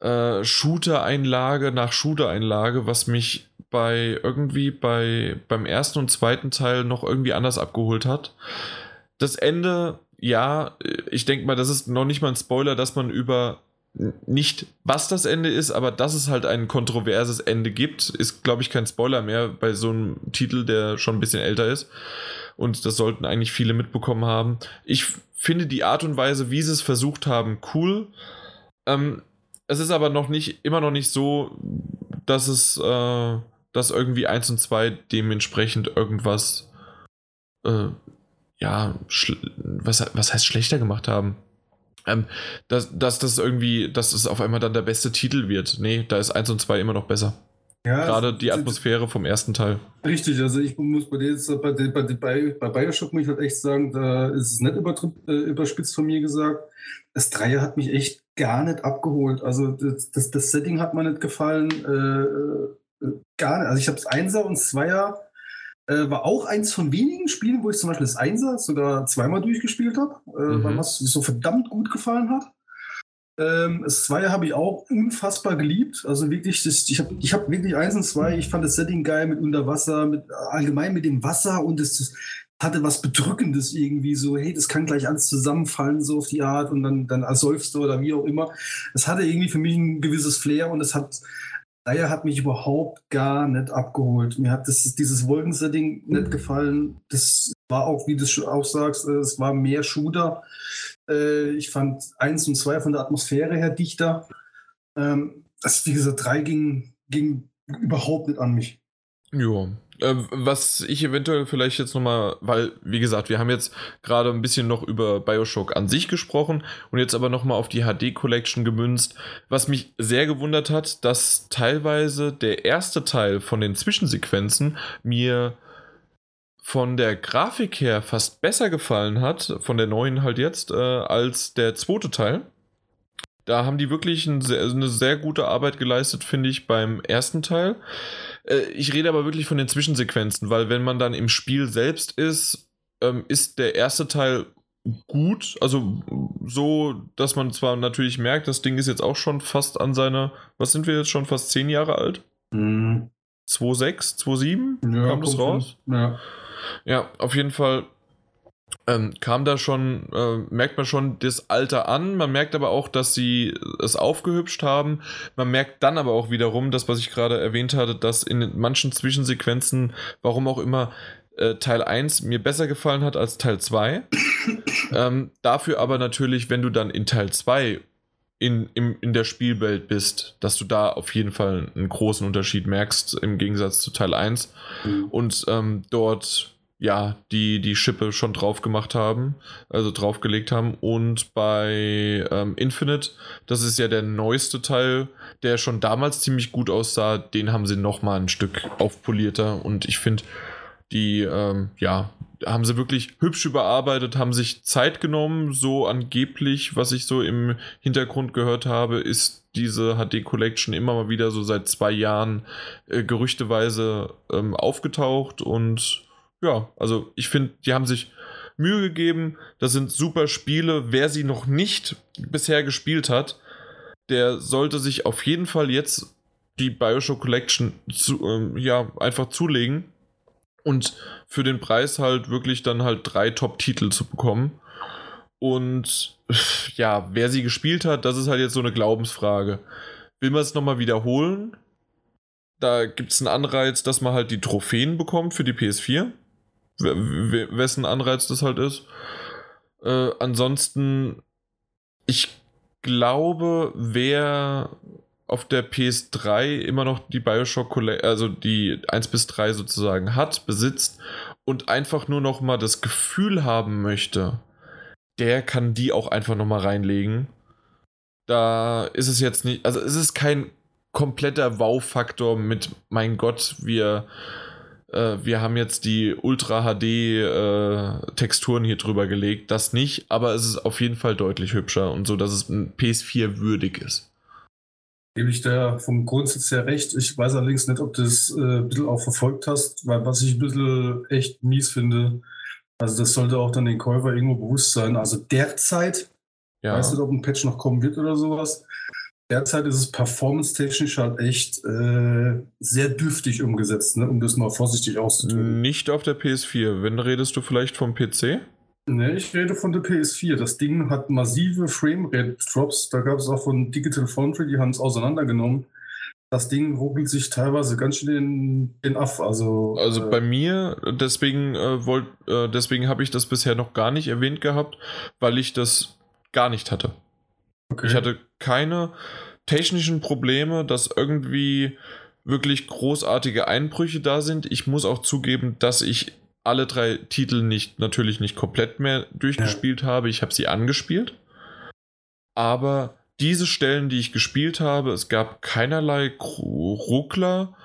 äh, Shooter-Einlage nach Shooter-Einlage, was mich bei irgendwie bei beim ersten und zweiten Teil noch irgendwie anders abgeholt hat das Ende, ja, ich denke mal, das ist noch nicht mal ein Spoiler, dass man über nicht was das Ende ist, aber dass es halt ein kontroverses Ende gibt, ist, glaube ich, kein Spoiler mehr bei so einem Titel, der schon ein bisschen älter ist. Und das sollten eigentlich viele mitbekommen haben. Ich finde die Art und Weise, wie sie es versucht haben, cool. Ähm, es ist aber noch nicht, immer noch nicht so, dass es, äh, dass irgendwie 1 und 2 dementsprechend irgendwas äh, ja, was, was heißt schlechter gemacht haben? Ähm, dass, dass das irgendwie, dass es auf einmal dann der beste Titel wird. Nee, da ist 1 und 2 immer noch besser. Ja, Gerade die Atmosphäre vom ersten Teil. Richtig, also ich muss bei bei, bei, bei, bei Bioshock muss ich halt echt sagen, da ist es nicht äh, überspitzt von mir gesagt. Das Dreier hat mich echt gar nicht abgeholt. Also das, das, das Setting hat mir nicht gefallen. Äh, äh gar nicht. Also ich habe das Einser und Zweier äh, war auch eins von wenigen Spielen, wo ich zum Beispiel das Einser sogar zweimal durchgespielt habe, äh, mhm. weil mir so verdammt gut gefallen hat. Ähm, das Zweier habe ich auch unfassbar geliebt. Also wirklich, das, ich habe ich hab wirklich eins und zwei. Ich fand das Setting geil mit Unterwasser, mit allgemein mit dem Wasser und das, das hatte was Bedrückendes irgendwie so, hey, das kann gleich alles zusammenfallen, so auf die Art und dann, dann ersäufst du oder wie auch immer. Es hatte irgendwie für mich ein gewisses Flair und es hat Dyer hat mich überhaupt gar nicht abgeholt. Mir hat das, dieses Wolkensetting nicht gefallen. Das war auch, wie du auch sagst, äh, es war mehr Shooter. Äh, ich fand eins und zwei von der Atmosphäre her dichter. Ähm, das, wie gesagt, drei ging, ging überhaupt nicht an mich. Ja, was ich eventuell vielleicht jetzt nochmal, weil, wie gesagt, wir haben jetzt gerade ein bisschen noch über Bioshock an sich gesprochen und jetzt aber nochmal auf die HD Collection gemünzt, was mich sehr gewundert hat, dass teilweise der erste Teil von den Zwischensequenzen mir von der Grafik her fast besser gefallen hat, von der neuen halt jetzt, äh, als der zweite Teil. Da haben die wirklich ein sehr, eine sehr gute Arbeit geleistet, finde ich, beim ersten Teil. Äh, ich rede aber wirklich von den Zwischensequenzen, weil wenn man dann im Spiel selbst ist, ähm, ist der erste Teil gut, also so, dass man zwar natürlich merkt, das Ding ist jetzt auch schon fast an seiner, was sind wir jetzt schon fast zehn Jahre alt? Mhm. 2,6, 2,7 ja, kam das raus? Ja. ja, auf jeden Fall ähm, kam da schon, äh, merkt man schon das Alter an. Man merkt aber auch, dass sie es aufgehübscht haben. Man merkt dann aber auch wiederum, das, was ich gerade erwähnt hatte, dass in manchen Zwischensequenzen, warum auch immer, äh, Teil 1 mir besser gefallen hat als Teil 2. ähm, dafür aber natürlich, wenn du dann in Teil 2 in, in, in der Spielwelt bist, dass du da auf jeden Fall einen großen Unterschied merkst im Gegensatz zu Teil 1 mhm. und ähm, dort ja, die die Schippe schon drauf gemacht haben, also draufgelegt haben. Und bei ähm, Infinite, das ist ja der neueste Teil, der schon damals ziemlich gut aussah, den haben sie nochmal ein Stück aufpolierter. Und ich finde, die, ähm, ja, haben sie wirklich hübsch überarbeitet, haben sich Zeit genommen. So angeblich, was ich so im Hintergrund gehört habe, ist diese HD Collection immer mal wieder so seit zwei Jahren äh, gerüchteweise ähm, aufgetaucht und ja, also ich finde, die haben sich Mühe gegeben. Das sind super Spiele. Wer sie noch nicht bisher gespielt hat, der sollte sich auf jeden Fall jetzt die Bioshock Collection zu, ähm, ja, einfach zulegen und für den Preis halt wirklich dann halt drei Top-Titel zu bekommen. Und ja, wer sie gespielt hat, das ist halt jetzt so eine Glaubensfrage. Will man es nochmal wiederholen? Da gibt es einen Anreiz, dass man halt die Trophäen bekommt für die PS4. Wessen Anreiz das halt ist. Äh, ansonsten, ich glaube, wer auf der PS3 immer noch die Bioshock Collection, also die 1 bis 3 sozusagen hat, besitzt und einfach nur noch mal das Gefühl haben möchte, der kann die auch einfach noch mal reinlegen. Da ist es jetzt nicht, also es ist kein kompletter Wow-Faktor mit, mein Gott, wir, äh, wir haben jetzt die Ultra HD-Texturen äh, hier drüber gelegt. Das nicht, aber es ist auf jeden Fall deutlich hübscher und so, dass es ein PS4 würdig ist. Gebe ich da vom Grundsatz her recht. Ich weiß allerdings nicht, ob du das äh, ein bisschen auch verfolgt hast, weil was ich ein bisschen echt mies finde, also das sollte auch dann den Käufer irgendwo bewusst sein. Also derzeit, ja. weiß nicht, ob ein Patch noch kommen wird oder sowas, derzeit ist es performance-technisch halt echt äh, sehr dürftig umgesetzt, ne? um das mal vorsichtig auszudrücken. Nicht auf der PS4. Wenn redest du vielleicht vom PC? Ne, ich rede von der PS4. Das Ding hat massive Framerate-Drops. Da gab es auch von Digital Foundry, die haben es auseinandergenommen. Das Ding ruckelt sich teilweise ganz schön den, den Aff. Also, also äh, bei mir, deswegen, äh, äh, deswegen habe ich das bisher noch gar nicht erwähnt gehabt, weil ich das gar nicht hatte. Okay. Ich hatte keine technischen Probleme, dass irgendwie wirklich großartige Einbrüche da sind. Ich muss auch zugeben, dass ich alle drei Titel nicht, natürlich nicht komplett mehr durchgespielt ja. habe. Ich habe sie angespielt. Aber diese Stellen, die ich gespielt habe, es gab keinerlei Ruckler,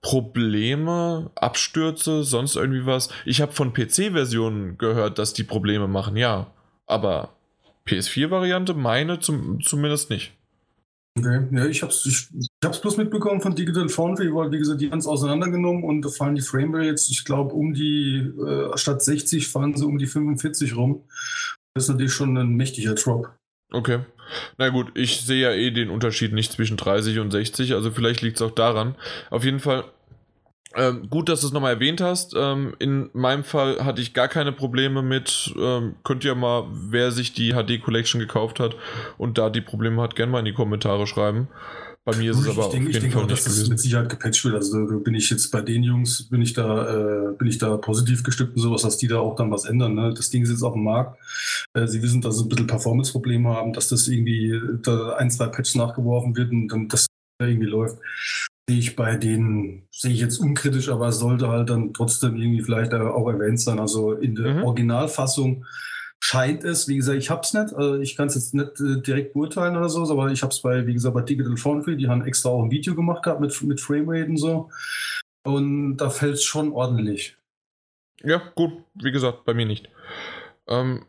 Probleme, Abstürze, sonst irgendwie was. Ich habe von PC-Versionen gehört, dass die Probleme machen, ja. Aber PS4-Variante, meine zum, zumindest nicht. Okay, ja, ich hab's, ich, ich hab's bloß mitbekommen von Digital Foundry, weil, wie gesagt, die haben es auseinandergenommen und da fallen die Framerates, ich glaube, um die, äh, statt 60 fahren sie um die 45 rum. Das ist natürlich schon ein mächtiger Drop. Okay. Na gut, ich sehe ja eh den Unterschied nicht zwischen 30 und 60, also vielleicht liegt es auch daran. Auf jeden Fall ähm, gut, dass du es nochmal erwähnt hast. Ähm, in meinem Fall hatte ich gar keine Probleme mit. Ähm, könnt ihr mal, wer sich die HD Collection gekauft hat und da die Probleme hat, gerne mal in die Kommentare schreiben. Bei mir ist es aber ich denke, auf jeden Fall auch, dass gewesen. das mit Sicherheit gepatcht wird. Also bin ich jetzt bei den Jungs, bin ich da, äh, bin ich da positiv gestimmt und sowas, dass die da auch dann was ändern. Ne? Das Ding ist jetzt auf dem Markt. Äh, sie wissen, dass sie ein bisschen Performance-Probleme haben, dass das irgendwie da ein, zwei Patches nachgeworfen wird und dann das irgendwie läuft sehe ich bei denen, sehe ich jetzt unkritisch, aber es sollte halt dann trotzdem irgendwie vielleicht auch erwähnt sein. Also in der mhm. Originalfassung scheint es, wie gesagt, ich habe es nicht, also ich kann es jetzt nicht äh, direkt beurteilen oder so, aber ich habe es bei, wie gesagt, bei Digital Foundry, die haben extra auch ein Video gemacht gehabt mit, mit Framerate und so. Und da fällt es schon ordentlich. Ja, gut, wie gesagt, bei mir nicht. Ähm,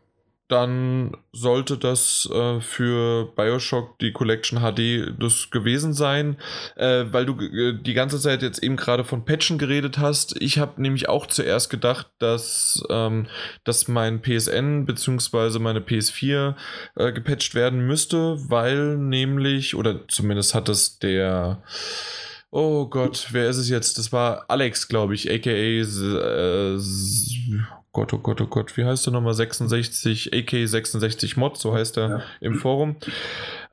dann sollte das äh, für Bioshock die Collection HD das gewesen sein, äh, weil du äh, die ganze Zeit jetzt eben gerade von Patchen geredet hast. Ich habe nämlich auch zuerst gedacht, dass, ähm, dass mein PSN bzw. meine PS4 äh, gepatcht werden müsste, weil nämlich, oder zumindest hat das der Oh Gott, wer ist es jetzt? Das war Alex, glaube ich, aka Gott, oh Gott, oh Gott, wie heißt der nochmal? 66, AK 66 Mod, so heißt er ja. im Forum.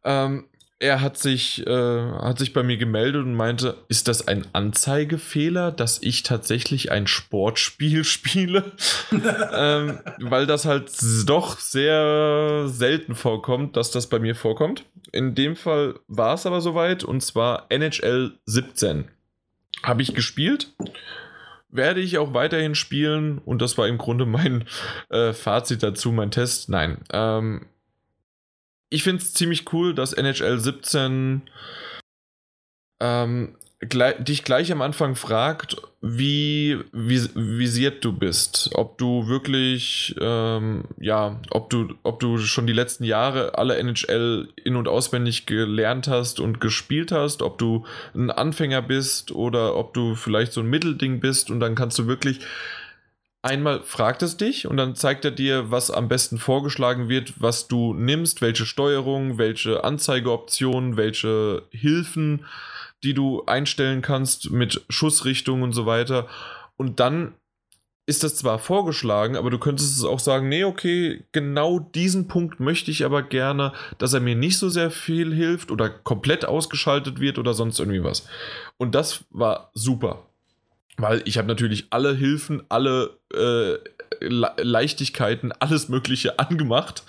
Ähm, er hat sich, äh, hat sich bei mir gemeldet und meinte, ist das ein Anzeigefehler, dass ich tatsächlich ein Sportspiel spiele? ähm, weil das halt doch sehr selten vorkommt, dass das bei mir vorkommt. In dem Fall war es aber soweit und zwar NHL 17. Habe ich gespielt werde ich auch weiterhin spielen und das war im Grunde mein äh, Fazit dazu, mein Test. Nein. Ähm, ich finde es ziemlich cool, dass NHL 17 ähm, gleich, dich gleich am Anfang fragt, wie, wie visiert du bist. Ob du wirklich, ähm, ja, ob du, ob du schon die letzten Jahre alle NHL in- und auswendig gelernt hast und gespielt hast, ob du ein Anfänger bist oder ob du vielleicht so ein Mittelding bist und dann kannst du wirklich einmal fragt es dich und dann zeigt er dir, was am besten vorgeschlagen wird, was du nimmst, welche Steuerung, welche Anzeigeoptionen, welche Hilfen die du einstellen kannst mit Schussrichtung und so weiter. Und dann ist das zwar vorgeschlagen, aber du könntest es auch sagen, nee, okay, genau diesen Punkt möchte ich aber gerne, dass er mir nicht so sehr viel hilft oder komplett ausgeschaltet wird oder sonst irgendwie was. Und das war super. Weil ich habe natürlich alle Hilfen, alle äh, Le Leichtigkeiten, alles Mögliche angemacht.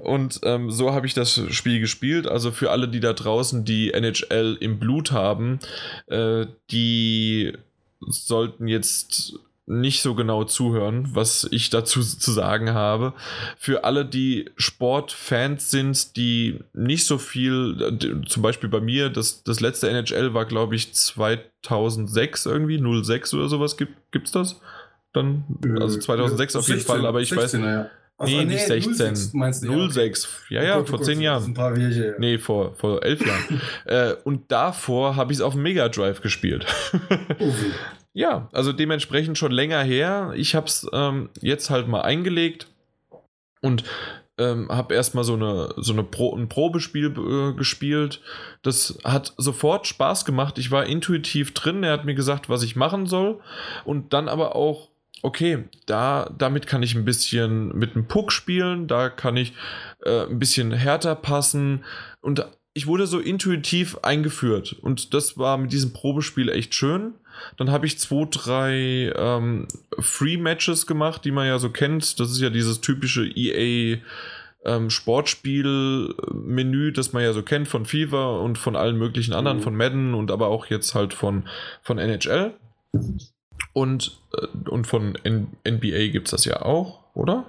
Und ähm, so habe ich das Spiel gespielt. Also für alle, die da draußen die NHL im Blut haben, äh, die sollten jetzt nicht so genau zuhören, was ich dazu zu sagen habe. Für alle, die Sportfans sind, die nicht so viel, zum Beispiel bei mir, das, das letzte NHL war, glaube ich, 2006 irgendwie, 06 oder sowas, gibt es das? Dann, also 2006 äh, auf jeden 16, Fall, aber ich 16, weiß. Ja. Also, nee, nicht 16. 06, meinst du, 06. Ja, ja, Gott, vor 10 Jahren. Ein paar Wege, ja. Nee, vor, vor 11 Jahren. äh, und davor habe ich es auf dem Mega Drive gespielt. ja, also dementsprechend schon länger her. Ich habe es ähm, jetzt halt mal eingelegt und ähm, habe erstmal so, eine, so eine Pro, ein Probespiel äh, gespielt. Das hat sofort Spaß gemacht. Ich war intuitiv drin. Er hat mir gesagt, was ich machen soll. Und dann aber auch, okay, da, damit kann ich ein bisschen mit einem Puck spielen. Da kann ich äh, ein bisschen härter passen. Und ich wurde so intuitiv eingeführt. Und das war mit diesem Probespiel echt schön. Dann habe ich zwei, drei ähm, Free-Matches gemacht, die man ja so kennt. Das ist ja dieses typische EA ähm, Sportspiel-Menü, das man ja so kennt von FIFA und von allen möglichen anderen, mhm. von Madden und aber auch jetzt halt von, von NHL. Und, äh, und von N NBA gibt es das ja auch, oder?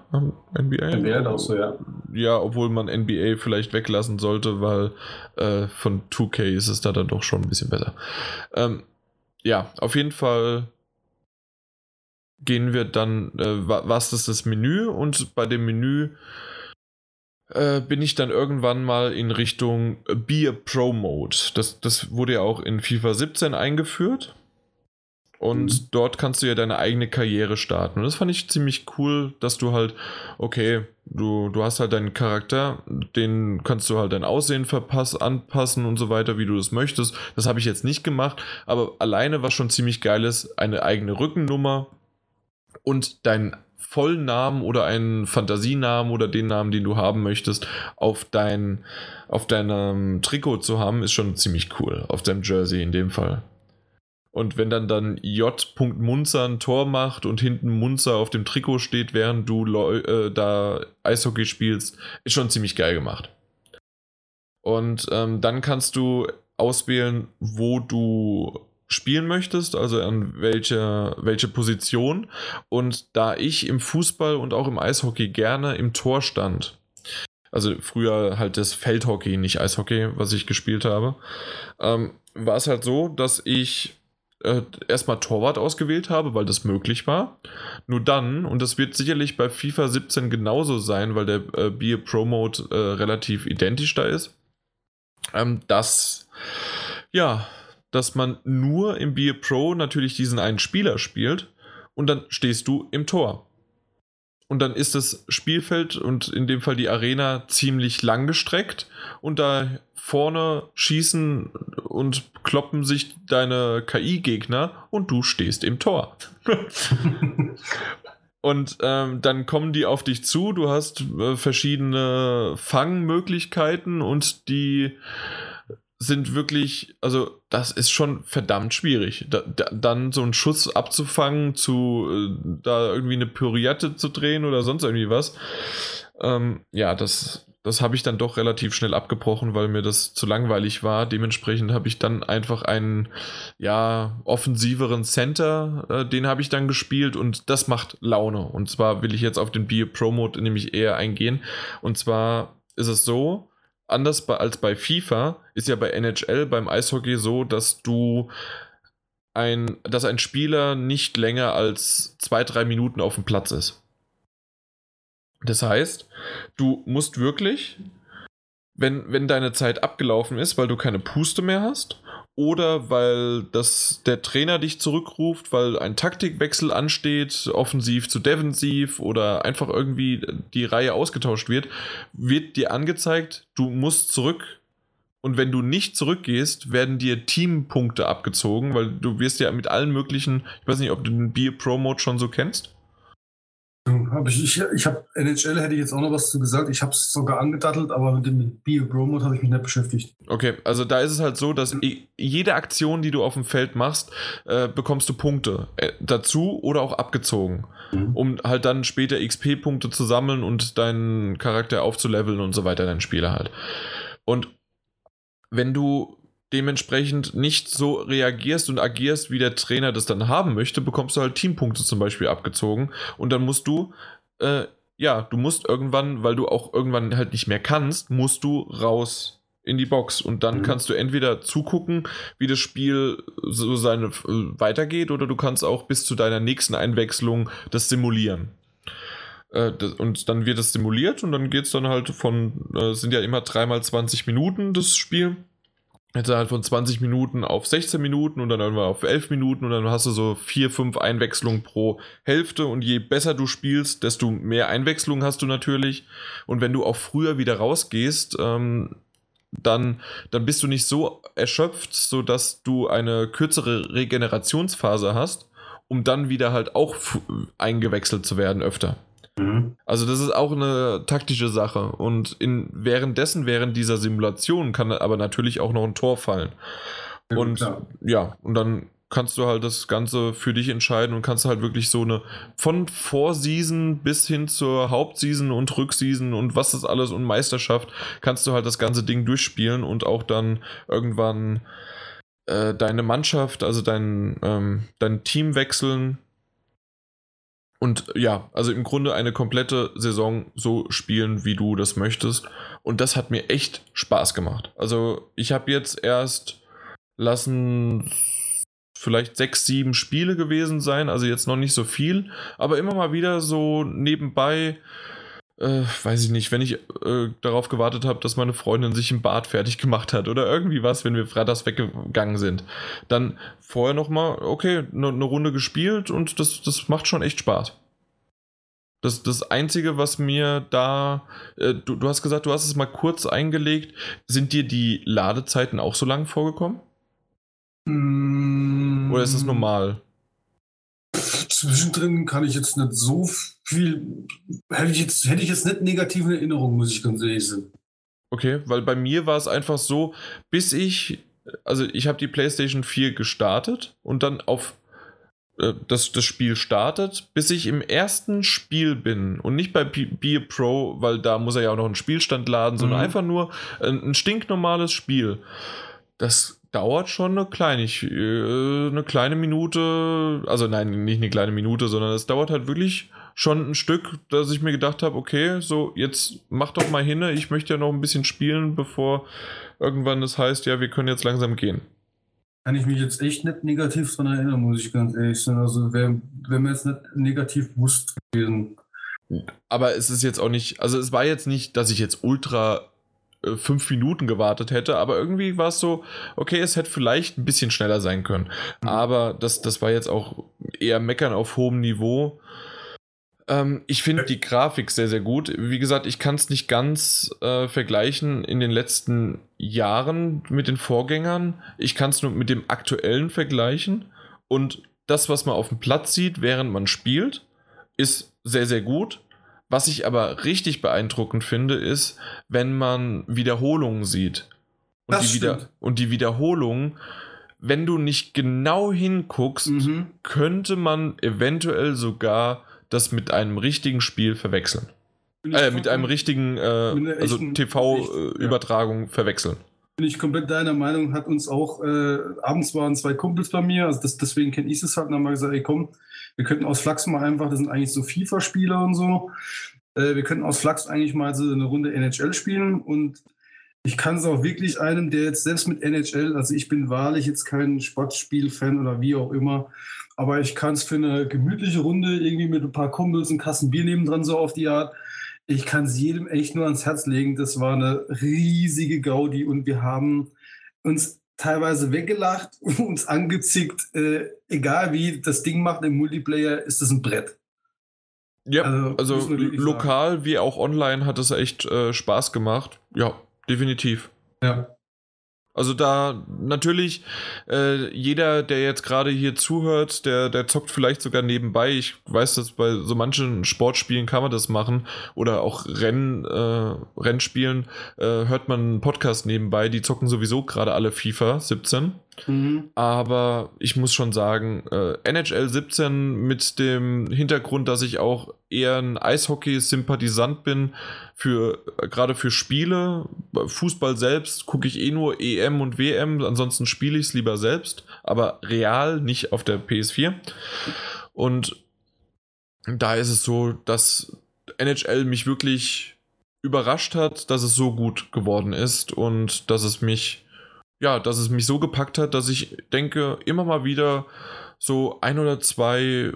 NBA? NBA auch so, ja. Ja, obwohl man NBA vielleicht weglassen sollte, weil äh, von 2K ist es da dann doch schon ein bisschen besser. Ähm, ja, auf jeden Fall gehen wir dann, äh, was ist das Menü und bei dem Menü äh, bin ich dann irgendwann mal in Richtung Be a Pro Mode. Das, das wurde ja auch in FIFA 17 eingeführt. Und mhm. dort kannst du ja deine eigene Karriere starten. Und das fand ich ziemlich cool, dass du halt, okay, du, du hast halt deinen Charakter, den kannst du halt dein Aussehen verpass, anpassen und so weiter, wie du das möchtest. Das habe ich jetzt nicht gemacht, aber alleine was schon ziemlich geil ist, eine eigene Rückennummer und dein Vollnamen oder einen Fantasienamen oder den Namen, den du haben möchtest, auf dein, auf deinem Trikot zu haben, ist schon ziemlich cool. Auf deinem Jersey in dem Fall. Und wenn dann dann J. Munzer ein Tor macht und hinten Munzer auf dem Trikot steht, während du äh, da Eishockey spielst, ist schon ziemlich geil gemacht. Und ähm, dann kannst du auswählen, wo du spielen möchtest, also an welche, welche Position. Und da ich im Fußball und auch im Eishockey gerne im Tor stand, also früher halt das Feldhockey, nicht Eishockey, was ich gespielt habe, ähm, war es halt so, dass ich äh, erstmal Torwart ausgewählt habe, weil das möglich war. Nur dann, und das wird sicherlich bei FIFA 17 genauso sein, weil der äh, Be Pro Mode äh, relativ identisch da ist, ähm, dass, ja, dass man nur im Be Pro natürlich diesen einen Spieler spielt und dann stehst du im Tor. Und dann ist das Spielfeld und in dem Fall die Arena ziemlich lang gestreckt und da vorne schießen und kloppen sich deine KI-Gegner und du stehst im Tor. und ähm, dann kommen die auf dich zu, du hast äh, verschiedene Fangmöglichkeiten und die sind wirklich, also das ist schon verdammt schwierig. Da, da, dann so einen Schuss abzufangen, zu äh, da irgendwie eine Pirouette zu drehen oder sonst irgendwie was. Ähm, ja, das, das habe ich dann doch relativ schnell abgebrochen, weil mir das zu langweilig war. Dementsprechend habe ich dann einfach einen ja offensiveren Center, äh, den habe ich dann gespielt und das macht Laune. Und zwar will ich jetzt auf den Bio Pro Mode nämlich eher eingehen. Und zwar ist es so, anders als bei FIFA ist ja bei NHL beim Eishockey so, dass du ein, dass ein Spieler nicht länger als zwei, drei Minuten auf dem Platz ist. Das heißt, du musst wirklich, wenn, wenn deine Zeit abgelaufen ist, weil du keine Puste mehr hast, oder weil das, der Trainer dich zurückruft, weil ein Taktikwechsel ansteht, offensiv zu defensiv oder einfach irgendwie die Reihe ausgetauscht wird, wird dir angezeigt, du musst zurück Und wenn du nicht zurückgehst, werden dir Teampunkte abgezogen, weil du wirst ja mit allen möglichen, ich weiß nicht, ob du den Beer Pro Mode schon so kennst. Hab ich ich, ich habe NHL hätte ich jetzt auch noch was zu gesagt. Ich habe es sogar angedattelt, aber mit dem Bio Pro Mode habe ich mich nicht beschäftigt. Okay, also da ist es halt so, dass jede Aktion, die du auf dem Feld machst, äh, bekommst du Punkte äh, dazu oder auch abgezogen, mhm. um halt dann später XP-Punkte zu sammeln und deinen Charakter aufzuleveln und so weiter, deinen Spieler halt. Und wenn du dementsprechend nicht so reagierst und agierst, wie der Trainer das dann haben möchte, bekommst du halt Teampunkte zum Beispiel abgezogen. Und dann musst du, äh, ja, du musst irgendwann, weil du auch irgendwann halt nicht mehr kannst, musst du raus in die Box. Und dann mhm. kannst du entweder zugucken, wie das Spiel so seine äh, weitergeht oder du kannst auch bis zu deiner nächsten Einwechslung das simulieren. Äh, und dann wird es simuliert und dann geht es dann halt von, äh, sind ja immer dreimal 20 Minuten das Spiel jetzt halt von 20 Minuten auf 16 Minuten und dann irgendwann auf 11 Minuten und dann hast du so 4, 5 Einwechslungen pro Hälfte und je besser du spielst, desto mehr Einwechslungen hast du natürlich und wenn du auch früher wieder rausgehst, ähm, dann, dann bist du nicht so erschöpft, sodass du eine kürzere Regenerationsphase hast, um dann wieder halt auch eingewechselt zu werden öfter. Mhm. Also das ist auch eine taktische Sache. Und in, währenddessen, während dieser Simulation, kann aber natürlich auch noch ein Tor fallen. Ja, und klar. ja, und dann kannst du halt das Ganze für dich entscheiden und kannst halt wirklich so eine von Vorseason bis hin zur Hauptseason und Rückseason und was das alles und Meisterschaft, kannst du halt das ganze Ding durchspielen und auch dann irgendwann äh, deine Mannschaft, also dein, ähm, dein Team wechseln und ja, also im Grunde eine komplette Saison so spielen, wie du das möchtest. Und das hat mir echt Spaß gemacht. Also ich habe jetzt erst lassen vielleicht sechs, sieben Spiele gewesen sein, also jetzt noch nicht so viel, aber immer mal wieder so nebenbei, äh, weiß ich nicht, wenn ich äh, darauf gewartet habe, dass meine Freundin sich im Bad fertig gemacht hat oder irgendwie was, wenn wir freitags weggegangen sind. Dann vorher nochmal, okay, eine ne Runde gespielt und das, das macht schon echt Spaß. Das, das Einzige, was mir da, äh, du, du hast gesagt, du hast es mal kurz eingelegt. Sind dir die Ladezeiten auch so lang vorgekommen? Mm. Oder ist das normal? Zwischendrin kann ich jetzt nicht so viel, hätte ich jetzt, hätte ich jetzt nicht negative Erinnerungen, muss ich ganz ehrlich sagen. Okay, weil bei mir war es einfach so, bis ich, also ich habe die PlayStation 4 gestartet und dann auf äh, das, das Spiel startet, bis ich im ersten Spiel bin und nicht bei Be Pro, weil da muss er ja auch noch einen Spielstand laden, sondern mhm. einfach nur ein, ein, stinknormales Spiel. Das dauert schon eine kleine, äh, eine kleine Minute, also nein, nicht eine kleine Minute, sondern es dauert halt wirklich schon ein Stück, dass ich mir gedacht habe, okay, so jetzt mach doch mal hin, ich möchte ja noch ein bisschen spielen, bevor irgendwann das heißt, ja, wir können jetzt langsam gehen kann ich mich jetzt echt nicht negativ daran erinnern, muss ich ganz ehrlich sagen. Also wäre wär mir jetzt nicht negativ bewusst gewesen. Aber es ist jetzt auch nicht, also es war jetzt nicht, dass ich jetzt ultra äh, fünf Minuten gewartet hätte, aber irgendwie war es so, okay, es hätte vielleicht ein bisschen schneller sein können. Mhm. Aber das, das war jetzt auch eher meckern auf hohem Niveau. Ähm, ich finde die Grafik sehr, sehr gut. Wie gesagt, ich kann es nicht ganz äh, vergleichen in den letzten Jahren mit den Vorgängern. Ich kann es nur mit dem aktuellen vergleichen. Und das, was man auf dem Platz sieht, während man spielt, ist sehr, sehr gut. Was ich aber richtig beeindruckend finde, ist, wenn man Wiederholungen sieht. Und, die, Wieder und die Wiederholungen, wenn du nicht genau hinguckst, mhm. könnte man eventuell sogar das mit einem richtigen Spiel verwechseln. Äh, mit einem richtigen, äh, also TV-Übertragung ja. verwechseln. Bin ich komplett deiner Meinung, hat uns auch, äh, abends waren zwei Kumpels bei mir, also das, deswegen kenne ich es halt, und haben wir gesagt, ey komm, wir könnten aus Flachs mal einfach, das sind eigentlich so FIFA-Spieler und so, äh, wir könnten aus Flachs eigentlich mal so eine Runde NHL spielen und ich kann es auch wirklich einem, der jetzt selbst mit NHL, also ich bin wahrlich jetzt kein Sportspiel-Fan oder wie auch immer, aber ich kann es für eine gemütliche Runde irgendwie mit ein paar Kumpels und Kassen Bier nebendran so auf die Art. Ich kann es jedem echt nur ans Herz legen. Das war eine riesige Gaudi und wir haben uns teilweise weggelacht, uns angezickt. Äh, egal wie das Ding macht im Multiplayer, ist es ein Brett. Ja, also, also lokal sagen. wie auch online hat es echt äh, Spaß gemacht. Ja, definitiv. Ja. Also da natürlich, äh, jeder, der jetzt gerade hier zuhört, der, der zockt vielleicht sogar nebenbei. Ich weiß, dass bei so manchen Sportspielen kann man das machen oder auch Renn, äh, Rennspielen äh, hört man einen Podcast nebenbei. Die zocken sowieso gerade alle FIFA 17. Mhm. Aber ich muss schon sagen, äh, NHL 17 mit dem Hintergrund, dass ich auch eher ein Eishockey-Sympathisant bin, für äh, gerade für Spiele. Fußball selbst gucke ich eh nur EM und WM, ansonsten spiele ich es lieber selbst, aber real, nicht auf der PS4. Und da ist es so, dass NHL mich wirklich überrascht hat, dass es so gut geworden ist und dass es mich ja, dass es mich so gepackt hat, dass ich denke, immer mal wieder so ein oder zwei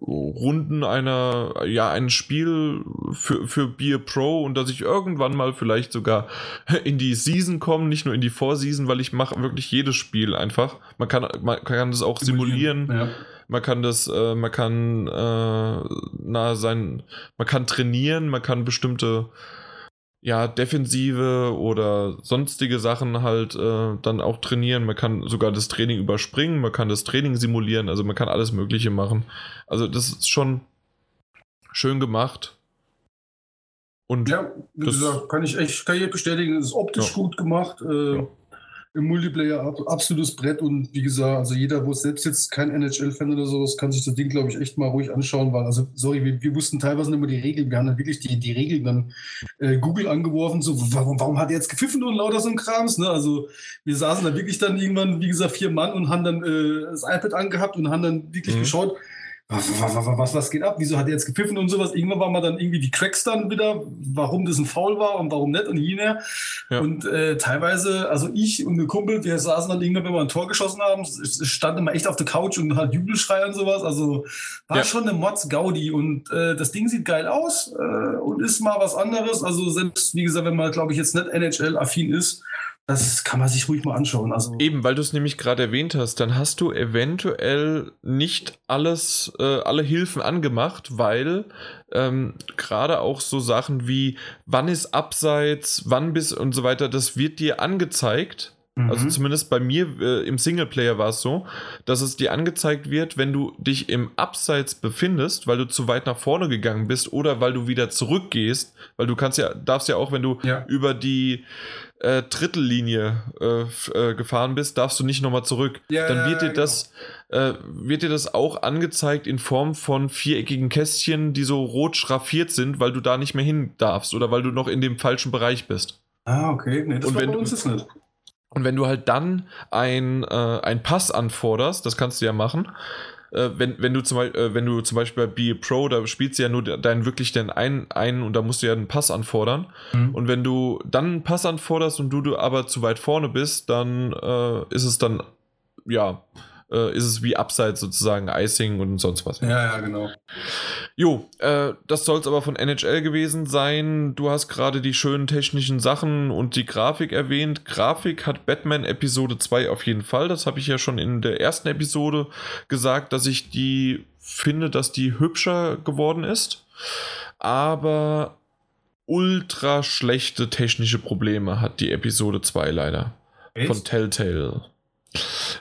Runden einer, ja, ein Spiel für, für Beer Pro und dass ich irgendwann mal vielleicht sogar in die Season komme, nicht nur in die Vorseason, weil ich mache wirklich jedes Spiel einfach. Man kann, man kann das auch simulieren. simulieren. Ja. Man kann das, äh, man kann äh, na sein, man kann trainieren, man kann bestimmte ja, Defensive oder sonstige Sachen halt äh, dann auch trainieren. Man kann sogar das Training überspringen, man kann das Training simulieren, also man kann alles Mögliche machen. Also das ist schon schön gemacht. Und ja, wie gesagt, kann ich echt kann ich bestätigen, es ist optisch ja. gut gemacht. Äh, ja im Multiplayer absolutes Brett und wie gesagt, also jeder, wo selbst jetzt kein NHL-Fan oder sowas, kann sich das Ding, glaube ich, echt mal ruhig anschauen, weil, also, sorry, wir, wir wussten teilweise nicht immer die Regeln, wir haben dann wirklich die, die Regeln dann äh, Google angeworfen, so, warum, warum hat er jetzt gepfiffen und lauter so ein Krams, ne? Also, wir saßen da wirklich dann irgendwann, wie gesagt, vier Mann und haben dann äh, das iPad angehabt und haben dann wirklich mhm. geschaut, was, was, was geht ab? Wieso hat er jetzt gepfiffen und sowas? Irgendwann waren wir dann irgendwie die Cracks dann wieder, warum das ein Foul war und warum nicht und jener. Ja. Und äh, teilweise, also ich und ein Kumpel, wir saßen dann irgendwann, wenn wir ein Tor geschossen haben, standen immer echt auf der Couch und halt Jubelschrei und sowas. Also war ja. schon eine Mods Gaudi und äh, das Ding sieht geil aus äh, und ist mal was anderes. Also selbst, wie gesagt, wenn man, glaube ich, jetzt nicht NHL-affin ist, das kann man sich ruhig mal anschauen. Also Eben, weil du es nämlich gerade erwähnt hast, dann hast du eventuell nicht alles, äh, alle Hilfen angemacht, weil ähm, gerade auch so Sachen wie, wann ist Abseits, wann bis und so weiter, das wird dir angezeigt. Also mhm. zumindest bei mir äh, im Singleplayer war es so, dass es dir angezeigt wird, wenn du dich im Abseits befindest, weil du zu weit nach vorne gegangen bist oder weil du wieder zurückgehst, weil du kannst ja, darfst ja auch, wenn du ja. über die äh, Drittellinie äh, äh, gefahren bist, darfst du nicht nochmal zurück. Ja, Dann wird dir genau. das äh, wird dir das auch angezeigt in Form von viereckigen Kästchen, die so rot schraffiert sind, weil du da nicht mehr hin darfst oder weil du noch in dem falschen Bereich bist. Ah, okay. Nee, das und wenn, bei uns ist nicht. Und wenn du halt dann ein, äh, ein Pass anforderst, das kannst du ja machen, äh, wenn, wenn, du zum, äh, wenn du zum Beispiel bei Be Pro, da spielst du ja nur deinen wirklich den einen, einen und da musst du ja einen Pass anfordern. Mhm. Und wenn du dann einen Pass anforderst und du, du aber zu weit vorne bist, dann äh, ist es dann, ja, äh, ist es wie Abseits sozusagen, Icing und sonst was. Ja, ja, genau. Jo, äh, das soll es aber von NHL gewesen sein. Du hast gerade die schönen technischen Sachen und die Grafik erwähnt. Grafik hat Batman Episode 2 auf jeden Fall. Das habe ich ja schon in der ersten Episode gesagt, dass ich die finde, dass die hübscher geworden ist. Aber ultra schlechte technische Probleme hat die Episode 2 leider. Echt? Von Telltale.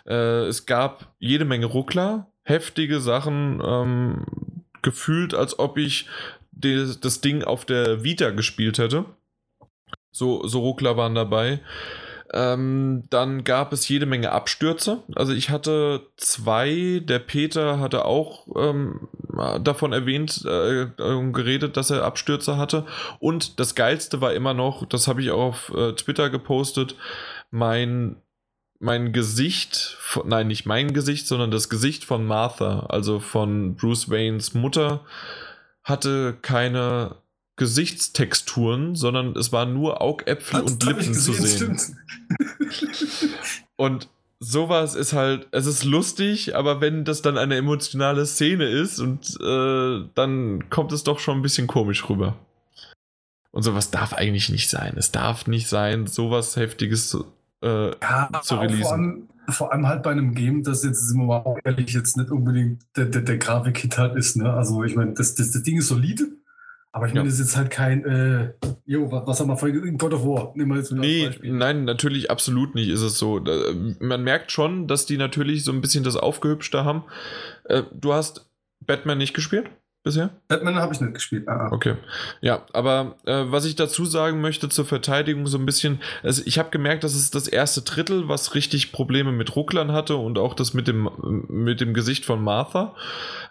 Äh, es gab jede Menge Ruckler, heftige Sachen, ähm, gefühlt, als ob ich des, das Ding auf der Vita gespielt hätte. So, so Ruckler waren dabei. Ähm, dann gab es jede Menge Abstürze. Also ich hatte zwei, der Peter hatte auch ähm, davon erwähnt, äh, geredet, dass er Abstürze hatte. Und das Geilste war immer noch, das habe ich auch auf äh, Twitter gepostet, mein mein Gesicht, nein, nicht mein Gesicht, sondern das Gesicht von Martha, also von Bruce Waynes Mutter, hatte keine Gesichtstexturen, sondern es waren nur Augäpfel und Lippen gesehen, zu sehen. und sowas ist halt, es ist lustig, aber wenn das dann eine emotionale Szene ist und äh, dann kommt es doch schon ein bisschen komisch rüber. Und sowas darf eigentlich nicht sein. Es darf nicht sein, sowas Heftiges äh, ja, zu releasen. Vor allem, vor allem, halt bei einem Game, das jetzt, sind wir mal auch ehrlich, jetzt nicht unbedingt der, der, der Grafik-Hit halt ist. Ne? Also ich meine, das, das, das Ding ist solide. Aber ich meine, Ja. das ist jetzt halt kein, äh, jo, was, was haben wir vorhin gesagt? God of War. Nehmen wir jetzt Nee, nein, natürlich absolut nicht ist es so. Da- Man merkt schon, dass die natürlich so ein bisschen das Aufgehübschte haben. Äh, Du hast Batman nicht gespielt bisher? Batman habe ich nicht gespielt. Ah, ah. Okay. Ja, aber äh, was ich dazu sagen möchte zur Verteidigung so ein bisschen, also ich habe gemerkt, dass es das erste Drittel, was richtig Probleme mit Rucklern hatte und auch das mit dem, mit dem Gesicht von Martha.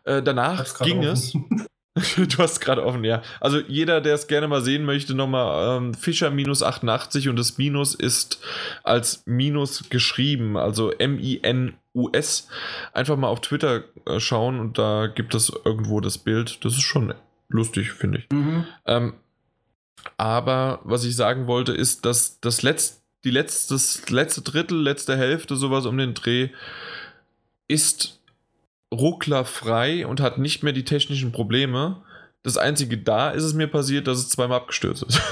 Äh, danach ging offen. es. Du hast gerade offen, ja. Also jeder, der es gerne mal sehen möchte, nochmal ähm, Fischer minus 88 und das Minus ist als Minus geschrieben, also M-I-N-U-S. Einfach mal auf Twitter äh, schauen und da gibt es irgendwo das Bild. Das ist schon lustig, finde ich. Mhm. Ähm, aber was ich sagen wollte, ist, dass das letzte, die letzte, das letzte Drittel, letzte Hälfte, sowas um den Dreh, ist rucklerfrei und hat nicht mehr die technischen Probleme. Das einzige da ist es mir passiert, dass es zweimal abgestürzt ist.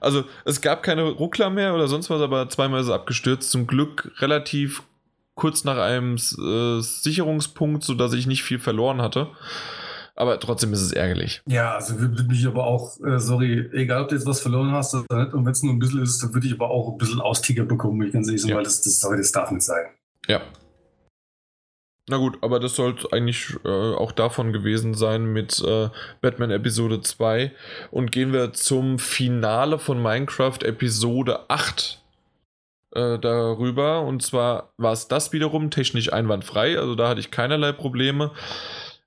Also es gab keine Ruckler mehr oder sonst was, aber zweimal ist es abgestürzt. Zum Glück relativ kurz nach einem äh, Sicherungspunkt, sodass ich nicht viel verloren hatte. Aber trotzdem ist es ärgerlich. Ja, also würde mich aber auch, äh, sorry, egal ob du jetzt was verloren hast oder nicht, und wenn es nur ein bisschen ist, dann würde ich aber auch ein bisschen Austicker bekommen, ich ganz ehrlich bin, Ja. weil das, das, sorry, das darf nicht sein. Ja. Na gut, aber das sollte eigentlich äh, auch davon gewesen sein mit äh, Batman Episode 2. Und gehen wir zum Finale von Minecraft Episode 8 äh, darüber. Und zwar war es das wiederum technisch einwandfrei, also da hatte ich keinerlei Probleme.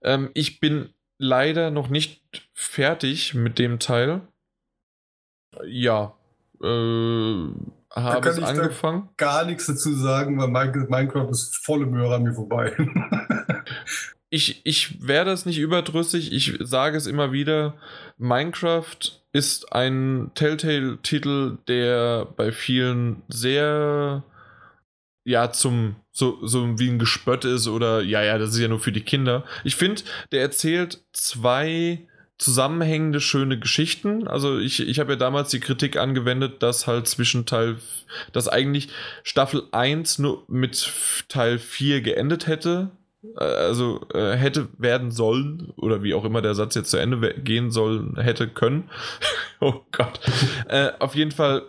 Ähm, ich bin leider noch nicht fertig mit dem Teil. Ja. Äh, habe es angefangen. Gar nichts dazu sagen, weil Min- Minecraft ist volle Möhre an mir vorbei. ich, ich werde es nicht überdrüssig, ich sage es immer wieder. Minecraft ist ein Telltale-Titel, der bei vielen sehr, ja, zum, so, so wie ein Gespött ist oder, ja, ja, das ist ja nur für die Kinder. Ich finde, der erzählt zwei zusammenhängende, schöne Geschichten. Also ich, ich habe ja damals die Kritik angewendet, dass halt zwischen Teil, dass eigentlich Staffel 1 nur mit Teil 4 geendet hätte. Äh, Also äh, hätte werden sollen, oder wie auch immer der Satz jetzt zu Ende gehen soll, hätte können. oh Gott. äh, auf jeden Fall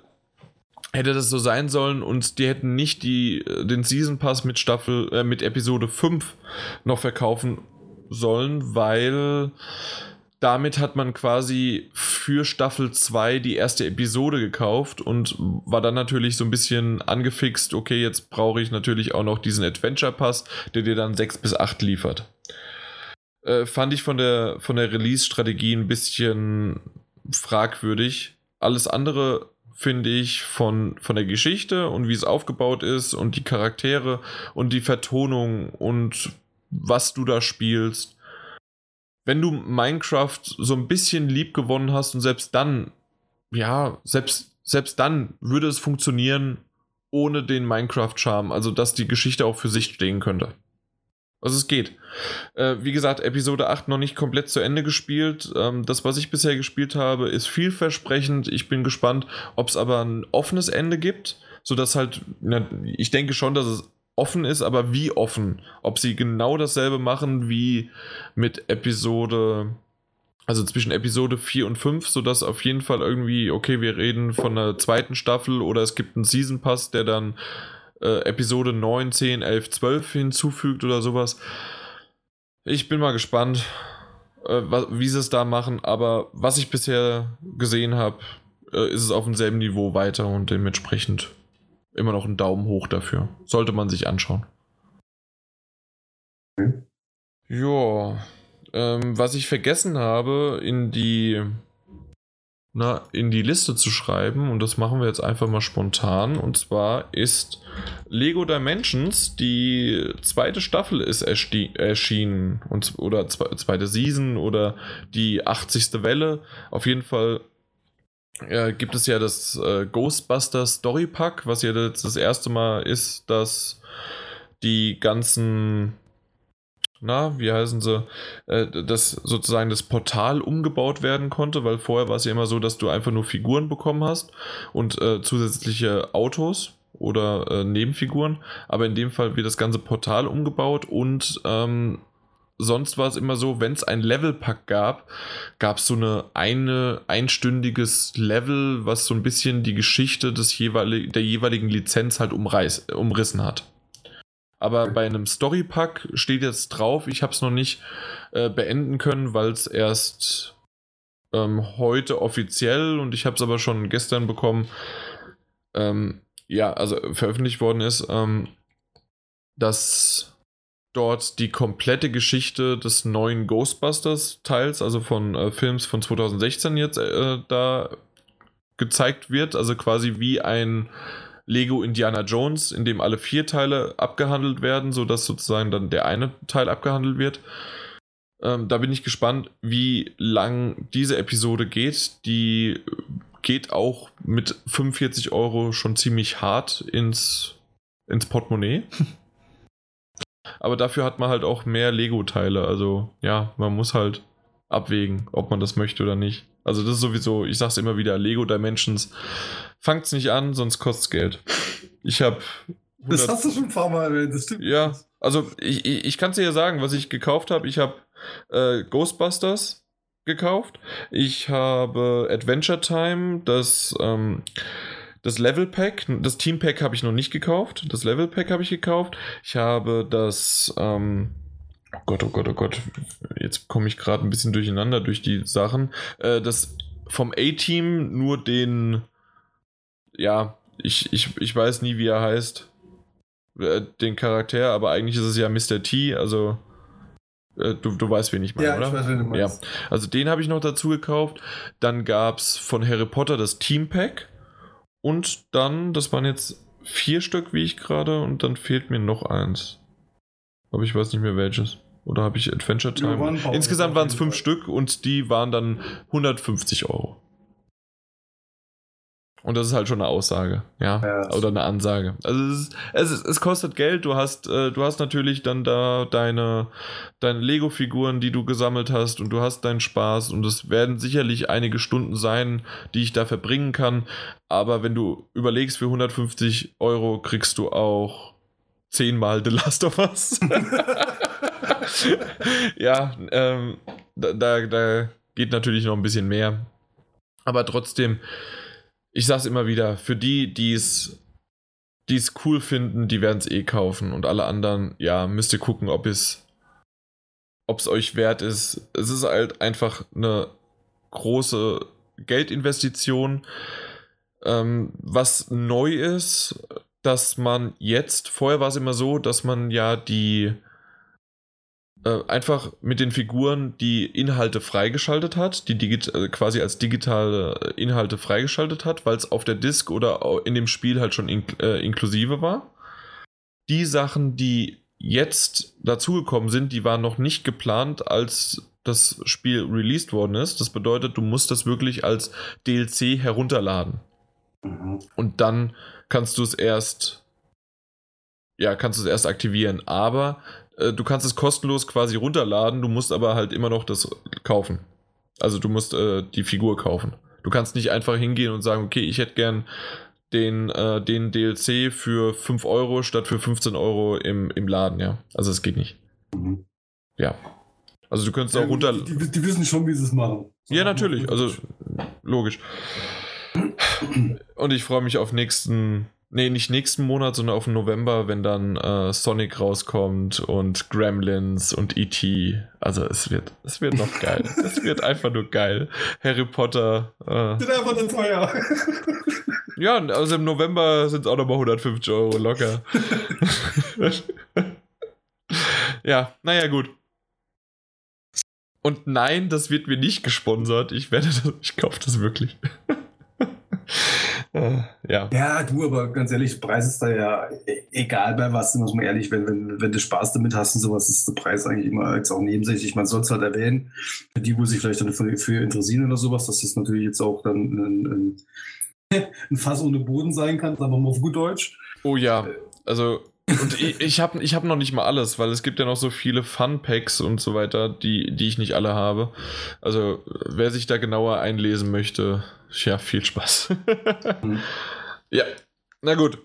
hätte das so sein sollen und die hätten nicht die, äh, den Season Pass mit Staffel, äh, mit Episode 5 noch verkaufen sollen, weil damit hat man quasi für Staffel 2 die erste Episode gekauft und war dann natürlich so ein bisschen angefixt, okay, jetzt brauche ich natürlich auch noch diesen Adventure Pass, der dir dann 6 bis 8 liefert. Äh, fand ich von der, von der Release-Strategie ein bisschen fragwürdig. Alles andere finde ich von, von der Geschichte und wie es aufgebaut ist und die Charaktere und die Vertonung und was du da spielst wenn du Minecraft so ein bisschen lieb gewonnen hast und selbst dann, ja, selbst, selbst dann würde es funktionieren ohne den Minecraft-Charme, also dass die Geschichte auch für sich stehen könnte. Also es geht. Äh, wie gesagt, Episode 8 noch nicht komplett zu Ende gespielt. Ähm, das, was ich bisher gespielt habe, ist vielversprechend. Ich bin gespannt, ob es aber ein offenes Ende gibt, sodass halt, na, ich denke schon, dass es offen ist, aber wie offen? Ob sie genau dasselbe machen wie mit Episode, also zwischen Episode 4 und 5, sodass auf jeden Fall irgendwie, okay, wir reden von einer zweiten Staffel oder es gibt einen Season Pass, der dann äh, Episode 9, 10, 11, 12 hinzufügt oder sowas. Ich bin mal gespannt, äh, wie sie es da machen, aber was ich bisher gesehen habe, äh, ist es auf demselben Niveau weiter und dementsprechend immer noch ein Daumen hoch dafür. Sollte man sich anschauen. Mhm. Ja, ähm, was ich vergessen habe, in die, na, in die Liste zu schreiben, und das machen wir jetzt einfach mal spontan, und zwar ist Lego Dimensions, die zweite Staffel ist erschienen, und, oder zwe zweite Season oder die 80. Welle. Auf jeden Fall äh, gibt es ja das äh, Ghostbuster Story Pack, was ja jetzt das erste Mal ist, dass die ganzen, na, wie heißen sie, äh, dass sozusagen das Portal umgebaut werden konnte, weil vorher war es ja immer so, dass du einfach nur Figuren bekommen hast und äh, zusätzliche Autos oder äh, Nebenfiguren, aber in dem Fall wird das ganze Portal umgebaut und ähm, sonst war es immer so, wenn es ein Levelpack gab, gab es so eine, eine einstündiges Level, was so ein bisschen die Geschichte des jeweilig, der jeweiligen Lizenz halt umreiß, umrissen hat. Aber bei einem Storypack steht jetzt drauf, ich habe es noch nicht äh, beenden können, weil es erst ähm, heute offiziell und ich habe es aber schon gestern bekommen, ähm, ja, also veröffentlicht worden ist, ähm, dass dort die komplette Geschichte des neuen Ghostbusters-Teils, also von äh, Films von 2016 jetzt äh, da gezeigt wird, also quasi wie ein Lego Indiana Jones, in dem alle vier Teile abgehandelt werden, sodass sozusagen dann der eine Teil abgehandelt wird. Ähm, da bin ich gespannt, wie lang diese Episode geht. Die geht auch mit 45 Euro schon ziemlich hart ins, ins Portemonnaie. Aber dafür hat man halt auch mehr Lego-Teile. Also ja, man muss halt abwägen, ob man das möchte oder nicht. Also das ist sowieso, ich sag's immer wieder, Lego Dimensions. Fangt's nicht an, sonst kostet's Geld. Ich habe Das hast du schon ein paar Mal erwähnt, das stimmt. Ja, also ich, ich, ich kann dir ja sagen, was ich gekauft habe. Ich habe äh, Ghostbusters gekauft. Ich habe Adventure Time, das, ähm, das Level Pack, das Team Pack habe ich noch nicht gekauft. Das Level Pack habe ich gekauft. Ich habe das, ähm, oh Gott, oh Gott, oh Gott, jetzt komme ich gerade ein bisschen durcheinander durch die Sachen. Äh, das vom A-Team nur den, ja, ich, ich, ich weiß nie, wie er heißt, äh, den Charakter, aber eigentlich ist es ja Mr. T, also äh, Du, du weißt, wen ich meine, Ja, oder? ich weiß, wen du meinst. Ja, also den habe ich noch dazu gekauft. Dann gab es von Harry Potter das Team Pack. Und dann, das waren jetzt vier Stück, wie ich gerade, und dann fehlt mir noch eins. Aber ich weiß nicht mehr welches. Oder habe ich Adventure Time? Insgesamt waren es fünf. Stück und die waren dann 150 Euro. Und das ist halt schon eine Aussage, ja, Ja. oder eine Ansage. Also es, ist, es, ist, es kostet Geld. Du hast, äh, du hast natürlich dann da deine, deine Lego-Figuren, die du gesammelt hast, und du hast deinen Spaß. Und es werden sicherlich einige Stunden sein, die ich da verbringen kann. Aber wenn du überlegst, für 150 Euro kriegst du auch zehnmal The Last of Us. ja, ähm, da, da, da geht natürlich noch ein bisschen mehr. Aber trotzdem, ich sag's immer wieder, für die, die es die cool finden, die werden es eh kaufen. Und alle anderen, ja, müsst ihr gucken, ob es ob euch wert ist. Es ist halt einfach eine große Geldinvestition. Ähm, was neu ist, dass man jetzt, vorher war es immer so, dass man ja die äh, einfach mit den Figuren die Inhalte freigeschaltet hat, die digit äh, quasi als digitale Inhalte freigeschaltet hat, weil es auf der Disk oder in dem Spiel halt schon in, äh, inklusive war. Die Sachen, die jetzt dazugekommen sind, die waren noch nicht geplant, als das Spiel released worden ist. Das bedeutet, du musst das wirklich als DLC herunterladen. Mhm. Und dann kannst du es erst, ja, kannst du es erst aktivieren. Aber äh, du kannst es kostenlos quasi runterladen, du musst aber halt immer noch das kaufen. Also du musst äh, die Figur kaufen. Du kannst nicht einfach hingehen und sagen, okay, ich hätte gern den, äh, den DLC für 5 Euro statt für 15 Euro im, im Laden, ja. Also es geht nicht. Mhm. Ja. Also du könntest Ja, auch runter. die, die, die wissen schon, wie sie es machen. Ja, natürlich. Also logisch. Und ich freue mich auf nächsten, nee, nicht nächsten Monat, sondern auf November, wenn dann äh, Sonic rauskommt und Gremlins und E.T. Also es wird, es wird noch geil. es wird einfach nur geil. Harry Potter. Äh, Sind einfach nicht teuer. ja, also im November sind es auch nochmal 150 Euro locker. ja, naja, gut. Und nein, das wird mir nicht gesponsert. Ich werde das, ich kaufe das wirklich. Äh, ja. Ja, du, aber ganz ehrlich, Preis ist da ja e- egal bei was, muss man ehrlich, wenn, wenn, wenn du Spaß damit hast und sowas, ist der Preis eigentlich immer jetzt auch nebensächlich. Man soll es halt erwähnen, für die, wo sich vielleicht dann für, für interessieren oder sowas, dass das natürlich jetzt auch dann ein, ein, ein Fass ohne Boden sein kann, sagen wir mal auf gut Deutsch. Oh ja, also und ich, ich habe ich hab noch nicht mal alles, weil es gibt ja noch so viele Fun-Packs und so weiter, die, die ich nicht alle habe. Also wer sich da genauer einlesen möchte, ja, viel Spaß. Mhm. Ja, na gut.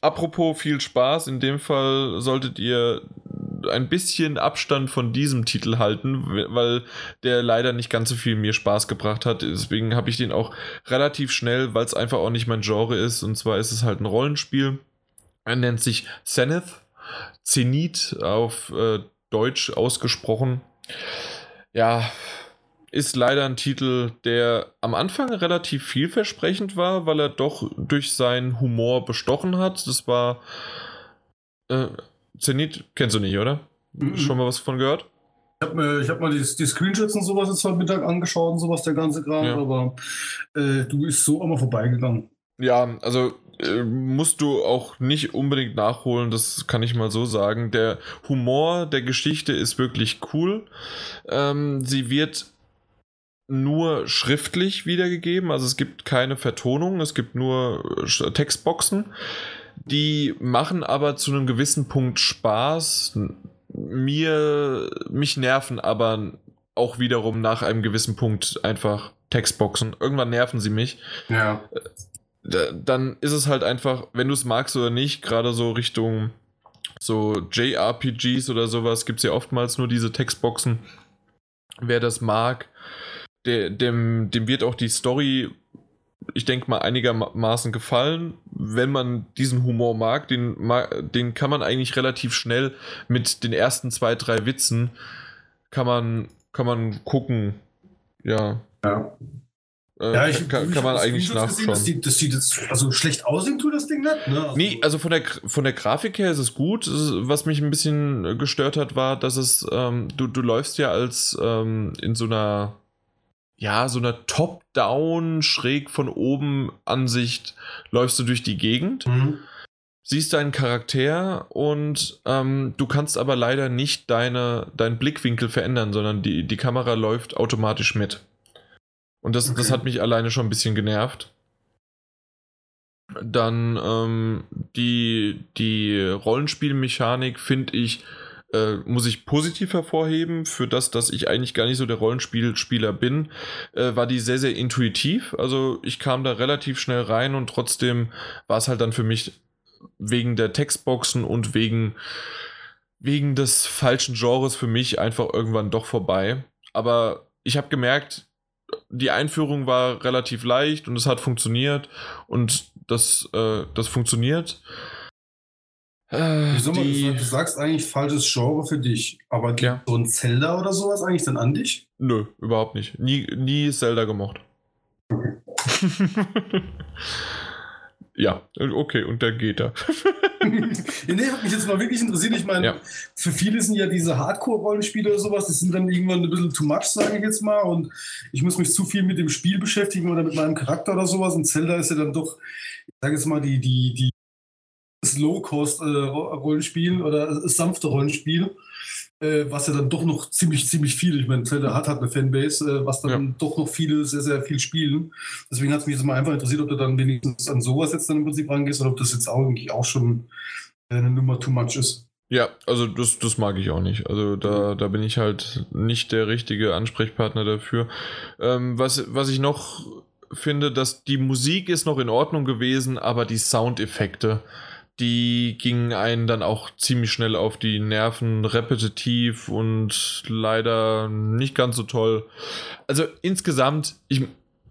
Apropos viel Spaß, in dem Fall solltet ihr ein bisschen Abstand von diesem Titel halten, weil der leider nicht ganz so viel mir Spaß gebracht hat. Deswegen habe ich den auch relativ schnell, weil es einfach auch nicht mein Genre ist. Und zwar ist es halt ein Rollenspiel. Er nennt sich Zenith. Zenith auf äh, Deutsch ausgesprochen. Ja, ist leider ein Titel, der am Anfang relativ vielversprechend war, weil er doch durch seinen Humor bestochen hat. Das war. Äh, Zenit kennst du nicht, oder? Mhm. Schon mal was von gehört? Ich habe mir, hab mal die, die, Screenshots und sowas jetzt heute Mittag angeschaut und sowas, der ganze Kram, ja. aber äh, du bist so immer vorbeigegangen. Ja, also äh, musst du auch nicht unbedingt nachholen, das kann ich mal so sagen. Der Humor der Geschichte ist wirklich cool. Ähm, sie wird nur schriftlich wiedergegeben, also es gibt keine Vertonung, es gibt nur äh, Textboxen. Die machen aber zu einem gewissen Punkt Spaß. Mir, mich nerven aber auch wiederum nach einem gewissen Punkt einfach Textboxen. Irgendwann nerven sie mich. Ja. Äh, dann ist es halt einfach, wenn du es magst oder nicht, gerade so Richtung so JRPGs oder sowas, gibt es ja oftmals nur diese Textboxen. Wer das mag, der, dem, dem wird auch die Story, ich denke mal, einigermaßen gefallen. Wenn man diesen Humor mag, den, den kann man eigentlich relativ schnell mit den ersten zwei, drei Witzen kann man, kann man gucken. Ja. Ja. Äh, ja, ich, kann, kann man eigentlich nachschauen. Gesehen, das, sieht, das sieht jetzt, also schlecht aussehen tut das Ding nicht. Ne? Also nee, also von der, von der Grafik her ist es gut. Was mich ein bisschen gestört hat, war, dass es, ähm, du, du läufst ja als ähm, in so einer ja, so einer Top-Down, schräg von oben Ansicht läufst du durch die Gegend, mhm. siehst deinen Charakter und ähm, du kannst aber leider nicht deine, deinen Blickwinkel verändern, sondern die, die Kamera läuft automatisch mit. Und das, okay. das hat mich alleine schon ein bisschen genervt. Dann ähm, die, die Rollenspielmechanik finde ich äh, muss ich positiv hervorheben, für das, dass ich eigentlich gar nicht so der Rollenspielspieler bin, äh, war die sehr, sehr intuitiv. Also ich kam da relativ schnell rein und trotzdem war es halt dann für mich wegen der Textboxen und wegen, wegen des falschen Genres für mich einfach irgendwann doch vorbei. Aber ich habe gemerkt, die Einführung war relativ leicht und es hat funktioniert und das, äh, das funktioniert. Äh, die, du sagst eigentlich falsches Genre für dich, aber ja. so ein Zelda oder sowas eigentlich dann an dich? Nö, überhaupt nicht. Nie, nie Zelda gemocht. ja, okay, und der geht da. nee, hat mich jetzt mal wirklich interessiert. Ich meine, ja. für viele sind ja diese Hardcore-Rollenspiele oder sowas, die sind dann irgendwann ein bisschen too much, sage ich jetzt mal. Und ich muss mich zu viel mit dem Spiel beschäftigen oder mit meinem Charakter oder sowas. Und Zelda ist ja dann doch, ich sage jetzt mal, die, die, die Low-Cost-Rollenspiel äh, oder sanfte Rollenspiel, äh, was ja dann doch noch ziemlich, ziemlich viel, ich meine, Zelda hat halt eine Fanbase, äh, was dann ja. doch noch viele sehr, sehr viel spielen. Deswegen hat es mich jetzt mal einfach interessiert, ob du dann wenigstens an sowas jetzt dann im Prinzip rangehst oder ob das jetzt auch eigentlich auch schon eine Nummer too much ist. Ja, also das, das mag ich auch nicht. Also da, da bin ich halt nicht der richtige Ansprechpartner dafür. Ähm, was, was ich noch finde, dass die Musik ist noch in Ordnung gewesen, aber die Soundeffekte, die gingen einen dann auch ziemlich schnell auf die Nerven, repetitiv und leider nicht ganz so toll. Also insgesamt, ich,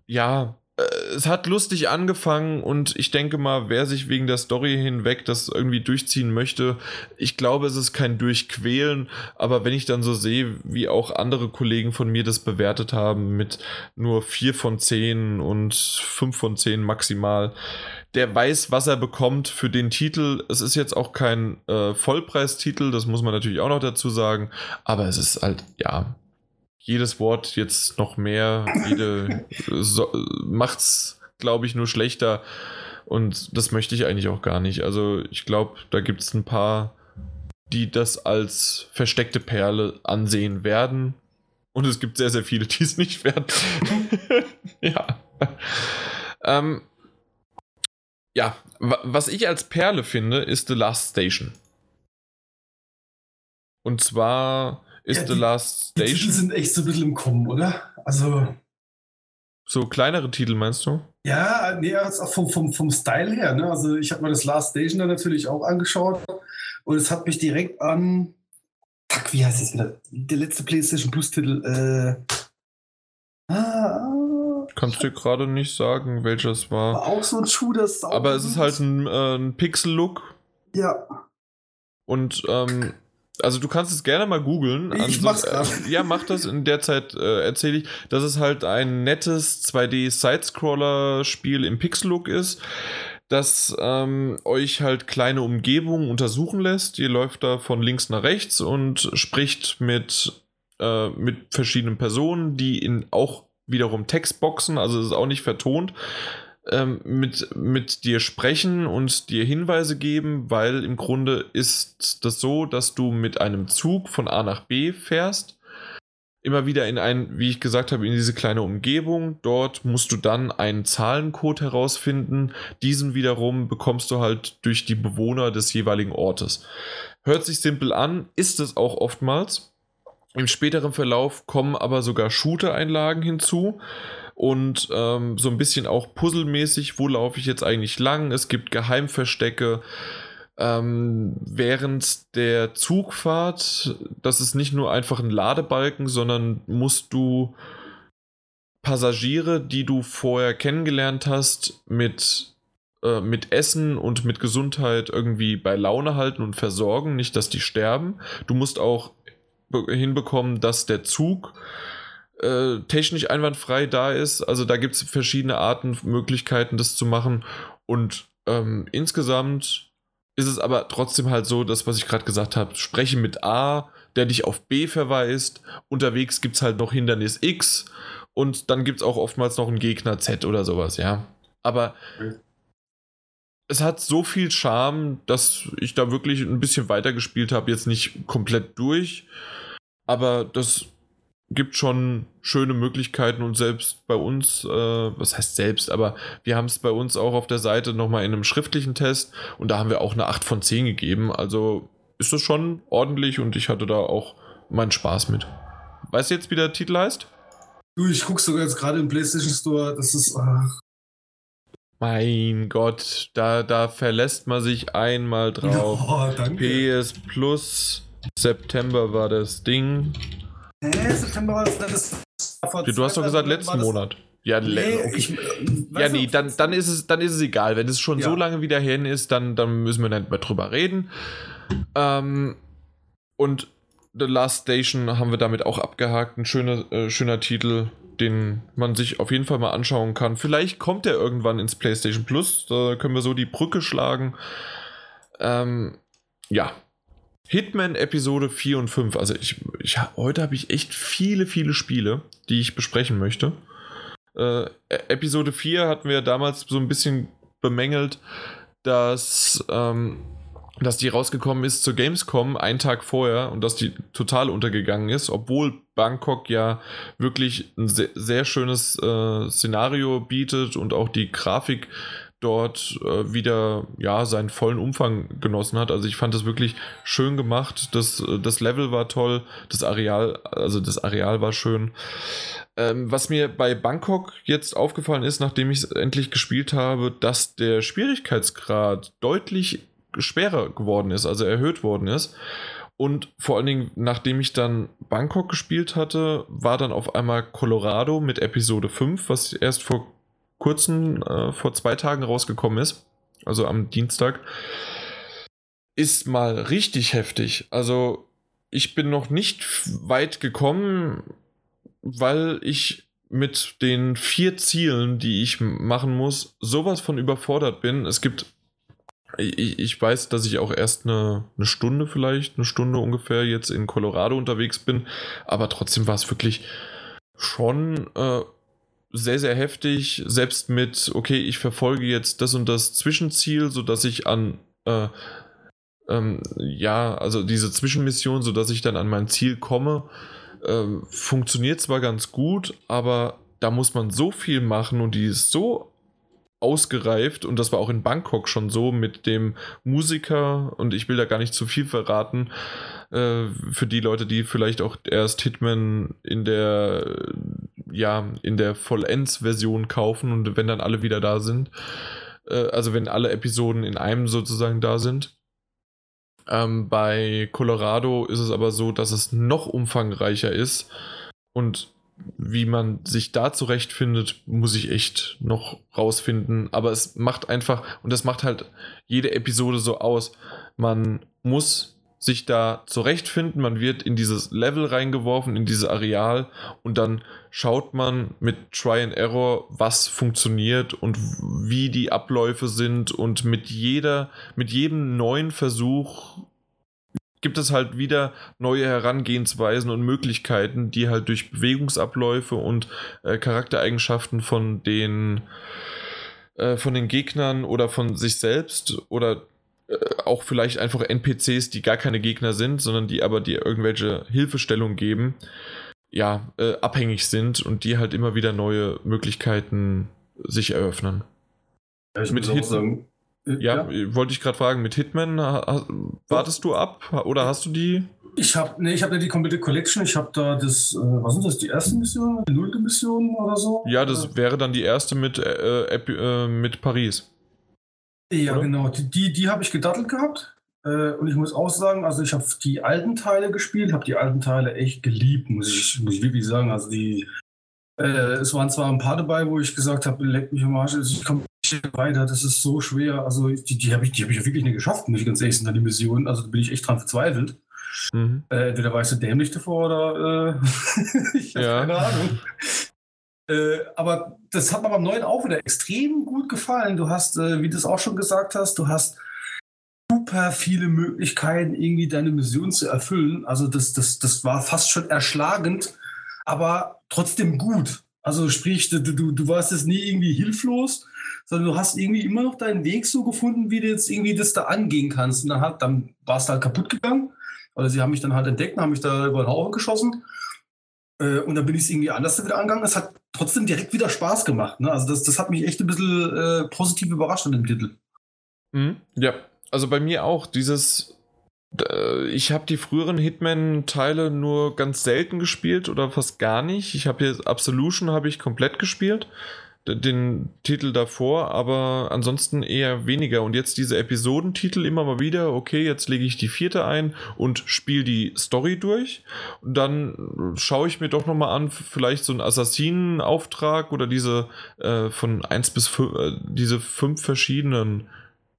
ja, äh, es hat lustig angefangen und ich denke mal, wer sich wegen der Story hinweg das irgendwie durchziehen möchte, ich glaube, es ist kein Durchquälen, aber wenn ich dann so sehe, wie auch andere Kollegen von mir das bewertet haben mit nur 4 von 10 und 5 von 10 maximal, der weiß, was er bekommt für den Titel. Es ist jetzt auch kein äh, Vollpreistitel, das muss man natürlich auch noch dazu sagen, aber es ist halt, ja, jedes Wort jetzt noch mehr, jede so, macht's, glaube ich, nur schlechter. Und das möchte ich eigentlich auch gar nicht. Also ich glaube, da gibt es ein paar, die das als versteckte Perle ansehen werden. Und es gibt sehr, sehr viele, die es nicht werden. ja. Ähm, ja, was ich als Perle finde, ist The Last Station. Und zwar ist ja, die, The Last Station. Die Titel sind echt so ein bisschen im Kommen, oder? Also. So kleinere Titel meinst du? Ja, nee, auch vom, vom, vom Style her. Ne? Also ich habe mir das Last Station dann natürlich auch angeschaut und es hat mich direkt an fuck, wie heißt das wieder? Der letzte PlayStation Plus-Titel, äh. Ah, Kannst du gerade nicht sagen, welches war. war auch so ein Shooter. sau Aber es ist halt ein, äh, ein Pixel-Look Ja, und ähm, also du kannst es gerne mal googeln. Ich Ansonsten- mach's grad. äh, Ja, mach das. In der Zeit äh, erzähle ich, dass es halt ein nettes 2D-Sidescroller-Spiel im Pixel-Look ist, das ähm, euch halt kleine Umgebungen untersuchen lässt. Ihr läuft da von links nach rechts und spricht mit, äh, mit verschiedenen Personen, die in auch wiederum Textboxen, also es ist auch nicht vertont, ähm, mit, mit dir sprechen und dir Hinweise geben, weil im Grunde ist das so, dass du mit einem Zug von A nach B fährst, immer wieder in ein, wie ich gesagt habe, in diese kleine Umgebung. Dort musst du dann einen Zahlencode herausfinden. Diesen wiederum bekommst du halt durch die Bewohner des jeweiligen Ortes. Hört sich simpel an, ist es auch oftmals. Im späteren Verlauf kommen aber sogar Shooter-Einlagen hinzu und ähm, so ein bisschen auch puzzelmäßig, wo laufe ich jetzt eigentlich lang? Es gibt Geheimverstecke. Ähm, während der Zugfahrt, das ist nicht nur einfach ein Ladebalken, sondern musst du Passagiere, die du vorher kennengelernt hast, mit, äh, mit Essen und mit Gesundheit irgendwie bei Laune halten und versorgen, nicht dass die sterben. Du musst auch hinbekommen, dass der Zug äh, technisch einwandfrei da ist. Also da gibt es verschiedene Arten, Möglichkeiten, das zu machen. Und ähm, insgesamt ist es aber trotzdem halt so, das, was ich gerade gesagt habe, spreche mit A, der dich auf B verweist. Unterwegs gibt es halt noch Hindernis X und dann gibt es auch oftmals noch einen Gegner Z oder sowas, ja. Aber es hat so viel Charme, dass ich da wirklich ein bisschen weitergespielt habe. Jetzt nicht komplett durch, aber das gibt schon schöne Möglichkeiten und selbst bei uns, äh, was heißt selbst, aber wir haben es bei uns auch auf der Seite nochmal in einem schriftlichen Test und da haben wir auch eine 8 von 10 gegeben. Also ist das schon ordentlich und ich hatte da auch meinen Spaß mit. Weißt du jetzt, wie der Titel heißt? du, ich guck sogar jetzt gerade im PlayStation Store. Das ist. Ach, Mein Gott, da, da verlässt man sich einmal drauf. Oh, danke. PS Plus, September war das Ding. Hä, September war das, das vor Du hast doch gesagt letzten Monat. Ja, Nee, okay. ich, Ja, weißt du, nee, dann, dann, ist es, dann ist es egal. Wenn es schon Ja. so lange wieder hin ist, dann, dann müssen wir nicht mehr drüber reden. Ähm, und The Last Station haben wir damit auch abgehakt. Ein schöner, äh, schöner Titel, den man sich auf jeden Fall mal anschauen kann. Vielleicht kommt er irgendwann ins PlayStation Plus. Da können wir so die Brücke schlagen. Ähm, ja. Hitman Episode 4 und 5. Also ich, ich heute habe ich echt viele, viele Spiele, die ich besprechen möchte. Äh, Episode 4 hatten wir damals so ein bisschen bemängelt, dass, ähm, dass die rausgekommen ist zur Gamescom einen Tag vorher und dass die total untergegangen ist, obwohl Bangkok ja wirklich ein sehr, sehr schönes äh, Szenario bietet und auch die Grafik dort äh, wieder ja seinen vollen Umfang genossen hat. Also ich fand das wirklich schön gemacht. Das, äh, das Level war toll, das Areal, also das Areal war schön. Ähm, was mir bei Bangkok jetzt aufgefallen ist, nachdem ich es endlich gespielt habe, dass der Schwierigkeitsgrad deutlich schwerer geworden ist, also erhöht worden ist. Und vor allen Dingen, nachdem ich dann Bangkok gespielt hatte, war dann auf einmal Colorado mit Episode 5, was erst vor kurzem, äh, vor zwei Tagen rausgekommen ist, also am Dienstag, ist mal richtig heftig. Also ich bin noch nicht weit gekommen, weil ich mit den vier Zielen, die ich machen muss, sowas von überfordert bin. Es gibt, ich, ich weiß, dass ich auch erst eine, eine Stunde vielleicht, eine Stunde ungefähr jetzt in Colorado unterwegs bin, aber trotzdem war es wirklich schon äh, sehr, sehr heftig, selbst mit, okay, ich verfolge jetzt das und das Zwischenziel, sodass ich an, äh, ähm, ja, also diese Zwischenmission, sodass ich dann an mein Ziel komme, ähm, funktioniert zwar ganz gut, aber da muss man so viel machen und die ist so ausgereift und das war auch in Bangkok schon so mit dem Musiker und ich will da gar nicht zu viel verraten äh, für die Leute, die vielleicht auch erst Hitman in der ja in der Vollends-Version kaufen und wenn dann alle wieder da sind, äh, also wenn alle Episoden in einem sozusagen da sind. Ähm, bei Colorado ist es aber so, dass es noch umfangreicher ist und wie man sich da zurechtfindet, muss ich echt noch rausfinden. Aber es macht einfach, und das macht halt jede Episode so aus, man muss sich da zurechtfinden, man wird in dieses Level reingeworfen, in dieses Areal. Und dann schaut man mit Try and Error, was funktioniert und wie die Abläufe sind. Und mit jeder, mit jedem neuen Versuch gibt es halt wieder neue Herangehensweisen und Möglichkeiten, die halt durch Bewegungsabläufe und äh, Charaktereigenschaften von den äh, von den Gegnern oder von sich selbst oder äh, auch vielleicht einfach NPCs, die gar keine Gegner sind, sondern die aber dir irgendwelche Hilfestellung geben, ja, äh, abhängig sind und die halt immer wieder neue Möglichkeiten sich eröffnen. Ja, ich Mit muss auch sagen, äh, Ja, wollte ich gerade fragen, mit Hitman, wartest du ab oder hast du die? Ich habe nee, ich hab nicht die komplette Collection. Ich habe da das, äh, was sind das, die erste Mission, die nullte Mission oder so? Ja, das wäre dann die erste mit, äh, äh, mit Paris. Äh, ja, oder? genau. Die, die, die habe ich gedattelt gehabt. Äh, und ich muss auch sagen, also ich habe die alten Teile gespielt, habe die alten Teile echt geliebt, muss ich, muss ich wirklich sagen. Also die, äh, es waren zwar ein paar dabei, wo ich gesagt habe, leck mich am Arsch, also ich komme nicht weiter, das ist so schwer. Also die, die habe ich, die hab ich ja wirklich nicht geschafft, muss ich ganz ehrlich sagen, die Mission. Also da bin ich echt dran verzweifelt. Mhm. Äh, entweder war ich so dämlich davor oder äh, ich habe Ja. keine Ahnung. Äh, aber das hat mir beim neuen auch wieder extrem gut gefallen. Du hast, äh, wie du es auch schon gesagt hast, du hast super viele Möglichkeiten, irgendwie deine Mission zu erfüllen. Also das, das, das war fast schon erschlagend, aber trotzdem gut. Also sprich, du, du, du warst jetzt nie irgendwie hilflos, sondern du hast irgendwie immer noch deinen Weg so gefunden, wie du jetzt irgendwie das da angehen kannst. Und dann, hat, dann warst du halt kaputt gegangen. Oder sie haben mich dann halt entdeckt haben mich da über den Haufen geschossen. Äh, und dann bin ich es irgendwie anders wieder angegangen. Es hat trotzdem direkt wieder Spaß gemacht. Ne? Also das, das hat mich echt ein bisschen äh, positiv überrascht an dem Titel. Mhm. Ja, also bei mir auch dieses. Äh, Ich habe die früheren Hitman-Teile nur ganz selten gespielt oder fast gar nicht. Ich habe jetzt Absolution habe ich komplett gespielt, den Titel davor, aber ansonsten eher weniger. Und jetzt diese Episodentitel immer mal wieder. Okay, jetzt lege ich die vierte ein und spiele die Story durch. Und dann schaue ich mir doch noch mal an, vielleicht so einen Assassinen-Auftrag oder diese äh, von 1 bis 5, äh, diese fünf verschiedenen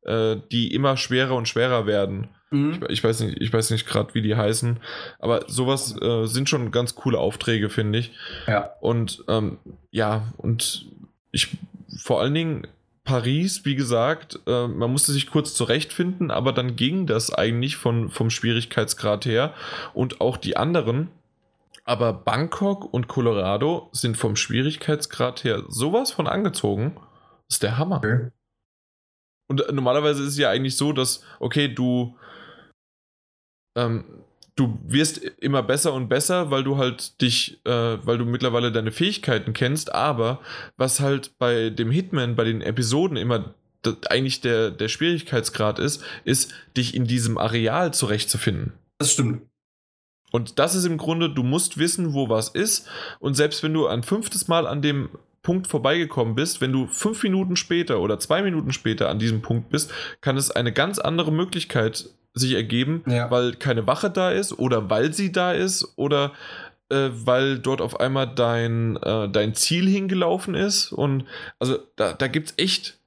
äh, die immer schwerer und schwerer werden. Mhm. Ich, ich weiß nicht, ich weiß nicht gerade, wie die heißen, aber sowas äh, sind schon ganz coole Aufträge, finde ich. Ja. Und ähm, ja, und ich vor allen Dingen Paris, wie gesagt, äh, man musste sich kurz zurechtfinden, aber dann ging das eigentlich von, vom Schwierigkeitsgrad her und auch die anderen. Aber Bangkok und Colorado sind vom Schwierigkeitsgrad her sowas von angezogen. Das ist der Hammer. Okay. Und äh, normalerweise ist es ja eigentlich so, dass, okay, du, ähm, du wirst immer besser und besser, weil du halt dich, äh, weil du mittlerweile deine Fähigkeiten kennst, aber was halt bei dem Hitman, bei den Episoden immer eigentlich der, der Schwierigkeitsgrad ist, ist, dich in diesem Areal zurechtzufinden. Das stimmt. Und das ist im Grunde, du musst wissen, wo was ist. Und selbst wenn du ein fünftes Mal an dem Punkt vorbeigekommen bist, wenn du fünf Minuten später oder zwei Minuten später an diesem Punkt bist, kann es eine ganz andere Möglichkeit sich ergeben, Ja. weil keine Wache da ist oder weil sie da ist oder äh, weil dort auf einmal dein, äh, dein Ziel hingelaufen ist. Und also da, da gibt es echt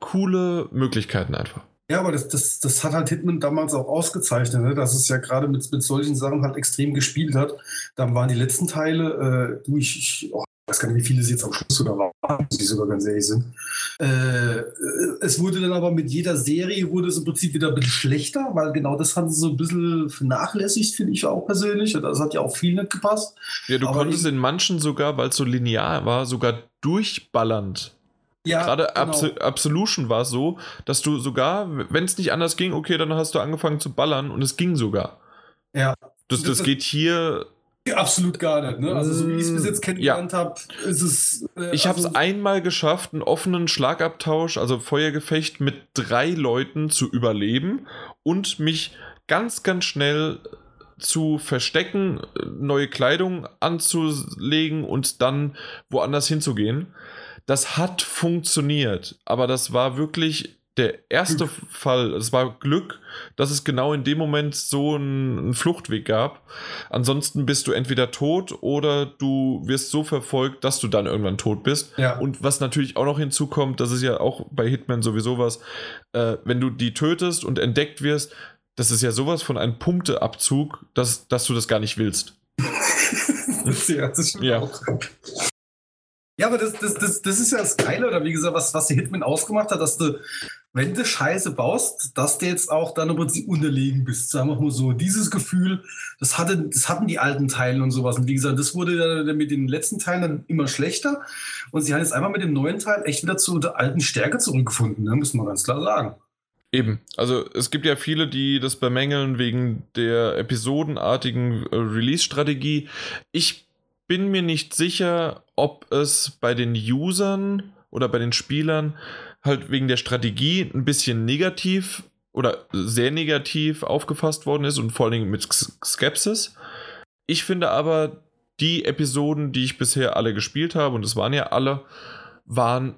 coole Möglichkeiten einfach. Ja, aber das, das, das hat halt Hitman damals auch ausgezeichnet, ne? dass es ja gerade mit, mit solchen Sachen halt extrem gespielt hat. Dann waren die letzten Teile, äh, du, ich, ich oh, ich weiß gar nicht, wie viele es jetzt am Schluss oder waren, die sogar ganz ehrlich sind. Äh, es wurde dann aber mit jeder Serie wurde es im Prinzip wieder ein bisschen schlechter, weil genau das haben sie so ein bisschen vernachlässigt, finde ich auch persönlich. Und das hat ja auch viel nicht gepasst. Ja, du Aber konntest in manchen sogar, weil es so linear war, sogar durchballernd Ja, Gerade genau. Abso Absolution war es so, dass du sogar, wenn es nicht anders ging, okay, dann hast du angefangen zu ballern und es ging sogar. Ja. Das, das Das- geht hier. Absolut gar nicht. Ne? Also so wie ich es bis jetzt kennengelernt habe, ist es. äh, Ich habe es also, einmal geschafft, einen offenen Schlagabtausch, also Feuergefecht mit drei Leuten zu überleben und mich ganz, ganz schnell zu verstecken, neue Kleidung anzulegen und dann woanders hinzugehen. Das hat funktioniert, aber das war wirklich der erste. Fall, es war Glück, dass es genau in dem Moment so einen, einen, Fluchtweg gab. Ansonsten bist du entweder tot oder du wirst so verfolgt, dass du dann irgendwann tot bist. Ja. Und was natürlich auch noch hinzukommt, das ist ja auch bei Hitman sowieso was, äh, wenn du die tötest und entdeckt wirst, das ist ja sowas von einem Punkteabzug, dass, dass du das gar nicht willst. ja, das stimmt ja. auch. Ja, aber das, das, das, das ist ja das Geile, oder wie gesagt, was, was die Hitman ausgemacht hat, dass du, wenn du Scheiße baust, dass du jetzt auch dann im Prinzip unterlegen bist. Sagen wir mal so. Dieses Gefühl, das, hatte, das hatten die alten Teile und sowas. Und wie gesagt, das wurde dann mit den letzten Teilen dann immer schlechter. Und sie haben jetzt einmal mit dem neuen Teil echt wieder zu der alten Stärke zurückgefunden, ne? muss man ganz klar sagen. Eben. Also es gibt ja viele, die das bemängeln wegen der episodenartigen äh, Release-Strategie. Ich bin mir nicht sicher, ob es bei den Usern oder bei den Spielern halt wegen der Strategie ein bisschen negativ oder sehr negativ aufgefasst worden ist und vor allen Dingen mit Skepsis. Ich finde aber, die Episoden, die ich bisher alle gespielt habe, und es waren ja alle, waren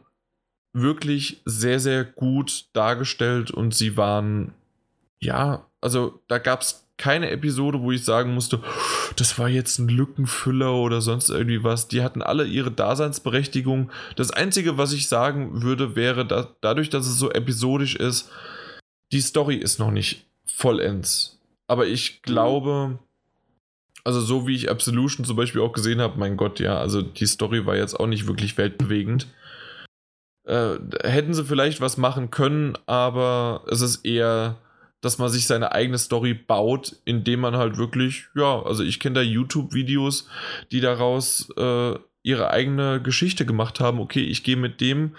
wirklich sehr, sehr gut dargestellt und sie waren, ja, also da gab es keine Episode, wo ich sagen musste, das war jetzt ein Lückenfüller oder sonst irgendwie was. Die hatten alle ihre Daseinsberechtigung. Das Einzige, was ich sagen würde, wäre, dass dadurch, dass es so episodisch ist, die Story ist noch nicht vollends. Aber ich glaube, also so wie ich Absolution zum Beispiel auch gesehen habe, mein Gott, ja, also die Story war jetzt auch nicht wirklich weltbewegend. Äh, hätten sie vielleicht was machen können, aber es ist eher dass man sich seine eigene Story baut, indem man halt wirklich, ja, also ich kenne da YouTube-Videos, die daraus äh, ihre eigene Geschichte gemacht haben. Okay, ich gehe mit dem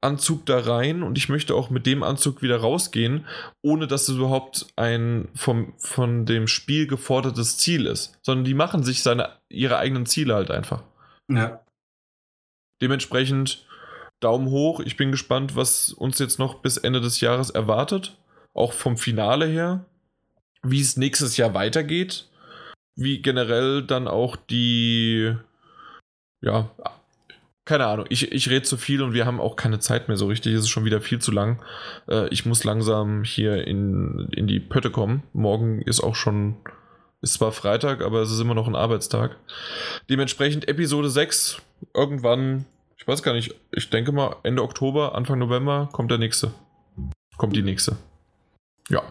Anzug da rein und ich möchte auch mit dem Anzug wieder rausgehen, ohne dass es überhaupt ein vom, von dem Spiel gefordertes Ziel ist. Sondern die machen sich seine, ihre eigenen Ziele halt einfach. Ja. Dementsprechend Daumen hoch. Ich bin gespannt, was uns jetzt noch bis Ende des Jahres erwartet auch vom Finale her, wie es nächstes Jahr weitergeht, wie generell dann auch die, ja, keine Ahnung, ich, ich rede zu viel und wir haben auch keine Zeit mehr so richtig, es ist schon wieder viel zu lang. Äh, ich muss langsam hier in, in die Pötte kommen. Morgen ist auch schon, ist zwar Freitag, aber es ist immer noch ein Arbeitstag. Dementsprechend Episode 6, irgendwann, ich weiß gar nicht, ich denke mal Ende Oktober, Anfang November kommt der nächste. Kommt die nächste. Ja.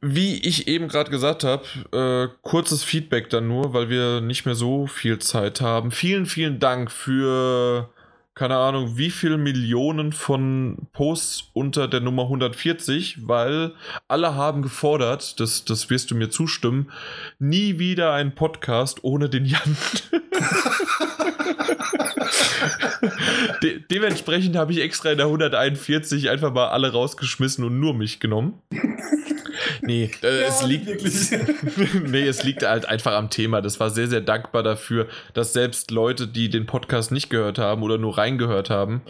Wie ich eben gerade gesagt habe, äh, kurzes Feedback dann nur, weil wir nicht mehr so viel Zeit haben. Vielen, vielen Dank für, keine Ahnung, wie viele Millionen von Posts unter der Nummer 140, weil alle haben gefordert, das, das wirst du mir zustimmen, nie wieder ein Podcast ohne den Jan. De dementsprechend habe ich extra in der 141 einfach mal alle rausgeschmissen und nur mich genommen. Nee, ja, es liegt nee, es liegt halt einfach am Thema. Das war sehr, sehr dankbar dafür, dass selbst Leute, die den Podcast nicht gehört haben oder nur reingehört haben,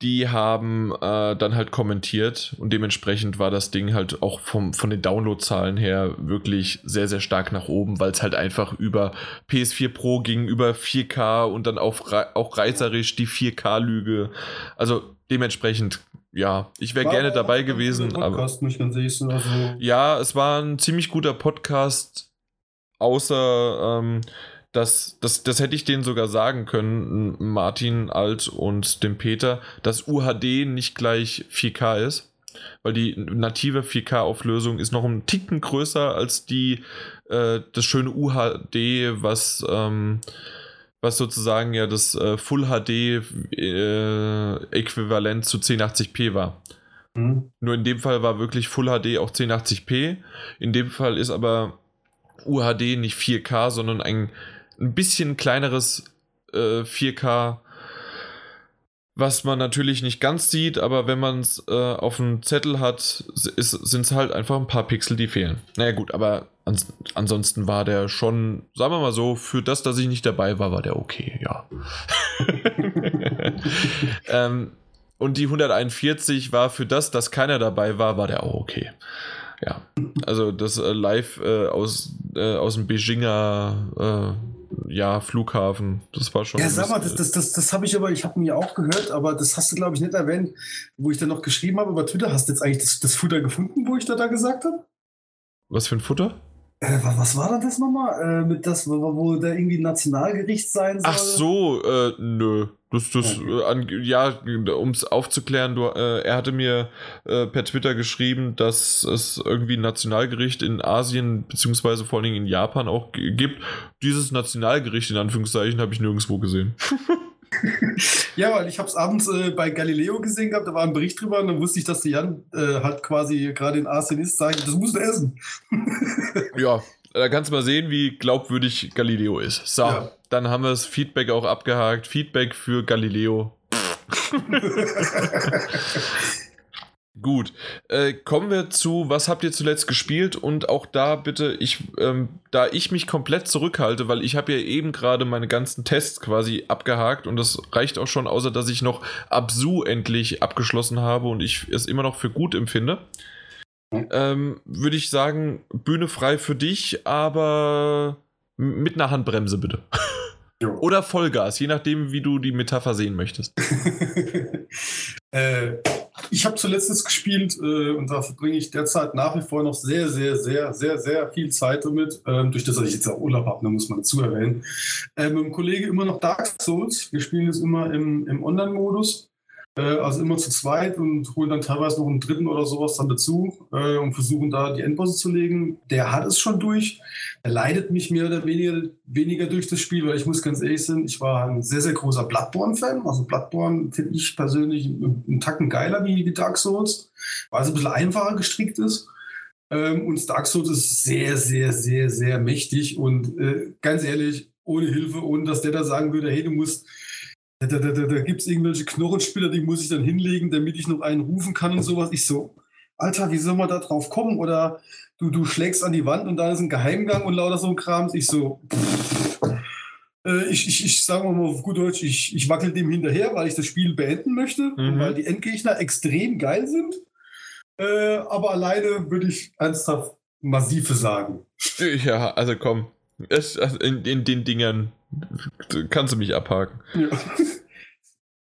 die haben äh, dann halt kommentiert und dementsprechend war das Ding halt auch vom, von den Downloadzahlen her wirklich sehr, sehr stark nach oben, weil es halt einfach über PS4 Pro ging, über 4K und dann auch, auch reißerisch die 4K-Lüge. Also dementsprechend, ja, ich wäre gerne dabei gewesen. Podcast, aber, nicht also Ja, es war ein ziemlich guter Podcast, außer ähm, das, das, das hätte ich denen sogar sagen können, Martin Alt und dem Peter, dass UHD nicht gleich 4K ist. Weil die native 4K-Auflösung ist noch ein Ticken größer als die, äh, das schöne UHD, was, ähm, was sozusagen ja das äh, Full HD äh, äquivalent zu 1080p war. Mhm. Nur in dem Fall war wirklich Full HD auch 1080p. In dem Fall ist aber UHD nicht 4K, sondern ein ein bisschen kleineres äh, 4K, was man natürlich nicht ganz sieht, aber wenn man es äh, auf dem Zettel hat, sind es halt einfach ein paar Pixel, die fehlen. Naja gut, aber ans ansonsten war der schon, sagen wir mal so, für das, dass ich nicht dabei war, war der okay, ja. ähm, und die 141 war für das, dass keiner dabei war, war der auch okay. Ja, also das äh, Live äh, aus, äh, aus dem Beijinger äh, ja, Flughafen. Das war schon. Ja, sag mal, das, das, das, das habe ich aber, ich habe mir auch gehört, aber das hast du, glaube ich, nicht erwähnt, wo ich dann noch geschrieben habe über Twitter. Hast du jetzt eigentlich das, das Futter gefunden, wo ich da, da gesagt habe? Was für ein Futter? Äh, was war denn das nochmal? Äh, mit das, wo, wo da irgendwie Nationalgericht sein soll? Ach so, äh, nö. Das, das, Okay. äh, an, ja, um es aufzuklären, du, äh, er hatte mir äh, per Twitter geschrieben, dass es irgendwie ein Nationalgericht in Asien, beziehungsweise vor allen Dingen in Japan auch gibt. Dieses Nationalgericht, in Anführungszeichen, habe ich nirgendwo gesehen. Ja, weil ich habe es abends äh, bei Galileo gesehen gehabt, da war ein Bericht drüber und dann wusste ich, dass der Jan äh, halt quasi gerade in Asien ist, sage ich, das musst du essen. Ja, da kannst du mal sehen, wie glaubwürdig Galileo ist. So, Ja. dann haben wir das Feedback auch abgehakt. Feedback für Galileo. Gut, äh, kommen wir zu, was habt ihr zuletzt gespielt? Und auch da bitte, ich, ähm, da ich mich komplett zurückhalte, weil ich habe ja eben gerade meine ganzen Tests quasi abgehakt und das reicht auch schon, außer dass ich noch Absu endlich abgeschlossen habe und ich es immer noch für gut empfinde. Ähm, Würde ich sagen, Bühne frei für dich, aber mit einer Handbremse bitte. Oder Vollgas, je nachdem, wie du die Metapher sehen möchtest. äh, ich habe zuletzt gespielt äh, und da verbringe ich derzeit nach wie vor noch sehr, sehr, sehr, sehr, sehr viel Zeit damit. Ähm, durch das, dass ich jetzt auch Urlaub habe, muss man dazu erwähnen. Äh, mit dem Kollege immer noch Dark Souls. Wir spielen es immer im, im Online-Modus. Äh, also immer zu zweit und holen dann teilweise noch einen dritten oder sowas dann dazu äh, und versuchen da die Endbosse zu legen. Der hat es schon durch. Er leidet mich mehr oder weniger, weniger durch das Spiel, weil ich muss ganz ehrlich sein, ich war ein sehr, sehr großer Bloodborne-Fan. Also Bloodborne finde ich persönlich einen Tacken geiler wie, wie Dark Souls, weil es ein bisschen einfacher gestrickt ist. Ähm, und Dark Souls ist sehr, sehr, sehr, sehr mächtig und äh, ganz ehrlich, ohne Hilfe, ohne dass der da sagen würde, hey, du musst da, da, da, da gibt es irgendwelche Knochenspieler, die muss ich dann hinlegen, damit ich noch einen rufen kann und sowas. Ich so, Alter, wie soll man da drauf kommen? Oder du, du schlägst an die Wand und da ist ein Geheimgang und lauter so ein Kram. Ich so, pff. Äh, ich, ich, ich sage mal auf gut Deutsch, ich, ich wackel dem hinterher, weil ich das Spiel beenden möchte und Mhm. weil die Endgegner extrem geil sind. Äh, aber alleine würde ich ernsthaft massive sagen. Ja, also komm. Es, also in, in den Dingern kannst du mich abhaken. Ja.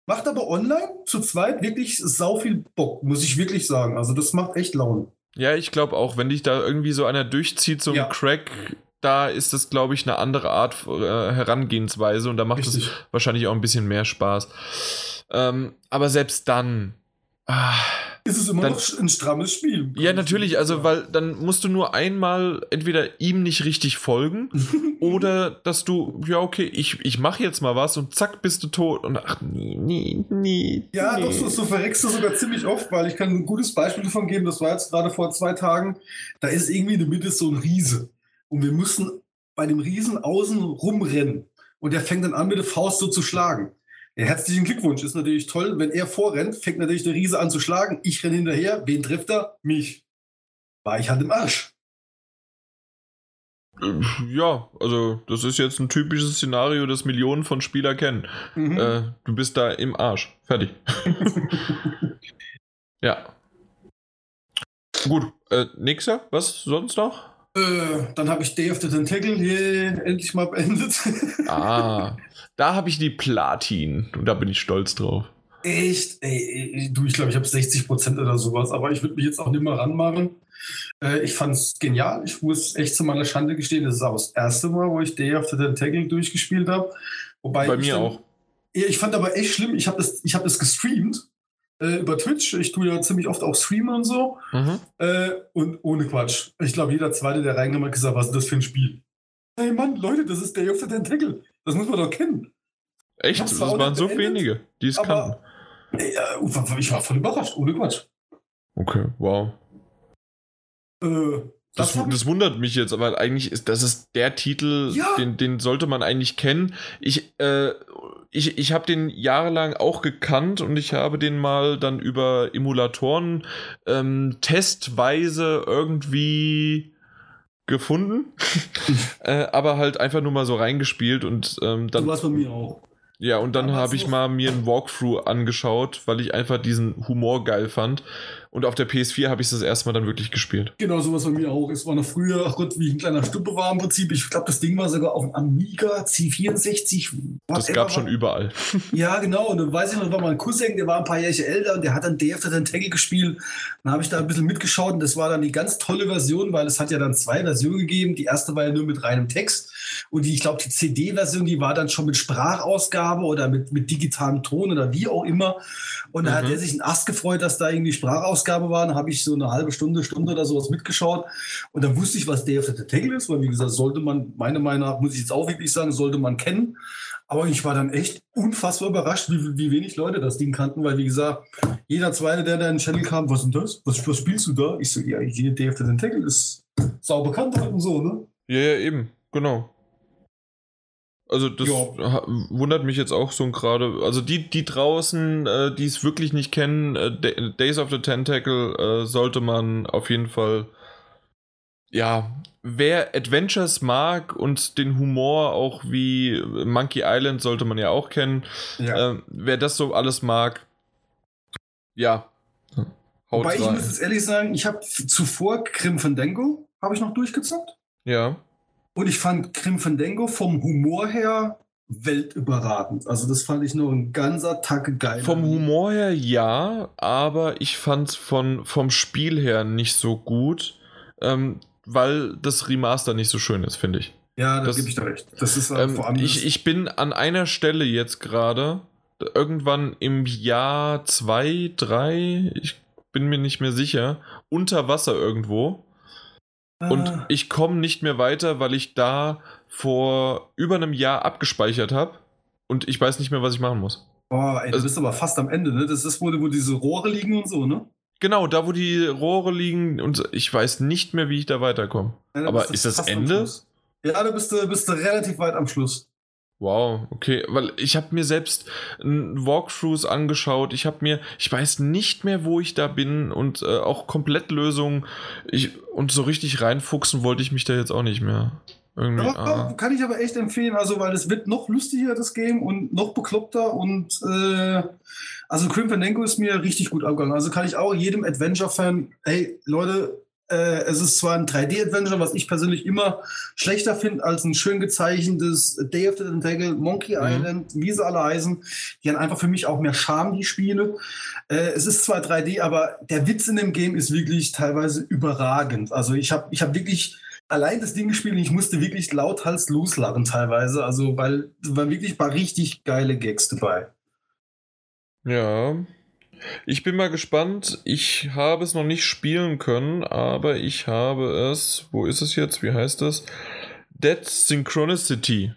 Macht aber online zu zweit wirklich sau viel Bock, muss ich wirklich sagen. Also das macht echt Laune. Ja, ich glaube auch, wenn dich da irgendwie so einer durchzieht, so ein Ja. Crack, da ist das, glaube ich, eine andere Art äh, Herangehensweise und da macht es wahrscheinlich auch ein bisschen mehr Spaß. Ähm, aber selbst dann. Ah, Ist es immer Dann- noch ein strammes Spiel. ja, natürlich, also weil dann musst du nur einmal entweder ihm nicht richtig folgen oder dass du, ja, okay, ich, ich mache jetzt mal was und zack, bist du tot und ach, nee, nee, nee. Ja, nee. doch, so, so verreckst du sogar ziemlich oft, weil ich kann ein gutes Beispiel davon geben, das war jetzt gerade vor zwei Tagen, da ist irgendwie in der Mitte so ein Riese und wir müssen bei dem Riesen außen rumrennen und der fängt dann an mit der Faust so zu schlagen. Ja, herzlichen Glückwunsch, ist natürlich toll, wenn er vorrennt, fängt natürlich der Riese an zu schlagen, ich renne hinterher, wen trifft er? Mich. War ich halt im Arsch. Ja, also das ist jetzt ein typisches Szenario, das Millionen von Spieler kennen. Mhm. Äh, du bist da im Arsch. Fertig. ja. Gut, äh, nächster, was sonst noch? Äh, dann habe ich Day of the Tentacle hier endlich mal beendet. Ah, da habe ich die Platin und da bin ich stolz drauf. Echt? Ey, du, ich glaube, ich habe 60 Prozent oder sowas, aber ich würde mich jetzt auch nicht mehr ranmachen. Äh, ich fand es genial. Ich muss echt zu meiner Schande gestehen, das ist auch das erste Mal, wo ich Day of the Tentacle durchgespielt habe. Bei mir dann- auch. Ja, ich fand aber echt schlimm, ich habe das, ich hab das gestreamt äh, über Twitch. Ich tue ja ziemlich oft auch streamen und so. Mhm. Äh, und ohne Quatsch. Ich glaube, jeder Zweite, der reingekommen hat, hat gesagt, was ist das für ein Spiel? Hey Mann, Leute, das ist Day of the Tentacle. Das muss man doch kennen. Echt? Das waren so beendet, wenige, die es kannten. äh, ich war voll überrascht, ohne Quatsch. Okay, wow. Äh, Das, das das wundert mich jetzt, aber eigentlich ist das ist der Titel, Ja. den, den sollte man eigentlich kennen. Ich, äh, ich, ich habe den jahrelang auch gekannt und ich habe den mal dann über Emulatoren ähm, testweise irgendwie gefunden, äh, aber halt einfach nur mal so reingespielt und ähm, du dann warst bei mir auch. ja, und dann habe ich mal mir ein Walkthrough angeschaut, weil ich einfach diesen Humor geil fand. Und auf der PS4 habe ich es das erste Mal dann wirklich gespielt. Genau, sowas bei mir auch. Es war noch früher, ach Gott, wie ich ein kleiner Stuppe war im Prinzip. Ich glaube, das Ding war sogar auf dem Amiga C64. Das gab schon überall. Ja, genau. Und dann weiß ich noch, war mein Cousin, der war ein paar Jahre älter und der hat dann Day After Tentacle gespielt. Dann habe ich da ein bisschen mitgeschaut und das war dann die ganz tolle Version, weil es hat ja dann zwei Versionen gegeben. Die erste war ja nur mit reinem Text. Und die, ich glaube, die CD-Version, die war dann schon mit Sprachausgabe oder mit, mit digitalem Ton oder wie auch immer. Und da Mhm. hat er sich einen Ast gefreut, dass da irgendwie Sprachausgabe war. Dann habe ich so eine halbe Stunde, Stunde oder sowas mitgeschaut. Und dann wusste ich, was Day of the Tentacle ist, weil wie gesagt, sollte man, meiner Meinung nach, muss ich jetzt auch wirklich sagen, sollte man kennen. Aber ich war dann echt unfassbar überrascht, wie, wie wenig Leute das Ding kannten, weil wie gesagt, jeder Zweite, der da in den Channel kam, was ist denn das? Was, was spielst du da? Ich so, ja, hier Day of the Tentacle ist sau bekannt und so, ne? Ja, ja, eben, genau. Also das Ja. wundert mich jetzt auch so gerade. Also die, die draußen, äh, die es wirklich nicht kennen, äh, Da- Days of the Tentacle äh, sollte man auf jeden Fall. Ja, wer Adventures mag und den Humor auch wie Monkey Island sollte man ja auch kennen. Ja. Ähm, wer das so alles mag, ja, haut Wobei ich rein. muss jetzt ehrlich sagen, ich habe zuvor Grim Fandango, habe ich noch durchgezockt. Ja, Und ich fand Grim Fandango vom Humor her weltüberragend. Also das fand ich noch ein ganzer Tacke geil. Vom Humor her ja, aber ich fand von vom Spiel her nicht so gut, ähm, weil das Remaster nicht so schön ist, finde ich. Ja, da das- gebe ich dir recht. Das ist äh, Ähm, vor allem ich, ich bin an einer Stelle jetzt gerade, irgendwann im Jahr 2, 3, ich bin mir nicht mehr sicher, unter Wasser irgendwo. Und Ah, ich komme nicht mehr weiter, weil ich da vor über einem Jahr abgespeichert habe und ich weiß nicht mehr, was ich machen muss. boah, ey, du also- bist aber fast am Ende, ne? Das ist, wo, wo diese Rohre liegen und so, ne? Genau, da wo die Rohre liegen und ich weiß nicht mehr, wie ich da weiterkomme. Ja, Aber ist das Ende? Ja, da bist du, bist du relativ weit am Schluss. Wow, okay, weil ich habe mir selbst n- Walkthroughs angeschaut. Ich habe mir, ich weiß nicht mehr, wo ich da bin und äh, auch Komplettlösungen. Ich und so richtig reinfuchsen wollte ich mich da jetzt auch nicht mehr. Irgendwie. Ja, ah. Kann ich aber echt empfehlen, also weil es wird noch lustiger, das Game, und noch bekloppter und äh, also Grim Fandango ist mir richtig gut abgegangen. Also kann ich auch jedem Adventure-Fan, hey Leute, äh, es ist zwar ein 3D-Adventure, was ich persönlich immer schlechter finde als ein schön gezeichnetes Day of the Tentacle, Monkey Mhm. Island, wie sie alle heißen. Die haben einfach für mich auch mehr Charme, die Spiele. Äh, es ist zwar 3D, aber der Witz in dem Game ist wirklich teilweise überragend. Also ich habe ich hab wirklich allein das Ding gespielt und ich musste wirklich lauthals loslachen teilweise. Also weil es waren wirklich ein paar richtig geile Gags dabei. Ja. Ich bin mal gespannt. Ich habe es noch nicht spielen können, aber ich habe es. Wo ist es jetzt? Wie heißt es? Dead Synchronicity.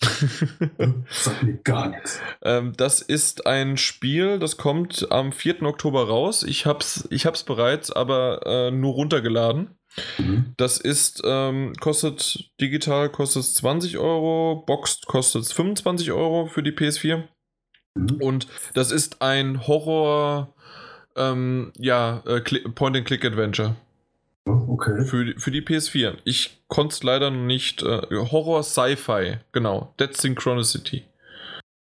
Sagt mir gar nichts. Ähm, das ist ein Spiel, das kommt am 4. Oktober raus. Ich hab's, ich hab's bereits, aber äh, nur runtergeladen. Das ist, ähm, kostet digital kostet es 20 Euro, boxed kostet es 25 Euro für die PS4. Mhm. Und das ist ein Horror, ähm, ja, äh, Cli- Point-and-Click-Adventure Okay. für, die- für die PS4. Ich konnte es leider noch nicht. Äh, Horror-Sci-Fi, genau. Dead Synchronicity.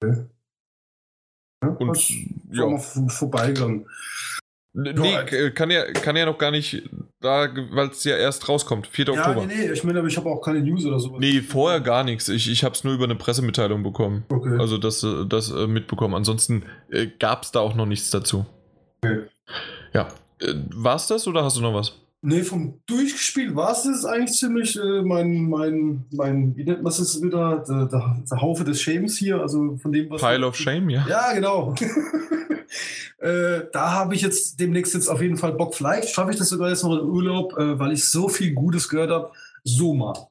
Ja, Und ja. vorbeigegangen. Nee, kann ja, kann ja noch gar nicht, da, weil es ja erst rauskommt, 4. Ja, Oktober. nee, nee, ich meine, aber ich habe auch keine News oder sowas. Nee, vorher gar nichts. Ich, ich habe es nur über eine Pressemitteilung bekommen. Okay. Also das, das äh, mitbekommen. Ansonsten äh, gab es da auch noch nichts dazu. Okay. Ja. Äh, war's das oder hast du noch was? Nee, vom Durchgespielt war es das eigentlich ziemlich äh, mein, mein, mein, wie nennt man es wieder? Der, der, der Haufe des Shames hier, also von dem, was. Pile of Shame, ja. Ja, genau. äh, da habe ich jetzt demnächst jetzt auf jeden Fall Bock. Vielleicht schaffe ich das sogar jetzt noch im Urlaub, äh, weil ich so viel Gutes gehört habe. So mal.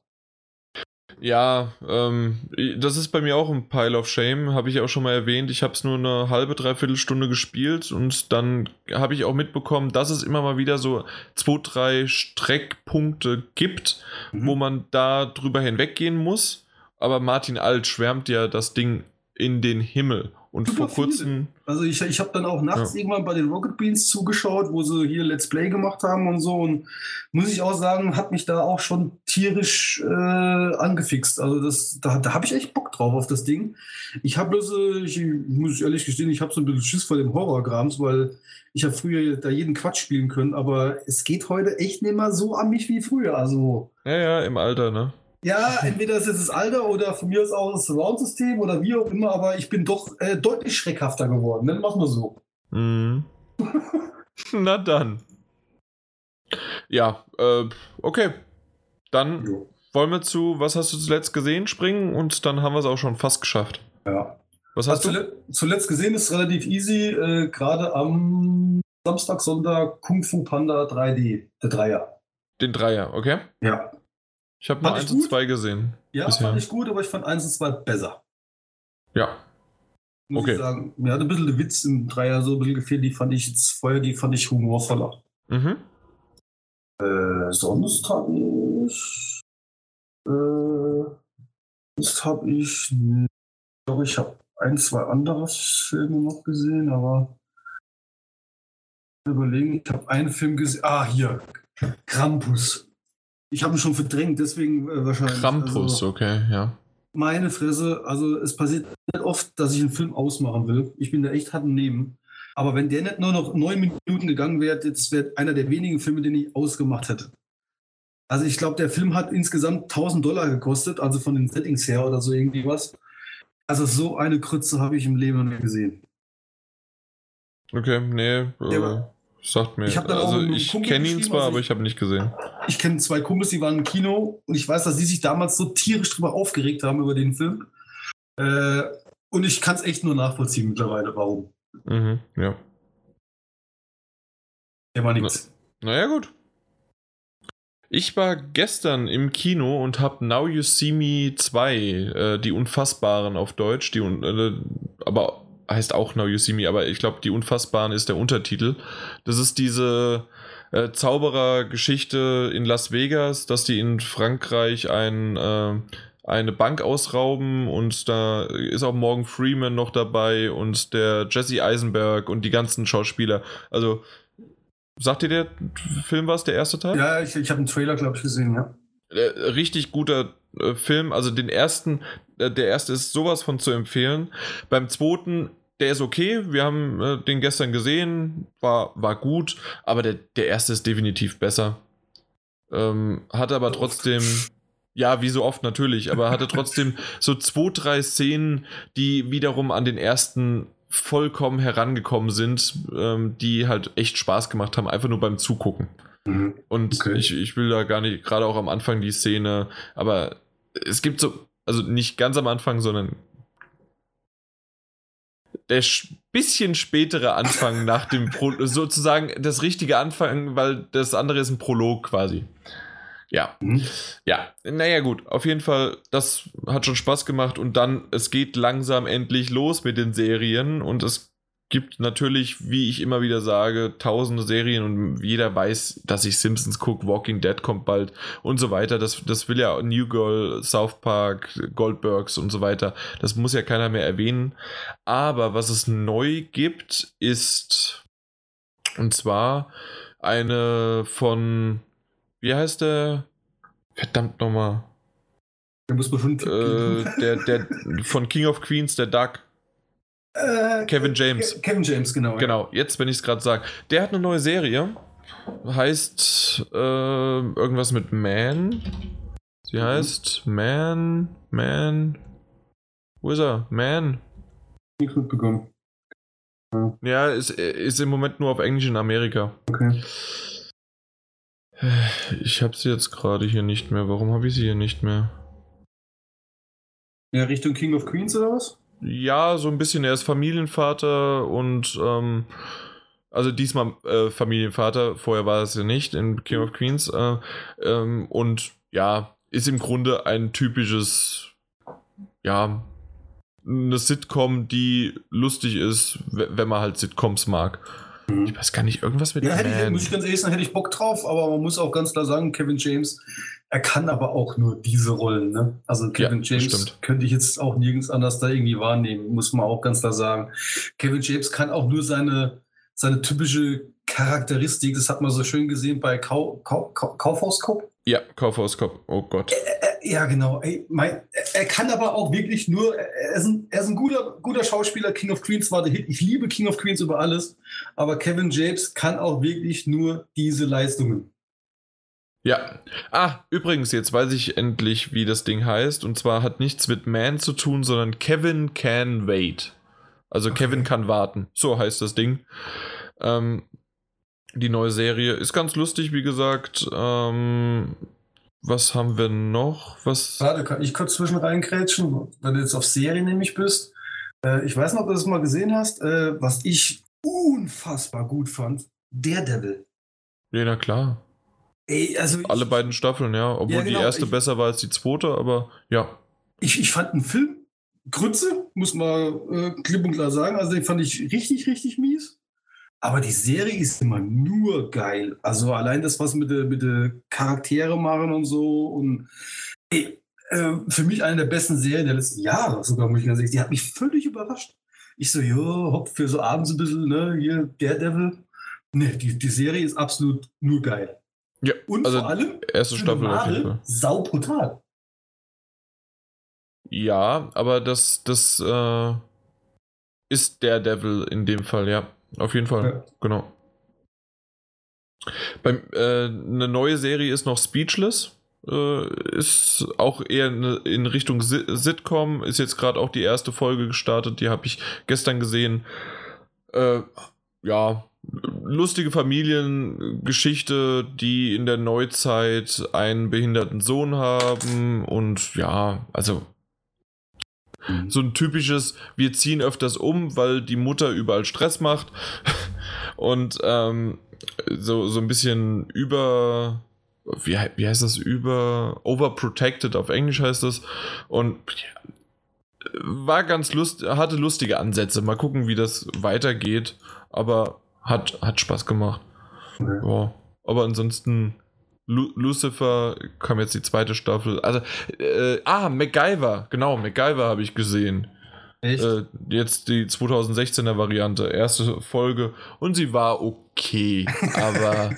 Ja, ähm, das ist bei mir auch ein Pile of Shame, habe ich auch schon mal erwähnt. Ich habe es nur eine halbe, dreiviertel Stunde gespielt und dann habe ich auch mitbekommen, dass es immer mal wieder so zwei, drei Streckpunkte gibt, Mhm. wo man da drüber hinweggehen muss. Aber Martin Alt schwärmt ja das Ding in den Himmel Und Super vor kurzem. Also ich, ich habe dann auch nachts Ja. irgendwann bei den Rocket Beans zugeschaut, wo sie hier Let's Play gemacht haben und so. Und muss ich auch sagen, hat mich da auch schon tierisch äh, angefixt. Also das, da, da habe ich echt Bock drauf auf das Ding. Ich habe bloß, äh, ich muss ehrlich gestehen, ich habe so ein bisschen Schiss vor dem Horrorgrams, weil ich habe früher da jeden Quatsch spielen können, aber es geht heute echt nicht mehr so an mich wie früher. Also Ja, ja, im Alter, ne? Ja, entweder ist es das Alter oder von mir aus auch das Surround-System oder wie auch immer, aber ich bin doch äh, deutlich schreckhafter geworden. Dann machen wir so. Mhm. Na dann. Ja, äh, okay. Dann Jo. wollen wir zu, was hast du zuletzt gesehen, springen und dann haben wir es auch schon fast geschafft. Ja. Was Hast hast du? zule zuletzt gesehen ist relativ easy, äh, gerade am Samstag, Sonntag Kung Fu Panda 3D, der Dreier. Den Dreier, okay? Ja. Ich habe nur ich eins und gut. zwei gesehen. Ja, Bisher. fand ich gut, aber ich fand 1 und 2 besser. Ja. Muss Okay. ich sagen. Mir hat ein bisschen der Witz im Dreier so ein bisschen gefehlt, die fand ich jetzt vorher, die fand ich humorvoller. Mhm. Äh, sonst habe ich. Äh, sonst habe ich. Glaube, ich habe ein, zwei andere Filme noch gesehen, aber. Überlegen, ich habe einen Film gesehen. Ah, hier. Krampus. Ich habe ihn schon verdrängt, deswegen äh, wahrscheinlich. Krampus, Also, okay, ja. meine Fresse, also es passiert nicht oft, dass ich einen Film ausmachen will. Ich bin da echt hart im Nehmen. Aber wenn der nicht nur noch neun Minuten gegangen wäre, das wäre einer der wenigen Filme, den ich ausgemacht hätte. Also ich glaube, der Film hat insgesamt 1000 Dollar gekostet, also von den Settings her oder so irgendwie was. Also so eine Krütze habe ich im Leben noch nie gesehen. Okay, nee, äh, aber- sagt mir. Ich also ich kenne ihn zwar, also aber ich- habe nicht gesehen. Ich kenne zwei Kumpels, die waren im Kino und ich weiß, dass sie sich damals so tierisch drüber aufgeregt haben über den Film. Äh, und ich kann es echt nur nachvollziehen mittlerweile, warum. Mhm, ja. Der war nichts. Naja, gut. Ich war gestern im Kino und habe Now You See Me 2, äh, die Unfassbaren auf Deutsch, die, äh, aber heißt auch Now You See Me, aber ich glaube, die Unfassbaren ist der Untertitel. Das ist diese äh, Zauberergeschichte in Las Vegas, dass die in Frankreich ein, äh, eine Bank ausrauben und da ist auch Morgan Freeman noch dabei und der Jesse Eisenberg und die ganzen Schauspieler. Also Sagt dir der Film was, der erste Teil? Ja, ich, ich habe einen Trailer, glaube ich, gesehen, ja. Äh, richtig guter äh, Film. Also den ersten, äh, der erste ist sowas von zu empfehlen. Beim zweiten, der ist okay. Wir haben äh, den gestern gesehen, war, war gut, aber der, der erste ist definitiv besser. Ähm, hat aber trotzdem, ja, wie so oft natürlich, aber hatte trotzdem so zwei, drei Szenen, die wiederum an den ersten vollkommen herangekommen sind, ähm, die halt echt Spaß gemacht haben, einfach nur beim Zugucken. Und Okay. ich, ich will da gar nicht, gerade auch am Anfang die Szene, aber es gibt so, also nicht ganz am Anfang, sondern der sch- bisschen spätere Anfang nach dem Pro sozusagen das richtige Anfang, weil das andere ist ein Prolog quasi. Ja, Mhm. ja, naja gut, auf jeden Fall, das hat schon Spaß gemacht und dann, es geht langsam endlich los mit den Serien und es gibt natürlich, wie ich immer wieder sage, tausende Serien und jeder weiß, dass ich Simpsons gucke, Walking Dead kommt bald und so weiter. Das, das will ja New Girl, South Park, Goldbergs und so weiter. Das muss ja keiner mehr erwähnen. Aber was es neu gibt, ist und zwar eine von, wie heißt der? Verdammt nochmal. Da muss Tipp Äh, der, der von King of Queens, der Doug. Äh, Kevin James. Ke- Kevin James, genau. ja. Genau, jetzt, wenn ich es gerade sage. Der hat eine neue Serie. Heißt äh, irgendwas mit Man. Sie Mhm. heißt Man. Man. Wo ist er? Man. Nichts mitbekommen. Ja, ist, ist im Moment nur auf Englisch in Amerika. Okay. Ich habe sie jetzt gerade hier nicht mehr. Warum habe ich sie hier nicht mehr? Ja, Richtung King of Queens oder was? Ja, so ein bisschen. Er ist Familienvater und ähm, also diesmal äh, Familienvater. Vorher war es ja nicht in King of Queens. Äh, ähm, und ja, ist im Grunde ein typisches, ja, eine Sitcom, die lustig ist, wenn man halt Sitcoms mag. Ich weiß gar nicht, irgendwas mit Ja, hätte ich, muss ich ganz ehrlich sagen, hätte ich Bock drauf, aber man muss auch ganz klar sagen, Kevin James, er kann aber auch nur diese Rollen. Ne? Also Kevin Ja, James stimmt. könnte ich jetzt auch nirgends anders da irgendwie wahrnehmen, muss man auch ganz klar sagen. Kevin James kann auch nur seine, seine typische Charakteristik, das hat man so schön gesehen bei Kau, Kau, Kau, Kaufhauskopf. Ja, Kaufhauskopf. Oh Gott. Äh, Ja, genau. Ey, mein, er kann aber auch wirklich nur, er ist ein, er ist ein guter, guter Schauspieler. King of Queens war der Hit. Ich liebe King of Queens über alles. Aber Kevin James kann auch wirklich nur diese Leistungen. Ja. Ah, übrigens, jetzt weiß ich endlich, wie das Ding heißt. Und zwar hat nichts mit Man zu tun, sondern Kevin Can Wait. Also Kevin kann warten. So heißt das Ding. Ähm, die neue Serie ist ganz lustig, wie gesagt. Ähm, was haben wir noch? Was? Warte, kann ich kurz zwischen reinkrätschen, wenn du jetzt auf Serie nämlich bist. Äh, ich weiß noch, ob du das mal gesehen hast, äh, was ich unfassbar gut fand. Daredevil. Ja, na klar. Ey, also ich, Alle beiden Staffeln, ja. Obwohl Ja, genau, die erste ich- besser war als die zweite, aber ja. ich, ich fand einen Film Grütze, muss man äh, klipp und klar sagen. Also den fand ich richtig, richtig mies. Aber die Serie ist immer nur geil. Also allein das, was mit der mit der Charaktere machen und so. Und ey, äh, für mich eine der besten Serien der letzten Jahre, sogar muss ich ganz ehrlich. Die hat mich völlig überrascht. Ich so, jo, hopp, für so abends ein bisschen, ne, hier, Daredevil. Ne, die, die Serie ist absolut nur geil. Ja, Und also vor allem, erste Staffel Marvel, sau brutal. Ja, aber das, das äh, ist der Devil in dem Fall, ja. Auf jeden Fall, Ja. genau. Beim, äh, eine neue Serie ist noch Speechless. Äh, ist auch eher in Richtung Si- Sitcom. Ist jetzt gerade auch die erste Folge gestartet. Die habe ich gestern gesehen. Äh, ja, lustige Familiengeschichte, die in der Neuzeit einen behinderten Sohn haben. Und ja, also so ein typisches, wir ziehen öfters um, weil die Mutter überall Stress macht und ähm, so, so ein bisschen über, wie, wie heißt das, über, overprotected auf Englisch heißt das und war ganz lust, hatte lustige Ansätze. Mal gucken, wie das weitergeht, aber hat, hat Spaß gemacht. Ja. Ja, aber ansonsten Lu Lucifer kam jetzt die zweite Staffel. Also, äh, ah, MacGyver, genau, MacGyver habe ich gesehen. Echt? Äh, jetzt die 2016er Variante, erste Folge und sie war okay, aber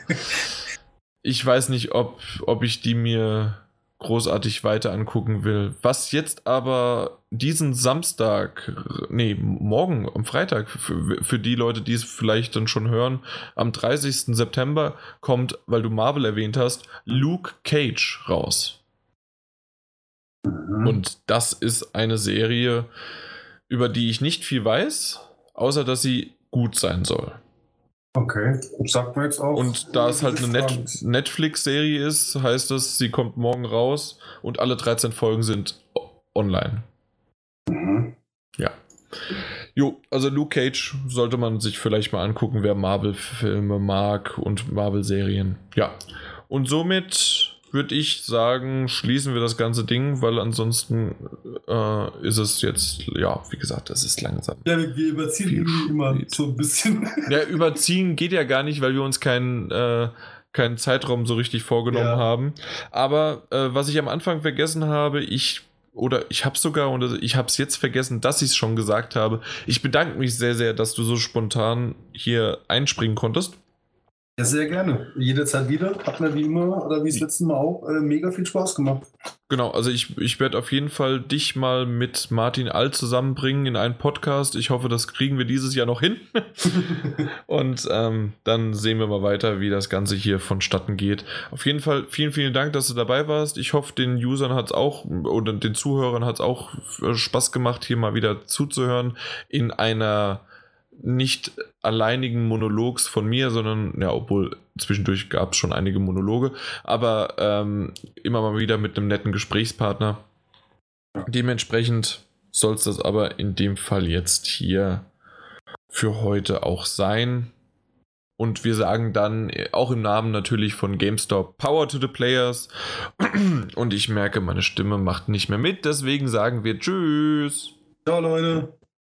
ich weiß nicht, ob, ob ich die mir großartig weiter angucken will. Was jetzt aber diesen Samstag, nee, morgen, am Freitag, für, für die Leute, die es vielleicht dann schon hören, am 30. September kommt, weil du Marvel erwähnt hast, Luke Cage raus. Mhm. Und das ist eine Serie, über die ich nicht viel weiß, außer dass sie gut sein soll. Okay, sagt man jetzt auch. Und da es halt eine Net. Netflix-Serie ist, heißt das, sie kommt morgen raus und alle 13 Folgen sind online. Mhm. Ja. Jo, also Luke Cage sollte man sich vielleicht mal angucken, wer Marvel-Filme mag und Marvel-Serien. Ja. Und somit würde ich sagen, schließen wir das ganze Ding, weil ansonsten äh, ist es jetzt, ja, wie gesagt, es ist langsam. Ja, wir, wir überziehen immer so ein bisschen. Ja, überziehen geht ja gar nicht, weil wir uns keinen, äh, keinen Zeitraum so richtig vorgenommen Ja. haben. Aber äh, was ich am Anfang vergessen habe, ich oder ich habe sogar und ich habe es jetzt vergessen, dass ich es schon gesagt habe. Ich bedanke mich sehr, sehr, dass du so spontan hier einspringen konntest. Ja, sehr gerne. Jederzeit wieder. Hat mir wie immer oder wie das letzte Mal auch äh, mega viel Spaß gemacht. Genau, also ich, ich werde auf jeden Fall dich mal mit Martin All zusammenbringen in einen Podcast. Ich hoffe, das kriegen wir dieses Jahr noch hin. Und ähm, dann sehen wir mal weiter, wie das Ganze hier vonstatten geht. Auf jeden Fall vielen, vielen Dank, dass du dabei warst. Ich hoffe, den Usern hat es auch oder den Zuhörern hat es auch äh, Spaß gemacht, hier mal wieder zuzuhören in einer nicht alleinigen Monologs von mir, sondern ja, obwohl zwischendurch gab es schon einige Monologe, aber ähm, immer mal wieder mit einem netten Gesprächspartner. Dementsprechend soll es das aber in dem Fall jetzt hier für heute auch sein. Und wir sagen dann äh, auch im Namen natürlich von GameStop Power to the Players. Und ich merke, meine Stimme macht nicht mehr mit, deswegen sagen wir Tschüss. Ciao, Leute.